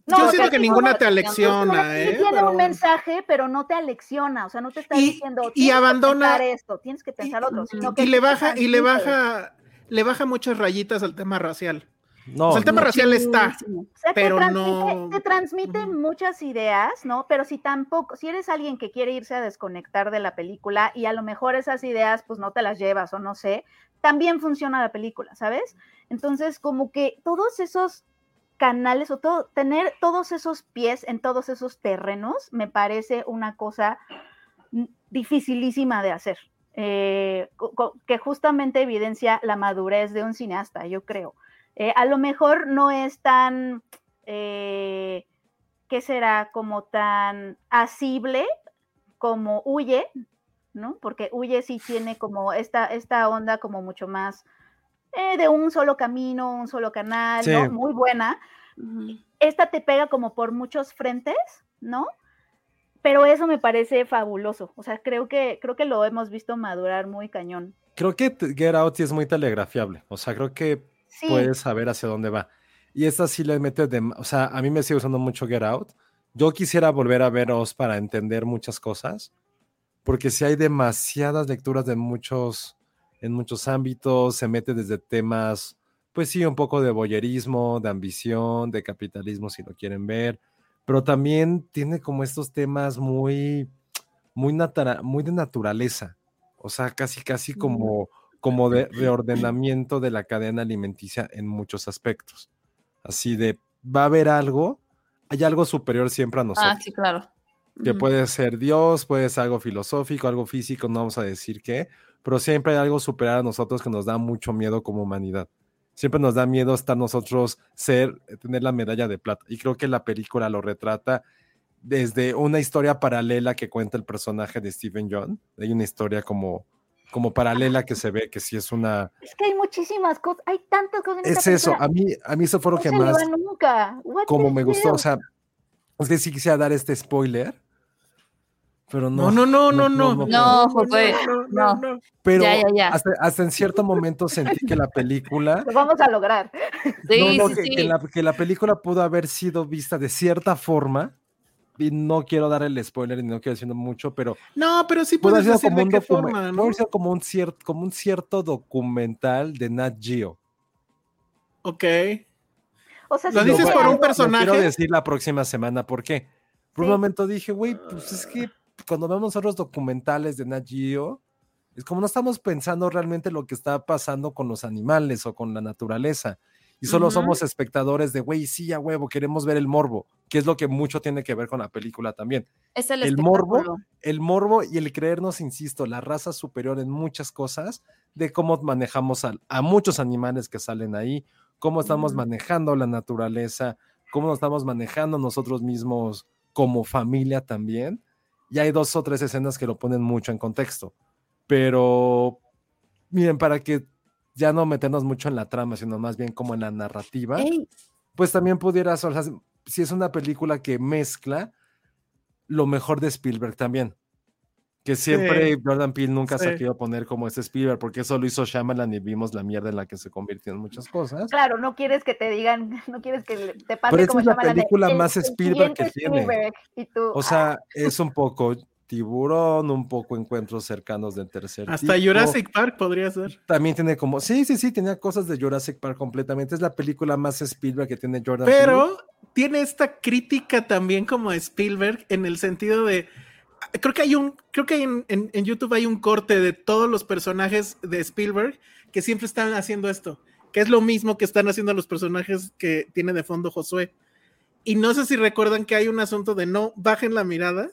No, Yo siento que sí, ninguna no, te alecciona, Sí ¿eh? tiene Pero- un mensaje, pero no te alecciona, o sea, no te está Y- diciendo, y "Tienes que abandona- pensar esto, tienes que pensar otro, sino que Y le baja, y le baja, le baja muchas rayitas al tema racial. No, O sea, el tema no. racial está. Muchísimo. O sea, pero te no- te transmite Ujú. muchas ideas, ¿no? Pero si tampoco, si eres alguien que quiere irse a desconectar de la película y a lo mejor esas ideas pues no te las llevas o no sé, también funciona la película, ¿sabes? Entonces, como que todos esos canales o tener todos esos pies en todos esos terrenos me parece una cosa dificilísima de hacer. eh, que justamente evidencia la madurez de un cineasta, yo creo. Eh, a lo mejor no es tan, eh, ¿qué será? Como tan asible como Huye, ¿no? Porque Huye sí tiene como esta, esta onda como mucho más eh, de un solo camino, un solo canal, Sí. ¿no? Muy buena. Esta te pega como por muchos frentes, ¿no? Pero eso me parece fabuloso. O sea, creo que, creo que lo hemos visto madurar muy cañón. Creo que Get Out sí es muy telegrafiable. O sea, creo que Sí, puedes saber hacia dónde va. Y esta sí le mete de... O sea, a mí me sigue usando mucho Get Out. Yo quisiera volver a ver Oz para entender muchas cosas, porque si hay demasiadas lecturas de muchos, en muchos ámbitos, se mete desde temas, pues sí, un poco de boyerismo, de ambición, de capitalismo, si lo quieren ver, pero también tiene como estos temas muy, muy, natura- muy de naturaleza, o sea, casi, casi como, como de [LAUGHS] reordenamiento de la cadena alimenticia en muchos aspectos. Así de, va a haber algo, hay algo superior siempre a nosotros Ah, sí, claro. que puede ser Dios, puede ser algo filosófico, algo físico, no vamos a decir qué, pero siempre hay algo superior a nosotros que nos da mucho miedo como humanidad. Siempre nos da miedo estar nosotros ser, tener la medalla de plata. Y creo que la película lo retrata desde una historia paralela que cuenta el personaje de Stephen John. Hay una historia como, como paralela que se ve que sí es una... es que hay muchísimas cosas, hay tantas cosas en Es eso, película. a mí, a mí eso fue lo no que más... nunca. Como me gustó, o sea, es que sí quisiera dar este spoiler, pero No, no. no, no, no, no. puedo. No, no, no. no. Pero Ya, ya, ya. Hasta, hasta en cierto momento sentí que la película, Lo vamos a lograr. Sí, no, no, sí, que, sí. que la, que la película pudo haber sido vista de cierta forma, y no quiero dar el spoiler y no quiero decir mucho, pero No, pero sí sido decir como de un, qué forma, haber sido como un, cierto, como un cierto documental de Nat Geo. Ok. O sea, Lo dices por un personaje. Lo quiero decir la próxima semana, ¿por qué? Por un momento dije, güey, pues es que cuando vemos otros documentales de Nat Geo, es como no estamos pensando realmente lo que está pasando con los animales o con la naturaleza. Y solo Ujú. somos espectadores de, güey, sí, a huevo, queremos ver el morbo, que es lo que mucho tiene que ver con la película también. Es el, el morbo. El morbo y el creernos, insisto, la raza superior en muchas cosas, de cómo manejamos al- a, muchos animales que salen ahí, cómo estamos Ujú. manejando la naturaleza, cómo nos estamos manejando nosotros mismos como familia también. Y hay dos o tres escenas que lo ponen mucho en contexto. Pero, miren, para que ya no meternos mucho en la trama, sino más bien como en la narrativa, Ey, pues también pudieras, o sea, si es una película que mezcla lo mejor de Spielberg también. Que siempre Jordan Peele nunca se ha querido poner como ese Spielberg, porque eso lo hizo Shyamalan y vimos la mierda en la que se convirtió en muchas cosas. Claro, no quieres que te digan, [LAUGHS] no quieres que te pase Pero esa como es la Shyamalan película "El- más el Spielberg que tiene". Spielberg", Y tú, O sea, es un poco tiburón, un poco encuentros cercanos del tercer Hasta tipo. Jurassic Park podría ser. También tiene como, sí, sí, sí, tenía cosas de Jurassic Park completamente. Es la película más Spielberg que tiene Jordan Peele. Pero tiene esta crítica también como a Spielberg en el sentido de. Creo que hay un. Creo que en, en- en YouTube hay un corte de todos los personajes de Spielberg que siempre están haciendo esto. Que es lo mismo que están haciendo los personajes que tiene de fondo Josué. Y no sé si recuerdan que hay un asunto de no bajen la mirada.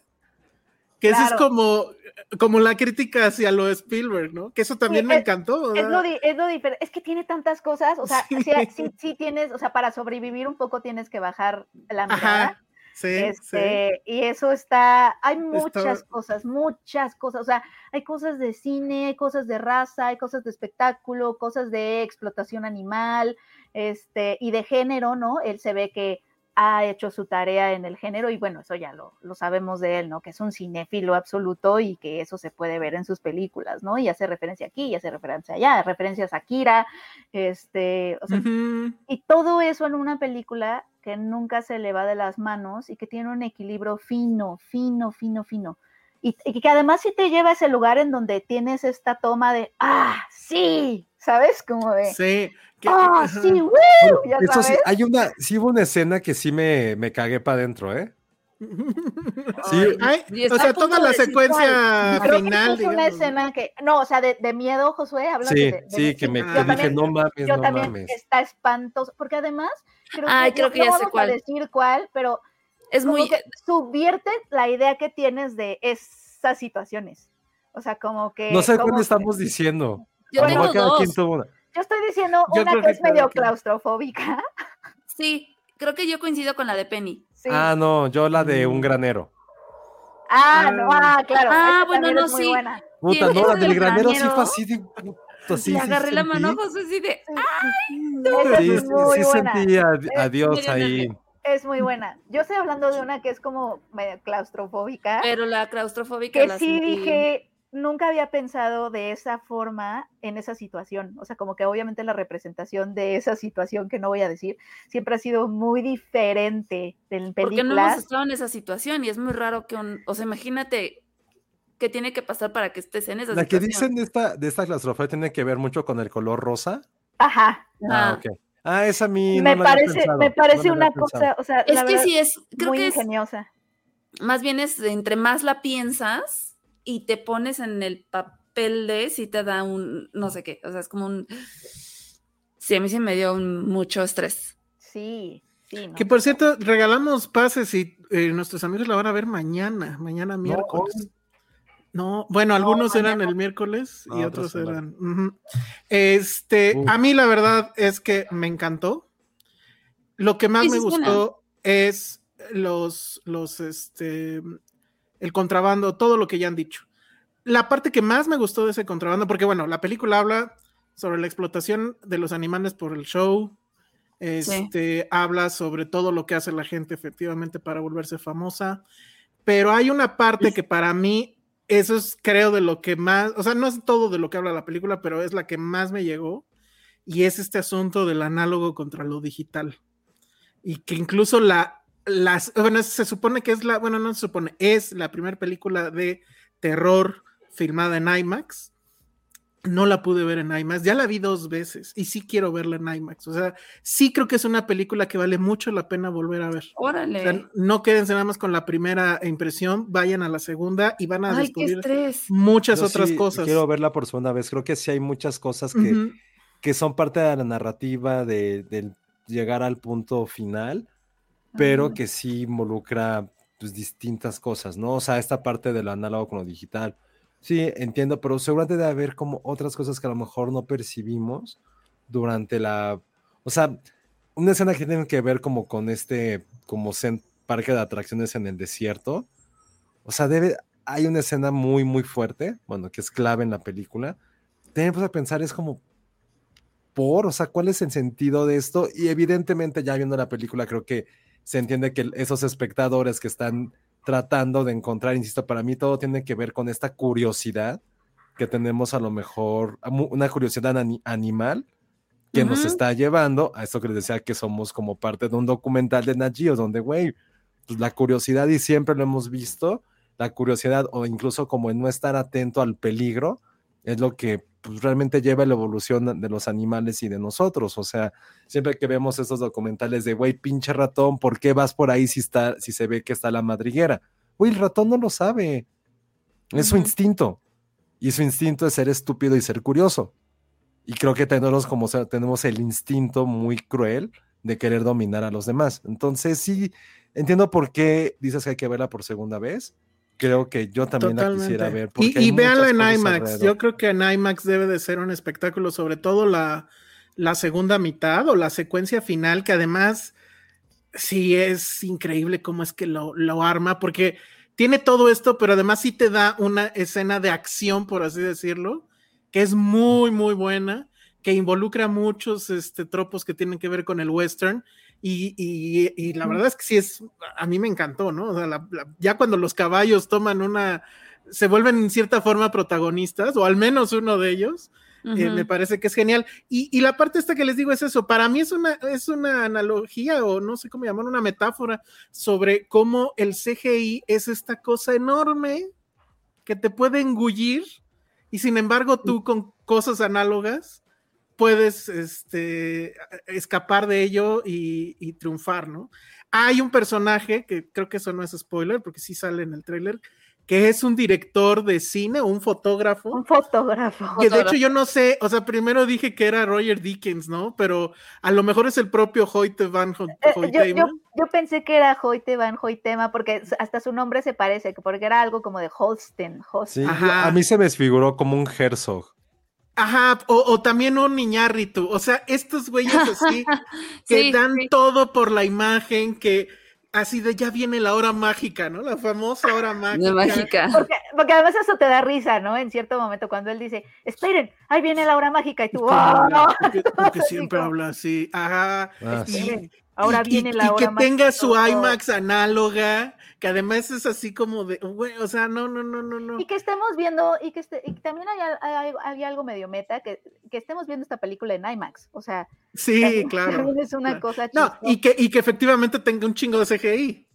Que eso es como, como la crítica hacia lo de Spielberg, ¿no? Que eso también Sí, me es- encantó. Es lo, di- es lo diferente, es que tiene tantas cosas, o sea, [LAUGHS] Sí. sí, sí, sí tienes, o sea, para sobrevivir un poco tienes que bajar la mirada. Ajá. Sí, sí. Este, y eso está, hay Está- muchas cosas, muchas cosas, o sea, hay cosas de cine, hay cosas de raza, hay cosas de espectáculo, cosas de explotación animal, este, y de género, ¿no? Él se ve que ha hecho su tarea en el género y bueno, eso ya lo, lo sabemos de él, ¿no? Que es un cinéfilo absoluto y que eso se puede ver en sus películas, ¿no? Y hace referencia aquí, y hace referencia allá, referencias a Kira, este, o sea, y todo eso en una película que nunca se le va de las manos y que tiene un equilibrio fino, fino, fino, fino. Y, y que además sí te lleva a ese lugar en donde tienes esta toma de, ah, sí, ¿sabes? Como de, Sí. que- ah, ajá. sí, ¡woo! Bueno, ya eso sí, hay una, sí hubo una escena que sí me, me cagué para adentro, ¿eh? [LAUGHS] Sí, Ay, o sea, toda la secuencia final. es una escena que, no, o sea, de, de miedo, Josué, hablas sí, de, de- sí, que me que dije, también- no mames, yo no también mames. está espantoso, porque además, creo Ay, que, creo no- que ya no sé vamos cuál. a decir cuál, pero es como muy. que subvierte la idea que tienes de esas situaciones. O sea, como que. No sé cuál que- estamos diciendo. Yo A tengo dos. estoy diciendo Yo una que que es medio claustrofóbica. Sí, creo que yo coincido con la de Penny. Sí. Ah, no, yo la de un Mm. granero. Ah, no, ah, claro. Ah, esa bueno, no, sí. buena. Puta, ¿Quién no, la el del granero sí fue así de puta, sí, Le sí agarré la mano a José así de. Esa Sí, es sí, muy sí buena. sentí a, a Es Dios medio ahí. Es muy [LAUGHS] buena. Yo estoy hablando de una que es como medio claustrofóbica. Pero la claustrofóbica que la sí sentí- dije, nunca había pensado de esa forma en esa situación. O sea, como que obviamente la representación de esa situación que no voy a decir siempre ha sido muy diferente en Porque no hemos estado en esa situación y es muy raro que un. O sea, imagínate qué tiene que pasar para que estés en esa La que situación. dicen de esta, de esta claustrofobia tiene que ver mucho con el color rosa. Ajá. Ah, ok. Ah, esa a mí me no la había parece, pensado, me parece la una cosa, o sea, Es la que verdad, sí es. Creo muy que es. ingeniosa. Más bien es entre más la piensas y te pones en el papel de si te da un. No sé qué. O sea, es como un. Sí, a mí sí me dio un- mucho estrés. Sí, sí. no, Que por cierto, regalamos pases y eh, nuestros amigos la van a ver mañana, mañana miércoles. No, bueno, algunos eran el miércoles y otros eran. Este, a mí la verdad es que me encantó. Lo que más me buena. gustó es los, los, este, el contrabando, todo lo que ya han dicho. La parte que más me gustó de ese contrabando, porque bueno, la película habla sobre la explotación de los animales por el show. Este habla sobre todo lo que hace la gente efectivamente para volverse famosa. Pero hay una parte que para mí, eso es creo de lo que más, o sea, no es todo de lo que habla la película, pero es la que más me llegó. Y es este asunto del análogo contra lo digital. Y que incluso la, las, bueno, se supone que es la, bueno, no se supone, es la primera película de terror filmada en IMAX. no la pude ver en IMAX, ya la vi dos veces y sí quiero verla en IMAX. O sea, sí creo que es una película que vale mucho la pena volver a ver. Órale. O sea, no quédense nada más con la primera impresión, vayan a la segunda y van a Ay, descubrir muchas Yo otras sí cosas. Quiero verla por segunda vez. Creo que sí hay muchas cosas que, que son parte de la narrativa de, del llegar al punto final, pero que sí involucra pues, distintas cosas, ¿no? O sea, esta parte de lo análogo con lo digital. Sí, entiendo, pero seguramente debe haber como otras cosas que a lo mejor no percibimos durante la... O sea, una escena que tiene que ver como con este, como parque de atracciones en el desierto. O sea, debe, hay una escena muy, muy fuerte, bueno, que es clave en la película. Tenemos a pensar, es como, por, o sea, ¿cuál es el sentido de esto? Y evidentemente ya viendo la película creo que se entiende que esos espectadores que están tratando de encontrar, insisto, para mí todo tiene que ver con esta curiosidad que tenemos a lo mejor, una curiosidad ani- animal que nos está llevando a esto que les decía que somos como parte de un documental de Nat Geo, donde, güey, pues la curiosidad y siempre lo hemos visto, la curiosidad o incluso como el no estar atento al peligro es lo que pues, realmente lleva la evolución de los animales y de nosotros. O sea, siempre que vemos estos documentales de, güey, pinche ratón, ¿por qué vas por ahí si, está, si se ve que está la madriguera? Güey, el ratón no lo sabe. Es su instinto. Y su instinto es ser estúpido y ser curioso. Y creo que tenemos, como tenemos el instinto muy cruel de querer dominar a los demás. Entonces, sí, entiendo por qué dices que hay que verla por segunda vez. Creo que yo también la quisiera ver. Y, y véanla en IMAX. alrededor. Yo creo que en IMAX debe de ser un espectáculo, sobre todo la, la segunda mitad o la secuencia final, que además sí es increíble cómo es que lo, lo arma, porque tiene todo esto, pero además sí te da una escena de acción, por así decirlo, que es muy, muy buena, que involucra muchos este, tropos que tienen que ver con el western. Y, y- y la verdad es que sí es, a mí me encantó, ¿no? O sea, la- la- ya cuando los caballos toman una, se vuelven en cierta forma protagonistas, o al menos uno de ellos, eh, me parece que es genial. Y, y la parte esta que les digo es eso, para mí es una, es una analogía o no sé cómo llamar, una metáfora sobre cómo el CGI es esta cosa enorme que te puede engullir y sin embargo tú con cosas análogas puedes este, escapar de ello y, y triunfar, ¿no? Hay un personaje que creo que eso no es spoiler porque sí sale en el tráiler, que es un director de cine un fotógrafo Un fotógrafo. que de hecho yo no sé, o sea, primero dije que era Roger Dickens, ¿no? Pero a lo mejor es el propio Hoyte van Eh, yo, Hoytema. yo, yo pensé que era Hoyte Van Hoytema porque hasta su nombre se parece, que porque era algo como de Holsten. Holsten. Sí, yo- Ajá. a mí se me desfiguró como un Herzog. Ajá, o, o también un Niñarritu. O sea, estos güeyes así [LAUGHS] que Sí, dan sí. todo por la imagen, que así de ya viene la hora mágica, ¿no? La famosa hora mágica. De mágica. Porque, porque además eso te da risa, ¿no? En cierto momento cuando él dice, esperen, ahí viene la hora mágica y tú, Porque ¡oh! porque- [LAUGHS] siempre habla así. Ajá. Ah, Y- sí. Ahora y- viene y- la y hora que tenga mágica. su. IMAX análoga, que además es así como de, güey, o sea, no, no, no, no, no. Y que estemos viendo, y que, este, y que también hay, al- hay- hay algo medio meta, que, que estemos viendo esta película en IMAX. O sea, Sí, también- claro. también [LAUGHS] es una claro. cosa No, chistosa. y que, y que efectivamente tenga un chingo de CGI.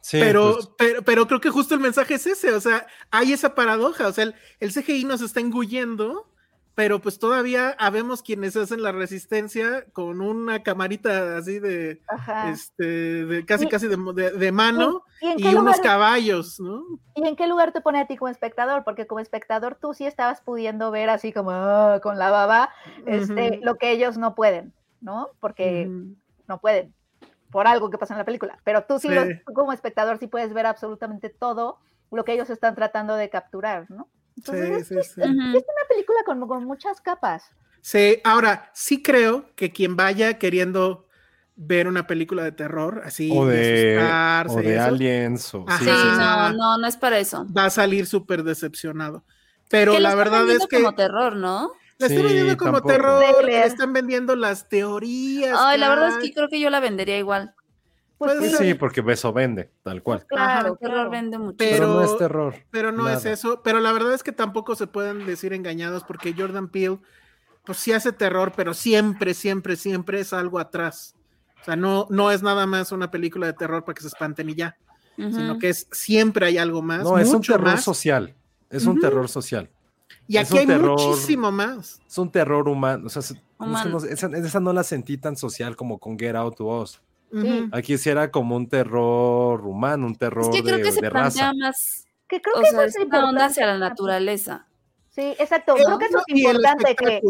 Sí, pero, pues, pero, pero creo que justo el mensaje es ese, o sea, hay esa paradoja, o sea, el, el CGI nos está engullendo, pero pues todavía habemos quienes hacen la resistencia con una camarita así de, Ajá. este, de casi casi de, de- de mano ¿Y unos lugar- caballos, ¿no? ¿Y en qué lugar te pone a ti como espectador? Porque como espectador tú sí estabas pudiendo ver así como ah, con la baba este, lo que ellos no pueden, ¿no? Porque no pueden, por algo que pasa en la película. Pero tú sí, Sí. lo- tú como espectador sí puedes ver absolutamente todo lo que ellos están tratando de capturar, ¿no? Entonces Sí, es, sí, sí. es- Ujú. es una película con, con muchas capas. Sí, ahora, sí creo que quien vaya queriendo ver una película de terror, así, o de de, asustarse o de eso, aliens. O. Sí, sí, sí, sí. no, no, no es para eso. va a salir súper decepcionado. Pero Que la verdad es vendiendo que como terror, ¿no? la están Sí, vendiendo como tampoco. terror, están vendiendo las teorías. Ay, la verdad es que creo que yo la vendería igual. Pues Pues sí, sí, porque eso vende, tal cual. claro, Ajá, Terror claro. vende mucho. Pero, Pero- no es terror. Pero no es eso. Pero la verdad es que tampoco se pueden decir engañados porque Jordan Peele, pues sí hace terror, pero siempre, siempre, siempre es algo atrás. O sea, no, no es nada más una película de terror para que se espanten y ya, sino que es siempre hay algo más. No, es un mucho terror más. social. Es un terror social. Y aquí hay terror. muchísimo más. Es un terror humano. O sea, es- es que Humano. no- esa, esa no la sentí tan social como con Get Out to Us. Aquí sí era como un terror humano, un terror Es que creo de, que se de plantea raza. más, Que creo que sea, eso es es una onda importante. hacia la naturaleza. Sí, exacto. Creo que eso es importante, que,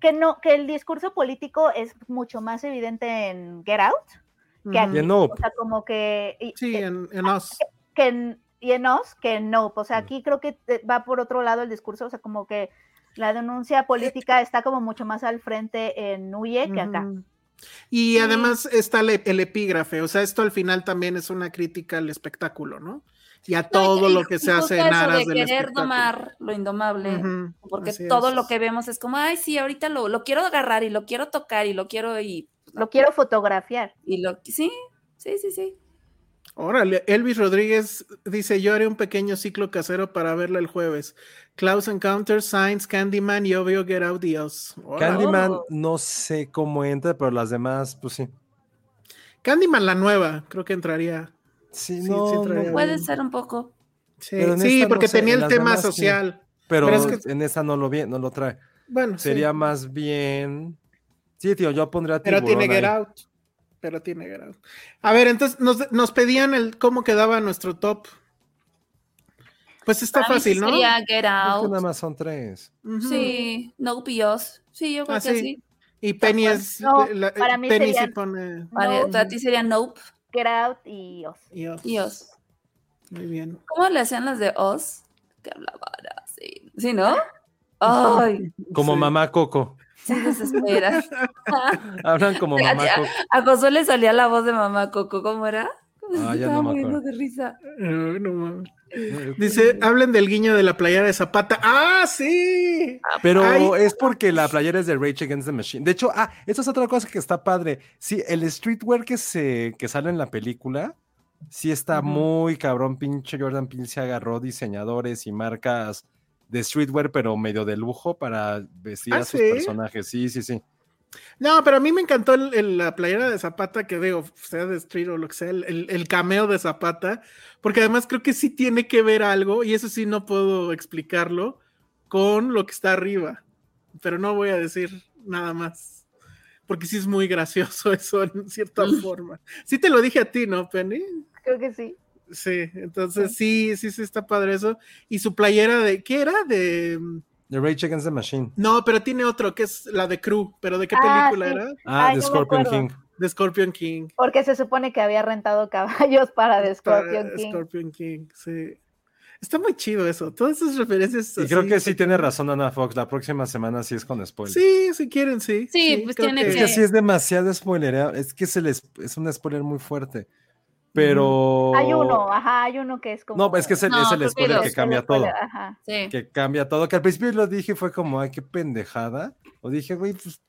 que no, que el discurso político es mucho más evidente en Get Out que aquí. Y en Nope. O sea, como que, y- Sí, que- en, en Us. que en, y en Us, que en Nope. O sea, aquí creo que va por otro lado el discurso, o sea, como que la denuncia política está como mucho más al frente en Huye que acá. Y además está el, el epígrafe, o sea, esto al final también es una crítica al espectáculo, ¿no? Y a No, todo y- lo que se hace en eso aras de del querer espectáculo. domar lo indomable, porque todo es. lo que vemos es como, ay, sí, ahorita lo, lo quiero agarrar y lo quiero tocar y lo quiero y, Lo quiero fotografiar. y lo sí, sí, sí, sí. Órale, Elvis Rodríguez dice: Yo haré un pequeño ciclo casero para verla el jueves. Klaus Encounter, Science, Candyman y obvio Get Out Dios. Candyman, Oh. no sé cómo entra, pero las demás, pues sí. Candyman, la nueva, creo que entraría. Sí, Sí, no, sí no, traía Puede bien. ser un poco. Sí, no porque sé, tenía en el tema demás sí. social. pero, pero es que- en esa no lo vi, no lo trae. Bueno, sí, Sería más bien. Sí, tío, yo pondría pero tiene Get ahí. Out. Pero tiene Get Out. A ver, entonces nos, nos pedían el cómo quedaba nuestro top. Pues está Para mí sí fácil, ¿no? Sería Get Es que Out. nada más son tres. Ujú. Sí, No. Sí, yo creo Ah, que sí. sí. Y Penny es. No, la- para mí Penny sí serían- pone. Para, No. ti sería Nope Get Out y Us. y Us. Muy bien. ¿Cómo le hacían las de Oz? Que hablaban así. ¿Sí, no? [LAUGHS] Ay, Como Sí. mamá Coco. Sí desesperas. [LAUGHS] Hablan como mamá Coco. A Josué le salía la voz de mamá Coco, ¿cómo era? Ah, ya Estaba no me acuerdo. de risa. No mames. Dice, hablen del guiño de la playera de Zapata. ¡Ah, sí! Pero Ay. es porque la playera es de Rage Against the Machine. De hecho, ah, esta es otra cosa que está padre. Sí, el streetwear que se que sale en la película, sí está muy cabrón. Pinche Jordan Peele se agarró diseñadores y marcas de streetwear, pero medio de lujo para vestir ¿Ah, a sus sí? personajes. Sí, sí, sí. No, pero a mí me encantó el- el- la playera de Zapata, que digo, sea de Street o lo que sea, el, el- cameo de Zapata, porque además creo que sí tiene que ver algo, y eso sí no puedo explicarlo, con lo que está arriba. Pero no voy a decir nada más, porque sí es muy gracioso [LAUGHS] eso en cierta forma. Sí te lo dije a ti, ¿no, Penny? Creo que sí. Sí, entonces sí, sí, sí está padre eso. Y su playera de, ¿qué era? De... The Rage Against the Machine. No, pero tiene otro, que es la de Crew, pero ¿de qué Ah, película sí. era? Ah, Ay, The no me Scorpion. King. De Scorpion King. Porque se supone que había rentado [LAUGHS] caballos para The Scorpion Para King. Scorpion King, sí. Está muy chido eso. Todas esas referencias. Y creo que sí tiene razón Ana Fox. La próxima semana sí es con spoiler. Sí, si quieren, sí. Sí, pues tiene Es que- que sí es demasiado spoiler. Es que se les, es un spoiler muy fuerte. Pero. Hay uno, ajá, hay uno que es como. No, es que es el, No, es el que spoiler que cambia todo. spoiler, Ajá. Sí. Que cambia todo. Que al principio lo dije y fue como, ay, qué pendejada. O dije, güey, pues.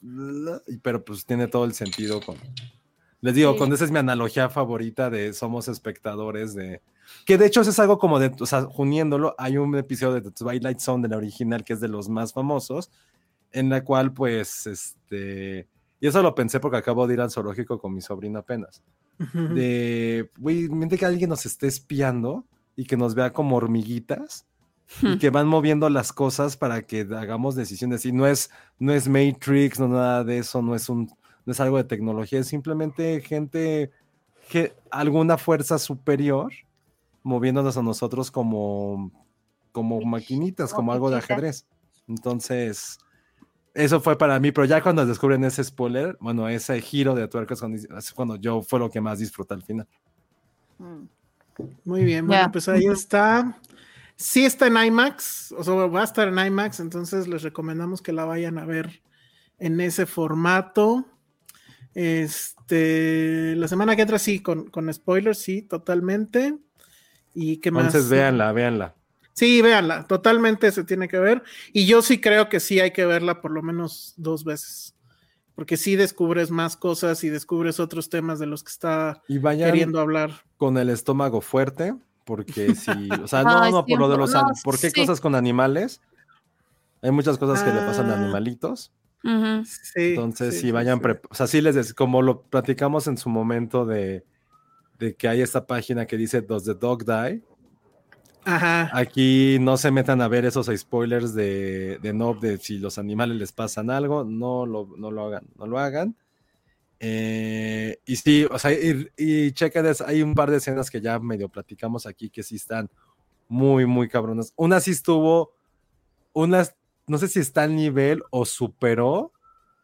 Pero pues tiene todo el sentido con. Les digo, Sí. con esa es mi analogía favorita de somos espectadores de. Que de hecho eso es algo como de. O sea, uniéndolo, hay un episodio de The Twilight Zone de la original que es de los más famosos. En la cual, pues, este. Y eso lo pensé porque acabo de ir al zoológico con mi sobrino apenas de, güey, mente que alguien nos esté espiando y que nos vea como hormiguitas y Hmm. que van moviendo las cosas para que hagamos decisiones. Y no es, no es Matrix, no nada de eso, no es un, no es algo de tecnología, es simplemente gente, que, alguna fuerza superior moviéndonos a nosotros como, como maquinitas, como como algo de ajedrez. Entonces, eso fue para mí, pero ya cuando descubren ese spoiler, bueno, ese giro de tuerca es cuando, es cuando yo fue lo que más disfruté al final. Mm. Muy bien, bueno, pues ahí está. Sí está en IMAX, o sea, va a estar en IMAX, entonces les recomendamos que la vayan a ver en ese formato. Este, la semana que entra sí, con, con spoilers, sí, totalmente. ¿Y qué más? Entonces, véanla, véanla. Sí, véanla, totalmente se tiene que ver. Y yo sí creo que sí hay que verla por lo menos dos veces. Porque sí descubres más cosas y descubres otros temas de los que está Y vayan queriendo hablar. con el estómago fuerte, porque si, o sea, [LAUGHS] no, no, por lo de los, no, an- ¿por qué sí. cosas con animales? Hay muchas cosas que le pasan a Ah. animalitos. Sí, Entonces, sí, si vayan, sí. o sea, sí les des- como lo platicamos en su momento de, de que hay esta página que dice Does the dog die? Ajá. Aquí no se metan a ver esos spoilers de, de Nob de si los animales les pasan algo, no lo, no lo hagan, no lo hagan. Eh, y sí, o sea, y, y chequen, es- hay un par de escenas que ya medio platicamos aquí que sí están muy, muy cabronas. Una sí estuvo, unas, no sé si está al nivel o superó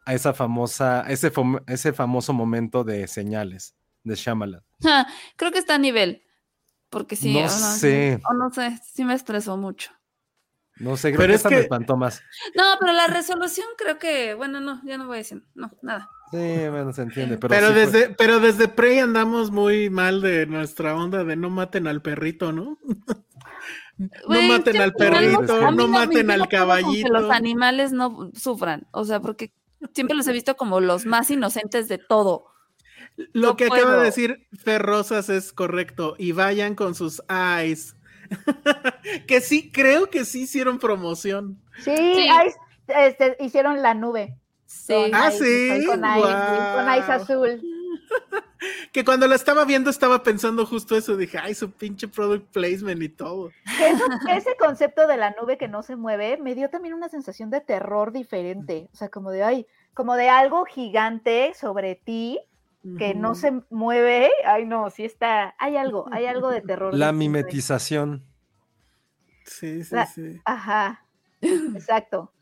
a esa famosa, ese, ese famoso momento de señales de Shyamalan. Ja, Creo que está a nivel. Porque sí, No o sé. O no sé, sí me estresó mucho. No sé, creo Pero que es esta me que- espantó más. No, pero la resolución creo que, bueno, no, ya no voy a decir, no, nada. Sí, bueno, se entiende, pero, Pero, sí fue- desde, pero desde Prey andamos muy mal de nuestra onda de no maten al perrito, ¿no? [LAUGHS] no maten al perrito, no me- maten al no con Que caballito. los animales no sufran, o sea, porque siempre los he visto como los más inocentes de todo. Lo no que acaba de decir Fer Rosas es correcto. Y vayan con sus eyes. [LAUGHS] que sí, creo que sí hicieron promoción. Sí, Sí. este, hicieron la nube. Sí. Con Ah, ice, sí, Con ice, con ice guau. azul. [LAUGHS] Que cuando la estaba viendo estaba pensando justo eso. Dije, ay, su pinche product placement y todo. Eso- ese concepto de la nube que no se mueve me dio también una sensación de terror diferente. O sea, como de, ay, como de algo gigante sobre ti que no se mueve. Ay, no, sí está. Hay algo, hay algo de [LAUGHS] terror. la mimetización. Sí, sí, La- sí. Ajá, [LAUGHS] exacto.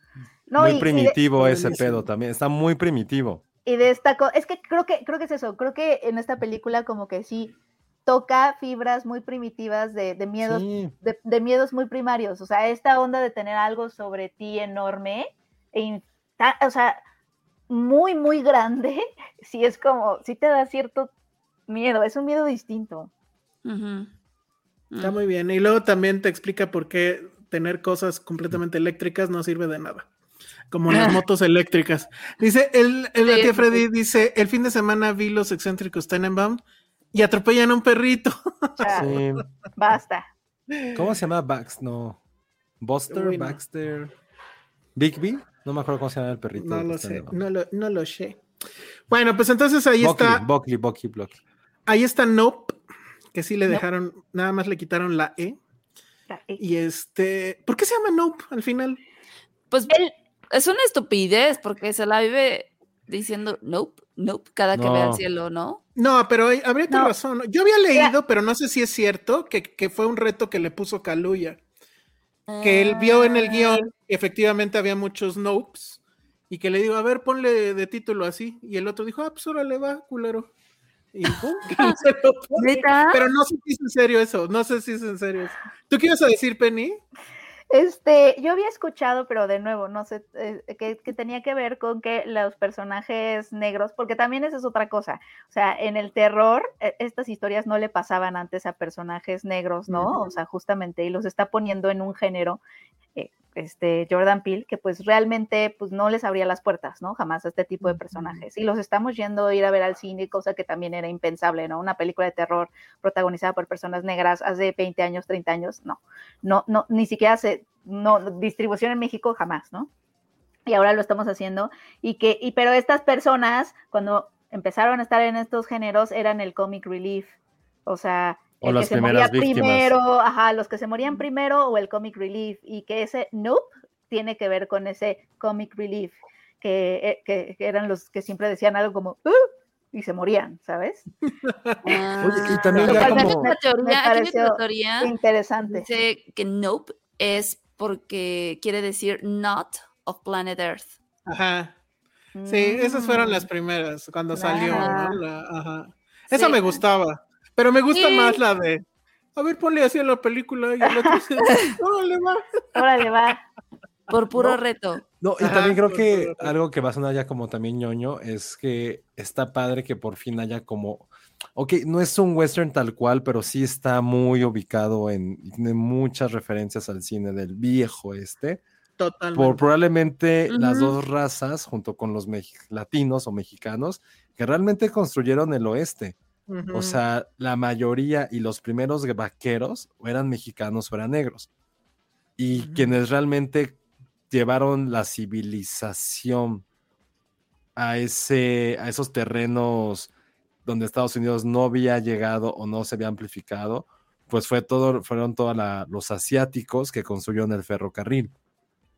No, muy y- y de- primitivo ese pedo también. Está muy primitivo. y de esta es que creo que creo que es eso creo que en esta película como que sí toca fibras muy primitivas de, de miedos Sí. de, de miedos muy primarios o sea esta onda de tener algo sobre ti enorme e in- ta- o sea muy muy grande [LAUGHS] sí es como sí te da cierto miedo es un miedo distinto. Está Mm. muy bien. Y luego también te explica por qué tener cosas completamente eléctricas no sirve de nada. Como las [LAUGHS] motos eléctricas. Dice, el, el la Sí, Freddy dice, el fin de semana vi los excéntricos Tenenbaum y atropellan a un perrito. Sí. basta ¿Cómo se llama Bax? No. Buster, Uy, no. Baxter. Bigby. No me acuerdo cómo se llama el perrito. No lo sé, no lo, no lo sé. Bueno, pues entonces ahí Buckley, está, Buckley, Buckley, Buckley. ahí está Nope, que sí le Nope. dejaron, nada más le quitaron la E. La- y- Y este, ¿por qué se llama Nope al final? Pues Él- es una estupidez porque se la vive diciendo nope, nope, cada que ve al cielo, ¿no? No, pero hay- habría que No. razón. Yo había leído, pero no sé si es cierto, que, que fue un reto que le puso Kaluya. Que él vio en el Ah. guion, que efectivamente había muchos nopes, y que le digo, a ver, ponle de título así. Y el otro dijo, ah, pues órale, va, culero. Y pum, [LAUGHS] que se lo pone. ¿Neta? Pero no sé si es en serio eso, no sé si es en serio eso. ¿Tú qué ibas a decir, Penny? Este, yo había escuchado, pero de nuevo, no sé, eh, que, que tenía que ver con que los personajes negros, porque también esa es otra cosa, o sea, en el terror, eh, estas historias no le pasaban antes a personajes negros, ¿no? O sea, justamente, y los está poniendo en un género, eh, este, Jordan Peele, que pues realmente, pues no les abría las puertas, ¿no? Jamás a este tipo de personajes, y los estamos yendo a ir a ver al cine, cosa que también era impensable, ¿no? Una película de terror protagonizada por personas negras hace 20 años, 30 años, no no, no, ni siquiera se, no, distribución en México jamás, ¿no? Y ahora lo estamos haciendo. Y que, y, pero estas personas, cuando empezaron a estar en estos géneros, eran el comic relief. O sea, O el las que se moría primeras víctimas. primero, ajá, los que se morían primero o el comic relief. Y que ese nope tiene que ver con ese comic relief, que, eh, que, que eran los que siempre decían algo como, "Uh", y se morían, ¿sabes? [LAUGHS] Oye, y también ya como- me pareció teoría Interesante. dice que nope es porque quiere decir not of planet Earth. Ajá. Sí, esas fueron las Mm. primeras cuando salió. ¿no? La- ajá. Esa Sí. me gustaba, pero me gusta Sí. más la de, a ver, ponle así en la película y el otro dice, [LAUGHS] órale, va. Órale, va. Por puro No. reto. No, y Ajá, también creo que algo que va a sonar ya como también ñoño es que está padre que por fin haya como, ok, no es un western tal cual, pero sí está muy ubicado en, y tiene muchas referencias al cine del viejo este, Totalmente. por probablemente las dos razas junto con los latinos o mexicanos que realmente construyeron el oeste. O sea, la mayoría y los primeros vaqueros eran mexicanos o eran negros. Y quienes realmente llevaron la civilización a, ese, a esos terrenos donde Estados Unidos no había llegado o no se había amplificado, pues fue todo, fueron todos los asiáticos que construyeron el ferrocarril.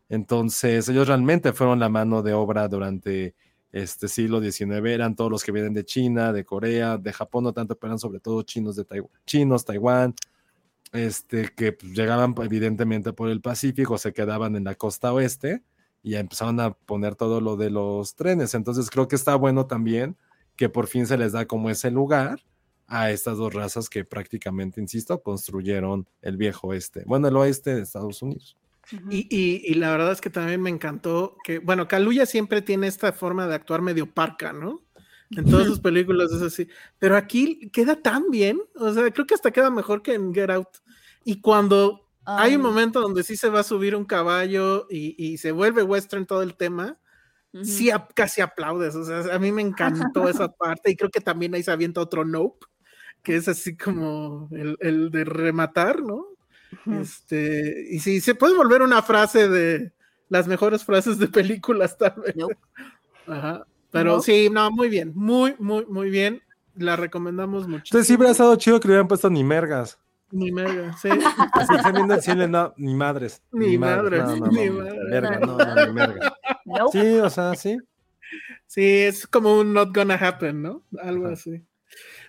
Entonces, ellos realmente fueron la mano de obra durante este siglo XIX, eran todos los que vienen de China, de Corea, de Japón, no tanto, pero eran sobre todo chinos de Taiwán, chinos, Taiwán, este, que pues, llegaban evidentemente por el Pacífico, se quedaban en la costa oeste y empezaron a poner todo lo de los trenes. Entonces creo que está bueno también que por fin se les da como ese lugar a estas dos razas que prácticamente, insisto, construyeron el viejo oeste, bueno, el oeste de Estados Unidos. Y, y, la verdad es que también me encantó que, bueno, Kaluya siempre tiene esta forma de actuar medio parca, ¿no? En todas sus películas es así. Pero aquí queda tan bien. O sea, creo que hasta queda mejor que en Get Out. Y cuando hay un momento donde sí se va a subir un caballo y, se vuelve western todo el tema, sí casi aplaudes. O sea, a mí me encantó esa [LAUGHS] parte. Y creo que también ahí se avienta otro nope, que es así como el, de rematar, ¿no? Este, y si se puede volver una frase de las mejores frases de películas, tal vez. Ajá. Pero sí, no, muy bien, muy, muy, muy bien. La recomendamos mucho. Entonces sí hubiera estado chido que le hubieran puesto ni mergas. Ni mergas, sí. [LAUGHS] Así que viendo el cine, no, ni madres. Ni, madres, ni madres. Merga, no, no, ni mergas. Sí, o sea, sí. Sí, es como un not gonna happen, ¿no? Algo así.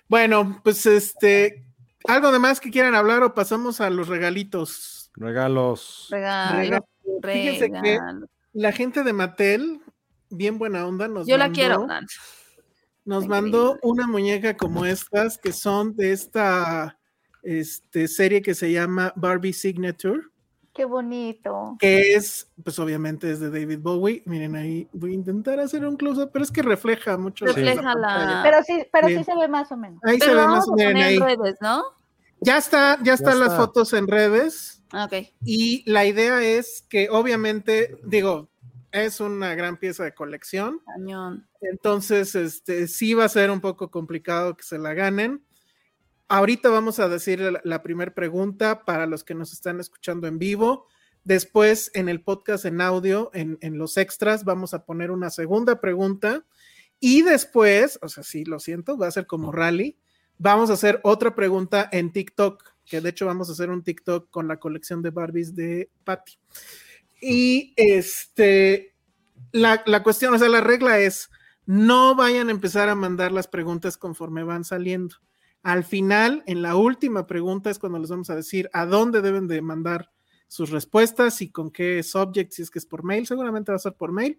Bueno, pues este, ¿algo de más que quieran hablar o pasamos a los regalitos? Regalos. Regalos. Fíjense que la gente de Mattel bien buena onda. Nos Yo la quiero. Nos mandó una muñeca como estas, que son de esta este, serie que se llama Barbie Signature. Qué bonito. Que es, pues obviamente es de David Bowie. Miren ahí, voy a intentar hacer un close-up, pero es que refleja mucho. Refleja la. Pero sí, pero sí se ve más o menos. Ahí se ve más o menos. En redes, ¿no? Ya está, ya, están las fotos en redes. Ah, ok. Y la idea es que obviamente, digo, es una gran pieza de colección. Cañón. Entonces, este, sí va a ser un poco complicado que se la ganen. Ahorita vamos a decir la, primera pregunta para los que nos están escuchando en vivo. Después, en el podcast en audio, en, los extras, vamos a poner una segunda pregunta. Y después, o sea, sí, lo siento, va a ser como rally. Vamos a hacer otra pregunta en TikTok, que de hecho vamos a hacer un TikTok con la colección de Barbies de Patty. Y este, la, la, cuestión, o sea, la regla es, no vayan a empezar a mandar las preguntas conforme van saliendo. Al final, en la última pregunta es cuando les vamos a decir a dónde deben de mandar sus respuestas y con qué subject, si es que es por mail, seguramente va a ser por mail.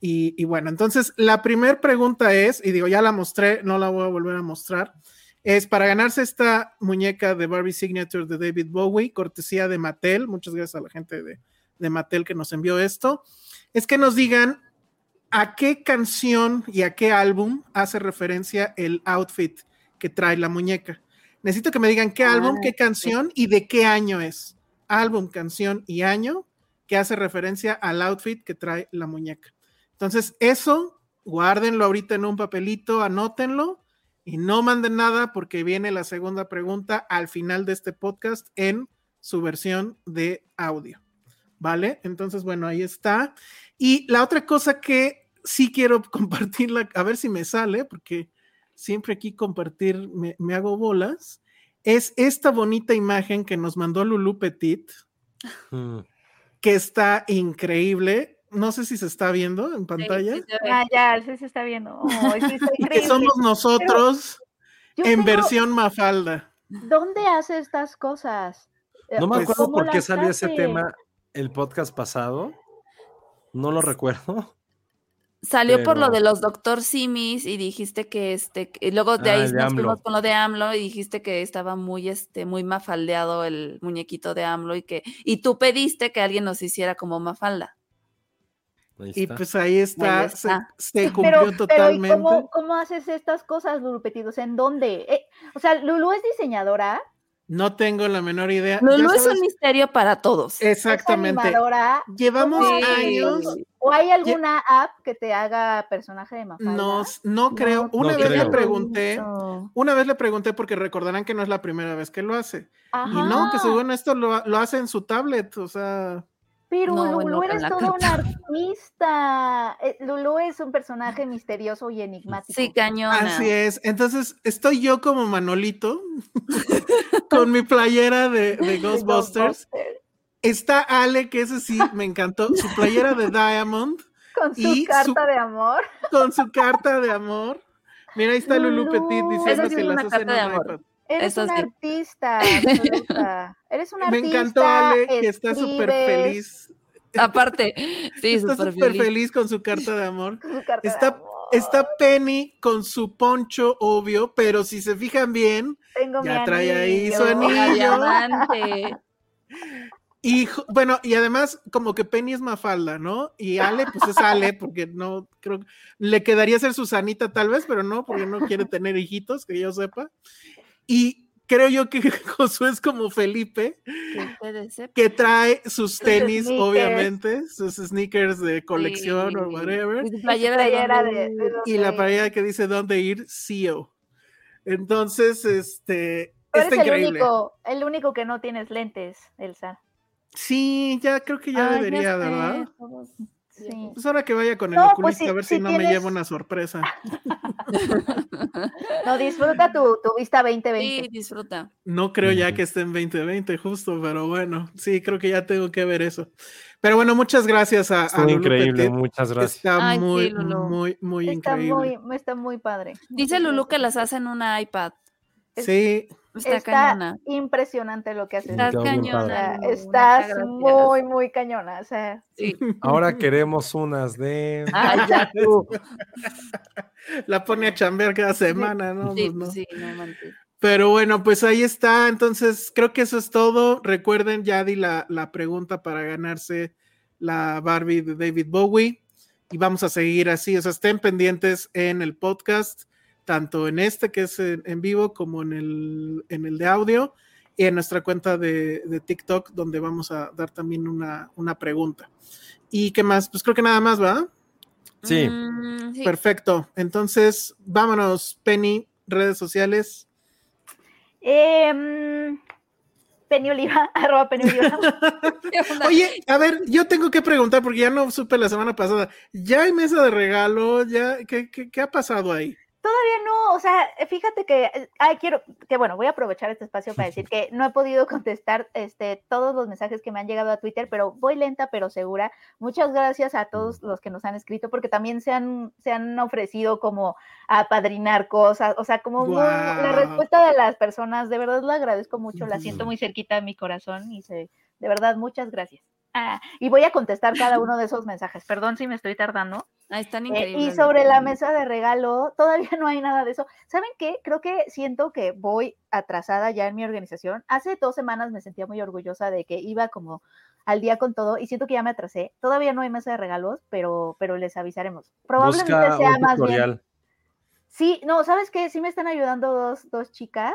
Y, bueno, entonces la primera pregunta es, y digo, ya la mostré, no la voy a volver a mostrar, es para ganarse esta muñeca de Barbie Signature de David Bowie, cortesía de Mattel. Muchas gracias a la gente de Mattel que nos envió esto, es que nos digan a qué canción y a qué álbum hace referencia el outfit que trae la muñeca. Necesito que me digan qué álbum, qué ah, canción y de qué año es. Álbum, canción y año que hace referencia al outfit que trae la muñeca. Entonces, eso, guárdenlo ahorita en un papelito, anótenlo y no manden nada porque viene la segunda pregunta al final de este podcast en su versión de audio. ¿vale? Entonces, bueno, ahí está. Y la otra cosa que sí quiero [LAUGHS] compartirla, a ver si me sale, porque siempre aquí compartir me, hago bolas, es esta bonita imagen que nos mandó Lulu Petit, mm. que está increíble. No sé si se está viendo en pantalla. ah, ya, sí se está viendo. [LAUGHS] que somos nosotros en versión Mafalda. ¿Dónde hace estas cosas? No me acuerdo por qué salió ese tema el podcast pasado. No lo recuerdo. Salió por lo de los Doctor Simis y dijiste que este, y luego de ah, ahí nos fuimos con lo de AMLO y dijiste que estaba muy, este, muy mafaldeado el muñequito de AMLO y que, y tú pediste que alguien nos hiciera como mafalda. Y pues ahí está, Se, cumplió totalmente. ¿cómo, haces estas cosas, Lulu Petidos? ¿En dónde? Eh, o sea, Lulu es diseñadora, no tengo la menor idea. Lulu es un misterio para todos. Exactamente. Llevamos años. ¿O hay alguna app que te haga personaje de Mafalda? No, no creo. Una vez le pregunté, una vez le pregunté porque recordarán que no es la primera vez que lo hace. Y no, que según esto lo, lo hace en su tablet, o sea. Pero No, Lulu bueno, eres toda una artista. Eh, Lulu es un personaje misterioso y enigmático. Sí, cañona. Así es. Entonces, estoy yo como Manolito [LAUGHS] con mi playera de, [LAUGHS] Ghostbusters. Está Ale, que ese sí me encantó, su playera de Diamond Con su y su- carta de amor. con su carta de amor. Mira, ahí está Lulu Lulu. Petit diciendo que las una hace carta en de un amor. iPad. Eres Eso una sí. artista. absoluta. Eres una [LAUGHS] Me artista. encantó Ale, que está súper feliz. Aparte, [LAUGHS] sí, Está súper feliz. feliz con su carta de amor. con su carta de Está, amor. está Penny con su poncho, obvio, pero si se fijan bien, Tengo ya mi trae ahí su anillo. [LAUGHS] Y bueno, y además, como que Penny es Mafalda, ¿no? Y Ale, pues es Ale, porque no creo le quedaría ser Susanita tal vez, pero no, porque no quiere tener hijitos, que yo sepa. Y creo yo que [LAUGHS] Josué es como Felipe, Que trae sus tenis, obviamente, sus sneakers de colección o whatever, Y su Y su playera, playera de, de- de y la paella que dice dónde ir, CEO. Entonces, este, está eres el increíble. único, el único que no tienes lentes, Elsa. Sí, ya creo que ya Ay, debería, sé, ¿verdad? todos. Sí. Pues ahora que vaya con el No, oculista, pues sí, a ver si no me lleva una sorpresa. [LAUGHS] No, disfruta tu, tu vista 2020. Sí, disfruta. No creo ya que esté en 2020 justo, pero bueno, sí, creo que ya tengo que ver eso. Pero bueno, muchas gracias a, a Lulu increíble, Petit. muchas gracias. Está Ay, sí, muy, muy, muy está, increíble. muy, está muy padre. Dice Lulu que las hace en una iPad. Sí, Está, Está cañona. impresionante lo que haces. Estás cañona. estás gracias. muy, muy cañona. O sea, Sí. Ahora [LAUGHS] queremos unas de. [LAUGHS] Ay, ya tú. [LAUGHS] la pone a chambear cada semana, ¿no? Sí, Pues no. sí, no manches. Pero bueno, pues ahí está. Entonces, creo que eso es todo. Recuerden, ya di la, la pregunta para ganarse la Barbie de David Bowie. Y vamos a seguir así. O sea, estén pendientes en el podcast, tanto en este que es en, en vivo como en el, en el de audio y en nuestra cuenta de, de TikTok, donde vamos a dar también una, una pregunta. ¿Y qué más? Pues creo que nada más, ¿va? Sí. Mm, sí. Perfecto. Entonces, vámonos, Penny, redes sociales. Penny Oliva, [LAUGHS] arroba Penny Oliva. [LAUGHS] Oye, a ver, yo tengo que preguntar porque ya no supe la semana pasada. ¿Ya hay mesa de regalo? ¿Ya? ¿Qué, qué, qué ha pasado ahí? Todavía no, o sea, fíjate que, eh, ay, quiero, que bueno, voy a aprovechar este espacio para decir [LAUGHS] que no he podido contestar este, todos los mensajes que me han llegado a Twitter, pero voy lenta pero segura. Muchas gracias a todos los que nos han escrito, porque también se han, se han ofrecido como a apadrinar cosas, o sea, como la respuesta de las personas, de verdad la agradezco mucho, la siento muy cerquita de mi corazón y se, de verdad, muchas gracias. Ah, y voy a contestar cada uno de esos mensajes, perdón si me estoy tardando. Ahí están Eh, increíbles. y sobre la mesa de regalo, todavía no hay nada de eso. ¿Saben qué? Creo que siento que voy atrasada ya en mi organización. Hace dos semanas me sentía muy orgullosa de que iba como al día con todo y siento que ya me atrasé. Todavía no hay mesa de regalos, pero, pero les avisaremos. Probablemente Busca sea más bien. Sí, no, ¿sabes qué? Sí me están ayudando dos, dos chicas,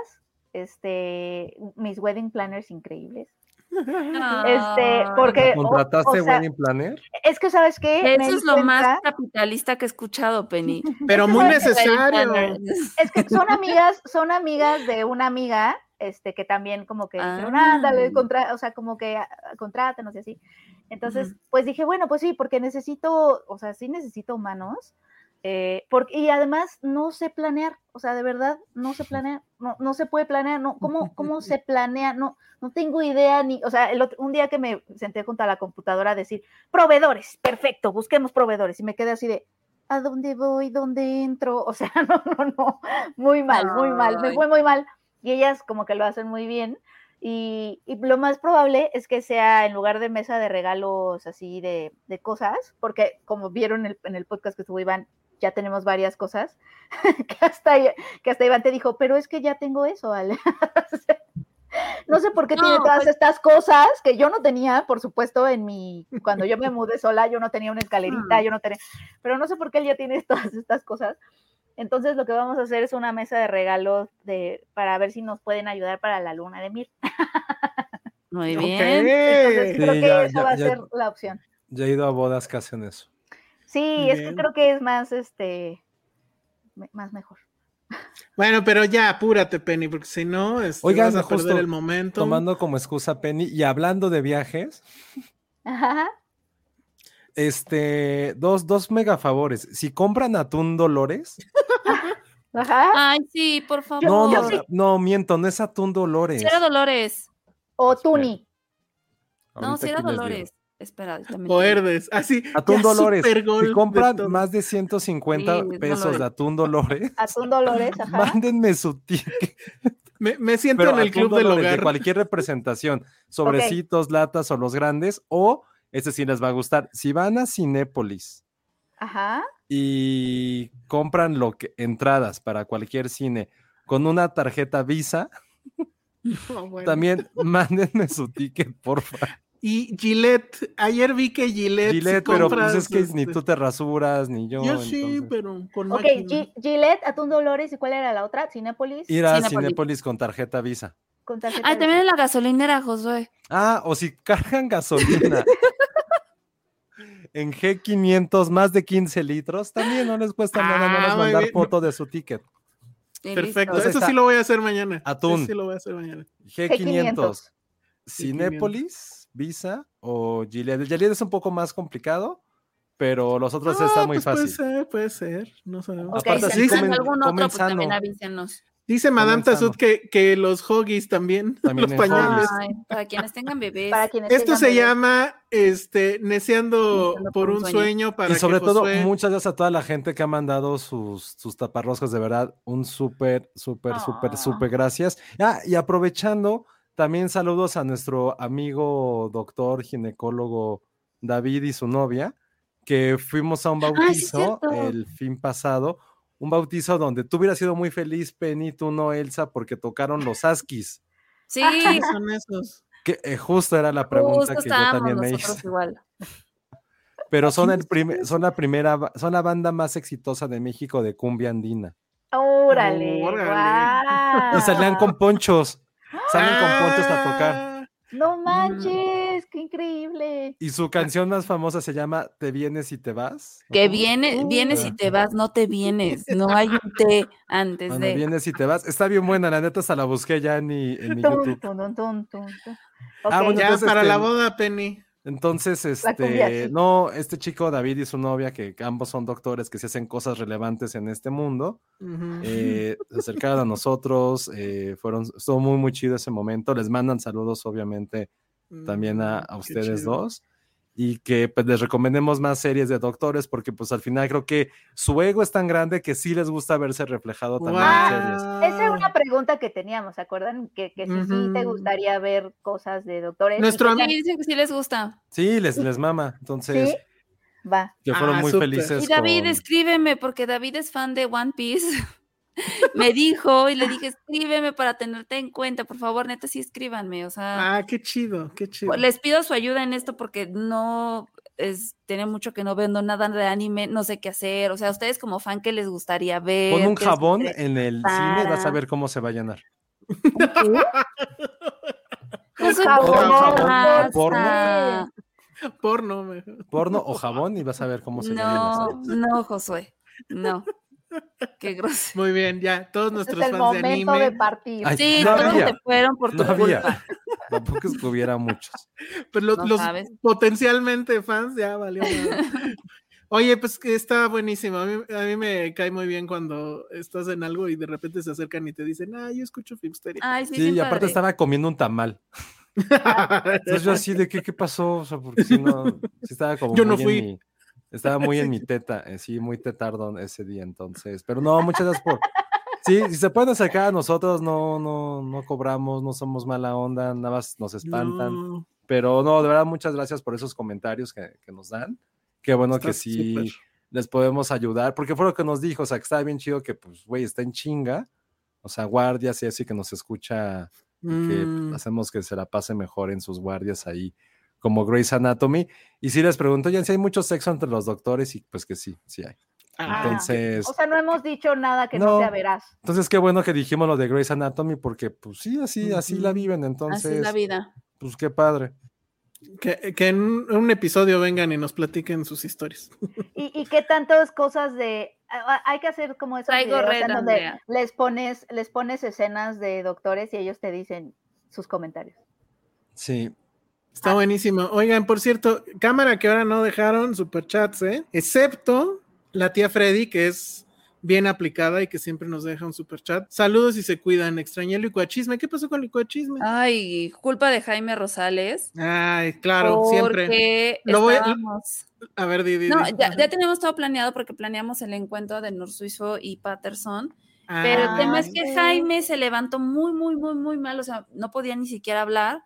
este, mis wedding planners increíbles. Este, porque o- ¿Contrataste o sea, Wedding Planner? es que ¿sabes qué? Eso es lo más capitalista que he escuchado, Penny. [LAUGHS] Pero muy necesario. Es que son amigas, son amigas de una amiga, este, que también como que dijeron, Ah. ándale, contra, o sea, como que ah, contrátanos y así. Entonces, Ujú. pues dije, bueno, pues sí, porque necesito, o sea, sí necesito humanos. Eh, porque, y además no sé planear, o sea, de verdad, no sé [LAUGHS] planear, no, no se puede planear, no, ¿cómo, cómo se [LAUGHS] planea? No, no tengo idea ni, o sea, el otro- un día que me senté junto a la computadora a decir, proveedores, perfecto, busquemos proveedores, y me quedé así de, ¿a dónde voy? ¿Dónde entro? O sea, [LAUGHS] no, no, no, muy mal, muy mal, me fue muy mal. Y ellas como que lo hacen muy bien. Y, y lo más probable es que sea en lugar de mesa de regalos así de, de cosas, porque como vieron en el, en el podcast que estuvo Iván, ya tenemos varias cosas, [LAUGHS] que, hasta, que hasta Iván te dijo, pero es que ya tengo eso, Ale. [LAUGHS] No sé por qué tiene todas pues- estas cosas que yo no tenía, por supuesto, en mi, cuando yo me mudé sola, yo no tenía una escalerita, yo no tenía, pero no sé por qué él ya tiene [LAUGHS] todas estas cosas. Entonces lo que vamos a hacer es una mesa de regalos de, para ver si nos pueden ayudar para la luna de miel. Muy bien. Entonces Sí, creo que ya- esa ya- va a ya- ser la opción. Ya he ido a bodas que hacen eso. Sí, es que creo que es más, este, más mejor. Bueno, pero ya apúrate, Penny, porque si no, este, Oigan, vas a perder justo el momento. Tomando como excusa Penny y hablando de viajes, [LAUGHS] Ajá. Este, dos, dos mega favores. Si compran atún Dolores, [LAUGHS] Ajá. Ay, sí, por favor. no, no, sí. no, miento, no es atún Dolores. Si era Dolores. O Tuni. No, si era. Dolores. Espera, también. Herdes. Así. Atún ya Dolores. Si de compran todo. más de 150 Sí, es pesos Dolores. de atún Dolores, [LAUGHS] Atún Dolores, ajá. mándenme su ticket. [LAUGHS] Me, me siento Pero en el atún club del hogar. de cualquier representación, [LAUGHS] sobrecitos, latas o los grandes, o este sí les va a gustar. Si van a Cinépolis Ajá. y compran lo que entradas para cualquier cine con una tarjeta Visa, Oh, bueno. también mándenme su ticket, porfa. Y Gillette, ayer vi que Gillette. Gillette, si pero pues es que ni este, tú te rasuras, ni yo. Yo sí, entonces- pero con Ok. Gi- Gillette, Atún Dolores, ¿y cuál era la otra? Cinépolis. Ir a Cinépolis. Cinépolis con tarjeta Visa. Con tarjeta Ay, de- también en la gasolinera, Josué. Ah, o si cargan gasolina en G500 más de 15 litros, también no les cuesta nada Ah, menos muy mandar bien. foto de su ticket. Perfecto. Eso sí lo voy a hacer mañana. Atún. Eso sí lo voy a hacer mañana. G500, Cinépolis, Visa o Gilead. El Gilead es un poco más complicado, pero los otros Ah, están muy pues fácil. Puede ser, puede ser. No sabemos. Ok, Aparte, si comen- algún otro, pues también avísenos. Dice Madame Tazut que, que los hoggies también, [LAUGHS] También los pañales. Ay, para quienes tengan bebés. Para quienes Esto tengan se bebés. llama este neceando Neceando por un sueño, para Y sobre que todo, Josué- muchas gracias a toda la gente que ha mandado sus, sus taparroscas, de verdad, un súper, súper, súper, Ah. súper gracias. Ah, y aprovechando, también saludos a nuestro amigo doctor ginecólogo David y su novia, que fuimos a un sí, bautizo el fin pasado, un bautizo donde tú hubieras sido muy feliz, Penny, tú no, Elsa, porque tocaron los Askis, Sí, ¿Qué [LAUGHS] son esos? que eh, justo era la pregunta justo que yo también me hice. igual. [LAUGHS] Pero son, el primer, son la primera, son la banda más exitosa de México de cumbia andina. Órale. Órale. Y salían con ponchos. Salen con ponchos a tocar. Ah. No manches, qué increíble. Y su canción más famosa se llama Te vienes y te vas. Que viene, vienes y te vas, no te vienes. No hay un [LAUGHS] té antes Cuando de. vienes y te vas. Está bien buena, la neta hasta la busqué ya en mi, en mi YouTube. Ah, Ok. bueno, Ya Entonces, para este, la boda, Penny. Entonces, este, no, este chico David y su novia, que ambos son doctores que se hacen cosas relevantes en este mundo, [LAUGHS] eh, se acercaron a nosotros, eh, fueron, estuvo muy, muy chido ese momento. Les mandan saludos, obviamente, también a, Mm, a qué ustedes dos y que pues, les recomendemos más series de doctores porque pues al final creo que su ego es tan grande que sí les gusta verse reflejado también en series. Esa era una pregunta que teníamos, ¿se acuerdan? Que, que si sí te gustaría ver cosas de doctores. Nuestro que ami- Sí, dice que sí les gusta. Sí, les, les mama. Entonces, Sí, va. que fueron Ah, muy súper. felices. Y David, con- escríbeme, porque David es fan de One Piece. [LAUGHS] Me dijo y le dije, escríbeme para tenerte en cuenta, por favor, neta, sí escríbanme. O sea, Ah, qué chido, qué chido. les pido su ayuda en esto porque no es, tiene mucho que no vendo nada de anime, no sé qué hacer. O sea, ustedes como fan, ¿qué les gustaría ver? Pon un ¿Qué les jabón en el cine, vas a Para. ver cómo se va a llenar. [LAUGHS] Soy jabón, porno. Porno. Porno o jabón y vas a ver cómo se va a No, llenar. no, Josué, no. Qué grosero. Muy bien, ya, todos Este nuestros es el fans de momento anime. de partir. Ay, Sí, no todos había, se fueron por tu no culpa. Tampoco es que hubiera muchos. Pues los, No los sabes. potencialmente fans ya valió. Oye, pues que está buenísimo. A mí, a mí me cae muy bien cuando estás en algo y de repente se acercan y te dicen, ah, yo escucho Filmsteria. Ay, sí, Sí, y aparte padre. estaba comiendo un tamal. [LAUGHS] Entonces yo así de qué, qué pasó, o sea, porque si no, sí estaba como Yo no fui. Estaba muy en mi teta, eh, sí, muy tetardo ese día, entonces, pero no, muchas gracias por, sí, si se pueden acercar a nosotros, no, no, no cobramos, no somos mala onda, nada más nos espantan, No, pero no, de verdad, muchas gracias por esos comentarios que, que nos dan, qué bueno que está sí súper. les podemos ayudar, porque fue lo que nos dijo, o sea, que estaba bien chido que, pues, güey, está en chinga, o sea, guardias y así que nos escucha y que Mm, hacemos que se la pase mejor en sus guardias ahí, como Grey's Anatomy. Y si les pregunto, ya si hay mucho sexo entre los doctores, y pues que sí, sí hay. ah, Entonces, O sea, no hemos dicho nada que no, No. sea veraz. entonces qué bueno que dijimos lo de Grey's Anatomy, porque pues sí, así, así la viven, Así entonces, es la vida. pues qué padre. que, que en un, un episodio vengan y nos platiquen sus historias. [LAUGHS] ¿Y, y qué tantas cosas de... Hay que hacer como esos videos red, en donde Andrea. les pones, les pones escenas de doctores y ellos te dicen sus comentarios. Sí. Está buenísimo. Oigan, por cierto, cámara que ahora no dejaron superchats, ¿eh? Excepto la tía Freddy, que es bien aplicada y que siempre nos deja un superchat. Saludos y se cuidan. Extrañé el licuachisme. ¿Qué pasó con el licuachisme? Ay, culpa de Jaime Rosales. Ay, claro, siempre. Porque Lo voy a- estábamos- A ver, Didi. No, ya, ya teníamos todo planeado porque planeamos el encuentro de Norsuizo y Patterson. Pero el tema es que sí. Jaime se levantó muy, muy, muy, muy mal, o sea, no podía ni siquiera hablar.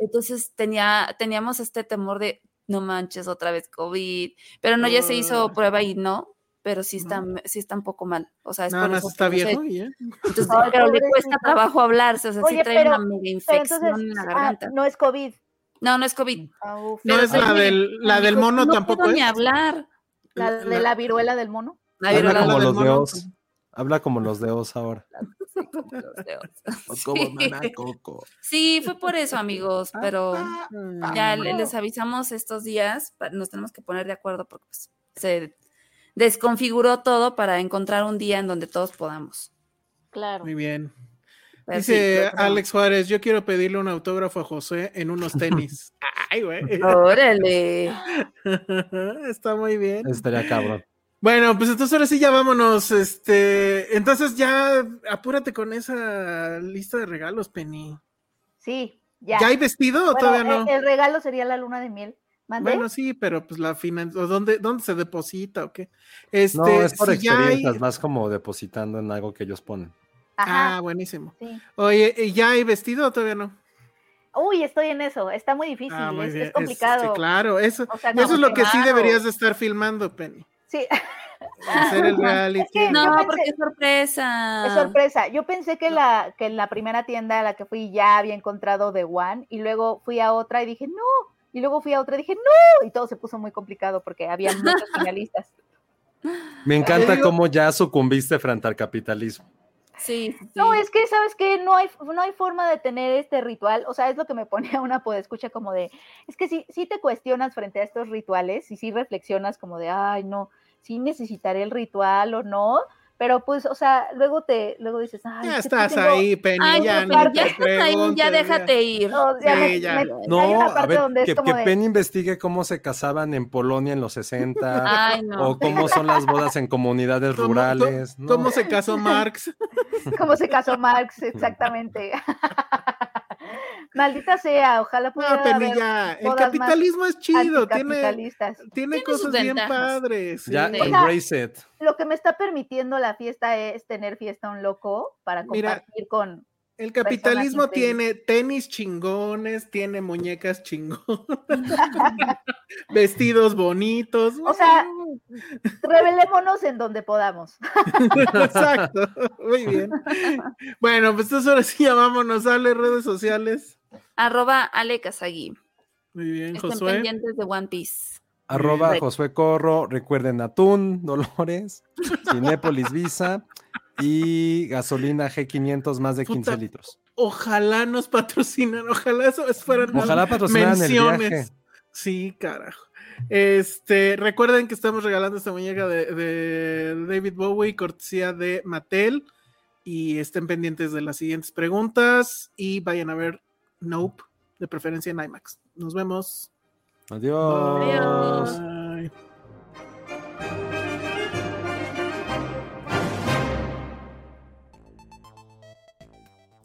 Entonces tenía, teníamos este temor de, no manches, otra vez COVID. Pero no, ya se hizo Ah. prueba y no, pero sí está, sí está un poco mal. O sea, es Nada por más eso está que no sé- viejo ya. Entonces, [LAUGHS] Ay, pero le cuesta trabajo hablarse, o sea, sí trae pero- una mega infección entonces, en la ah, garganta. no es COVID. No, no es COVID. Ah. No es la Jaime del, la del mono no tampoco puedo es. ni hablar. La de la viruela del mono. La viruela la como del los mono. Habla como los deos ahora. [LAUGHS] los dedos. [LAUGHS] Como Sí. Nana Coco. Sí, fue por eso, amigos, pero Mm. ya le- les avisamos estos días, nos tenemos que poner de acuerdo porque pues, se desconfiguró todo para encontrar un día en donde todos podamos. Claro. Muy bien. Pero Dice Alex Juárez, yo quiero pedirle un autógrafo a José en unos tenis. [LAUGHS] Ay, güey. Órale. Está muy bien. Estaría cabrón. Bueno, pues entonces ahora sí ya vámonos. Este, entonces ya apúrate con esa lista de regalos, Penny. Sí, ya. ¿Ya hay vestido o todavía no? el, regalo sería la luna de miel. ¿Mandé? Bueno, sí, pero pues la financiación, ¿dónde, ¿dónde se deposita o qué? Este, No, es por si hay- experiencias, más como depositando en algo que ellos ponen. Ajá. Ah, buenísimo. sí. Oye, ¿y ¿ya hay vestido o todavía no? Uy, estoy en eso. Está muy difícil. Ah, muy es, complicado. sí, claro, eso, O sea, eso es lo que sí deberías de estar filmando, Penny. Sí, Hacer el [LAUGHS] reality. Es que No, pensé- porque es sorpresa. es sorpresa. Yo pensé que la, que en la primera tienda a la que fui ya había encontrado The One y luego fui a otra y dije, no. Y luego fui a otra y dije, no. Y todo se puso muy complicado porque había muchos finalistas. Me encanta digo- cómo ya sucumbiste frente al capitalismo. Sí, sí, No, es que, ¿sabes qué? No hay, no hay forma de tener este ritual. O sea, es lo que me ponía una podescucha como de, es que sí, sí te cuestionas frente a estos rituales y sí reflexionas como de, ay, no, sí necesitaré el ritual o no. Pero pues, o sea, luego te, luego dices, ay, Ya estás tengo- ahí, Penny. Ay, ya, pero ni ya te estás ahí, ya déjate ir. No, ya Sí, me- ya. me- No, a ver, que, que de, Penny investigue cómo se casaban en Polonia en los 60 [LAUGHS] Ay, no. o cómo son las bodas en comunidades ¿Cómo- rurales. cómo- ¿no? [LAUGHS] ¿Cómo se casó Marx? cómo se casó Marx, exactamente. [LAUGHS] Maldita sea, ojalá pudiera No. El capitalismo es chido. Tiene, tiene cosas bien padres. sí. Ya, Sí. embrace it. Lo que me está permitiendo la fiesta es tener fiesta un loco para Mira, compartir con El capitalismo tiene tenis chingones, tiene muñecas chingones, [LAUGHS] vestidos bonitos. O sea, [LAUGHS] revelémonos en donde podamos. Exacto, muy bien. Bueno, pues entonces ahora sí ya vámonos, sale redes sociales. Arroba Ale Kazagi. Muy bien, Estén Josué. pendientes de One Piece. Arroba. Josué Corro, recuerden Atún, [LAUGHS] Dolores, Cinépolis Visa y gasolina G500 más de 15 Puta. litros. Ojalá nos patrocinan, ojalá eso fueran Ojalá patrocinaran el menciones. viaje. Sí, carajo. Este, recuerden que estamos regalando esta muñeca de, de David Bowie, cortesía de Mattel. Y estén pendientes de las siguientes preguntas y vayan a ver Nope, de preferencia en IMAX. Nos vemos. Adiós.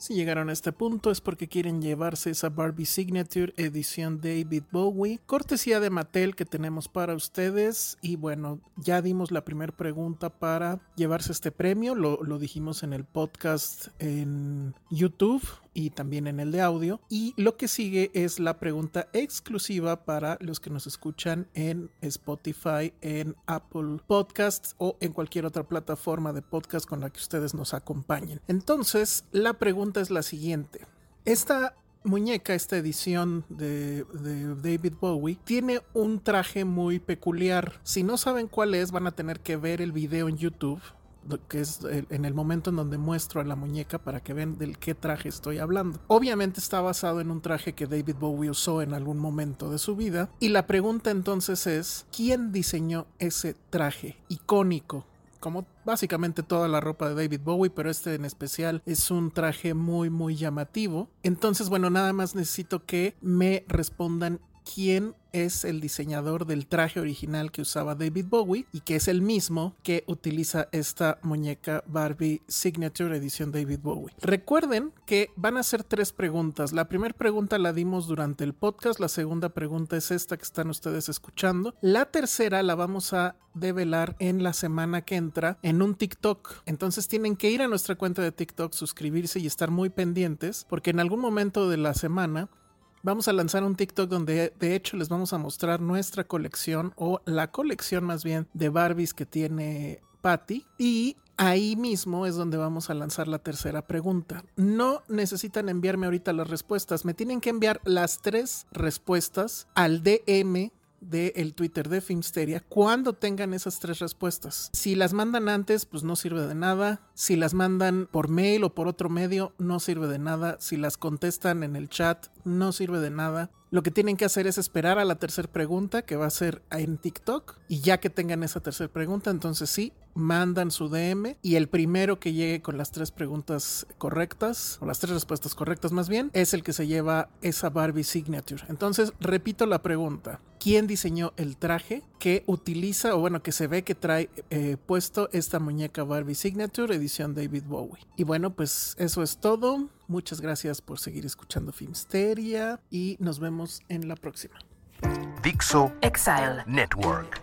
Si llegaron a este punto es porque quieren llevarse esa Barbie Signature edición David Bowie, cortesía de Mattel que tenemos para ustedes. Y bueno, ya dimos la primera pregunta para llevarse este premio, lo, lo dijimos en el podcast en YouTube y también en el de audio. Y lo que sigue es la pregunta exclusiva para los que nos escuchan en Spotify, en Apple Podcasts o en cualquier otra plataforma de podcast con la que ustedes nos acompañen. Entonces, la pregunta es la siguiente. Esta muñeca, esta edición de, de David Bowie, tiene un traje muy peculiar. Si no saben cuál es, van a tener que ver el video en YouTube que es en el momento en donde muestro a la muñeca para que vean del qué traje estoy hablando. Obviamente está basado en un traje que David Bowie usó en algún momento de su vida y la pregunta entonces es ¿quién diseñó ese traje icónico como básicamente toda la ropa de David Bowie, pero este en especial es un traje muy muy llamativo. Entonces, bueno, nada más necesito que me respondan quién es el diseñador del traje original que usaba David Bowie y que es el mismo que utiliza esta muñeca Barbie Signature edición David Bowie. Recuerden que van a ser tres preguntas. La primera pregunta la dimos durante el podcast, la segunda pregunta es esta que están ustedes escuchando. La tercera la vamos a develar en la semana que entra en un TikTok. Entonces tienen que ir a nuestra cuenta de TikTok, suscribirse y estar muy pendientes porque en algún momento de la semana vamos a lanzar un TikTok donde de hecho les vamos a mostrar nuestra colección o la colección más bien de Barbies que tiene Patty y ahí mismo es donde vamos a lanzar la tercera pregunta. No necesitan enviarme ahorita las respuestas, me tienen que enviar las tres respuestas al DM del Twitter de Filmsteria cuando tengan esas tres respuestas. Si las mandan antes, pues no sirve de nada. Si las mandan por mail o por otro medio, no sirve de nada. Si las contestan en el chat, no sirve de nada. Lo que tienen que hacer es esperar a la tercera pregunta que va a ser en TikTok y ya que tengan esa tercera pregunta, entonces sí, mandan su DM y el primero que llegue con las tres preguntas correctas, o las tres respuestas correctas más bien, es el que se lleva esa Barbie Signature. Entonces, repito la pregunta. ¿Quién diseñó el traje que utiliza, o bueno, que se ve que trae eh, puesto esta muñeca Barbie Signature edición David Bowie? Y bueno, pues eso es todo. Muchas gracias por seguir escuchando Filmsteria y nos vemos en la próxima. Dixo Exile. Network.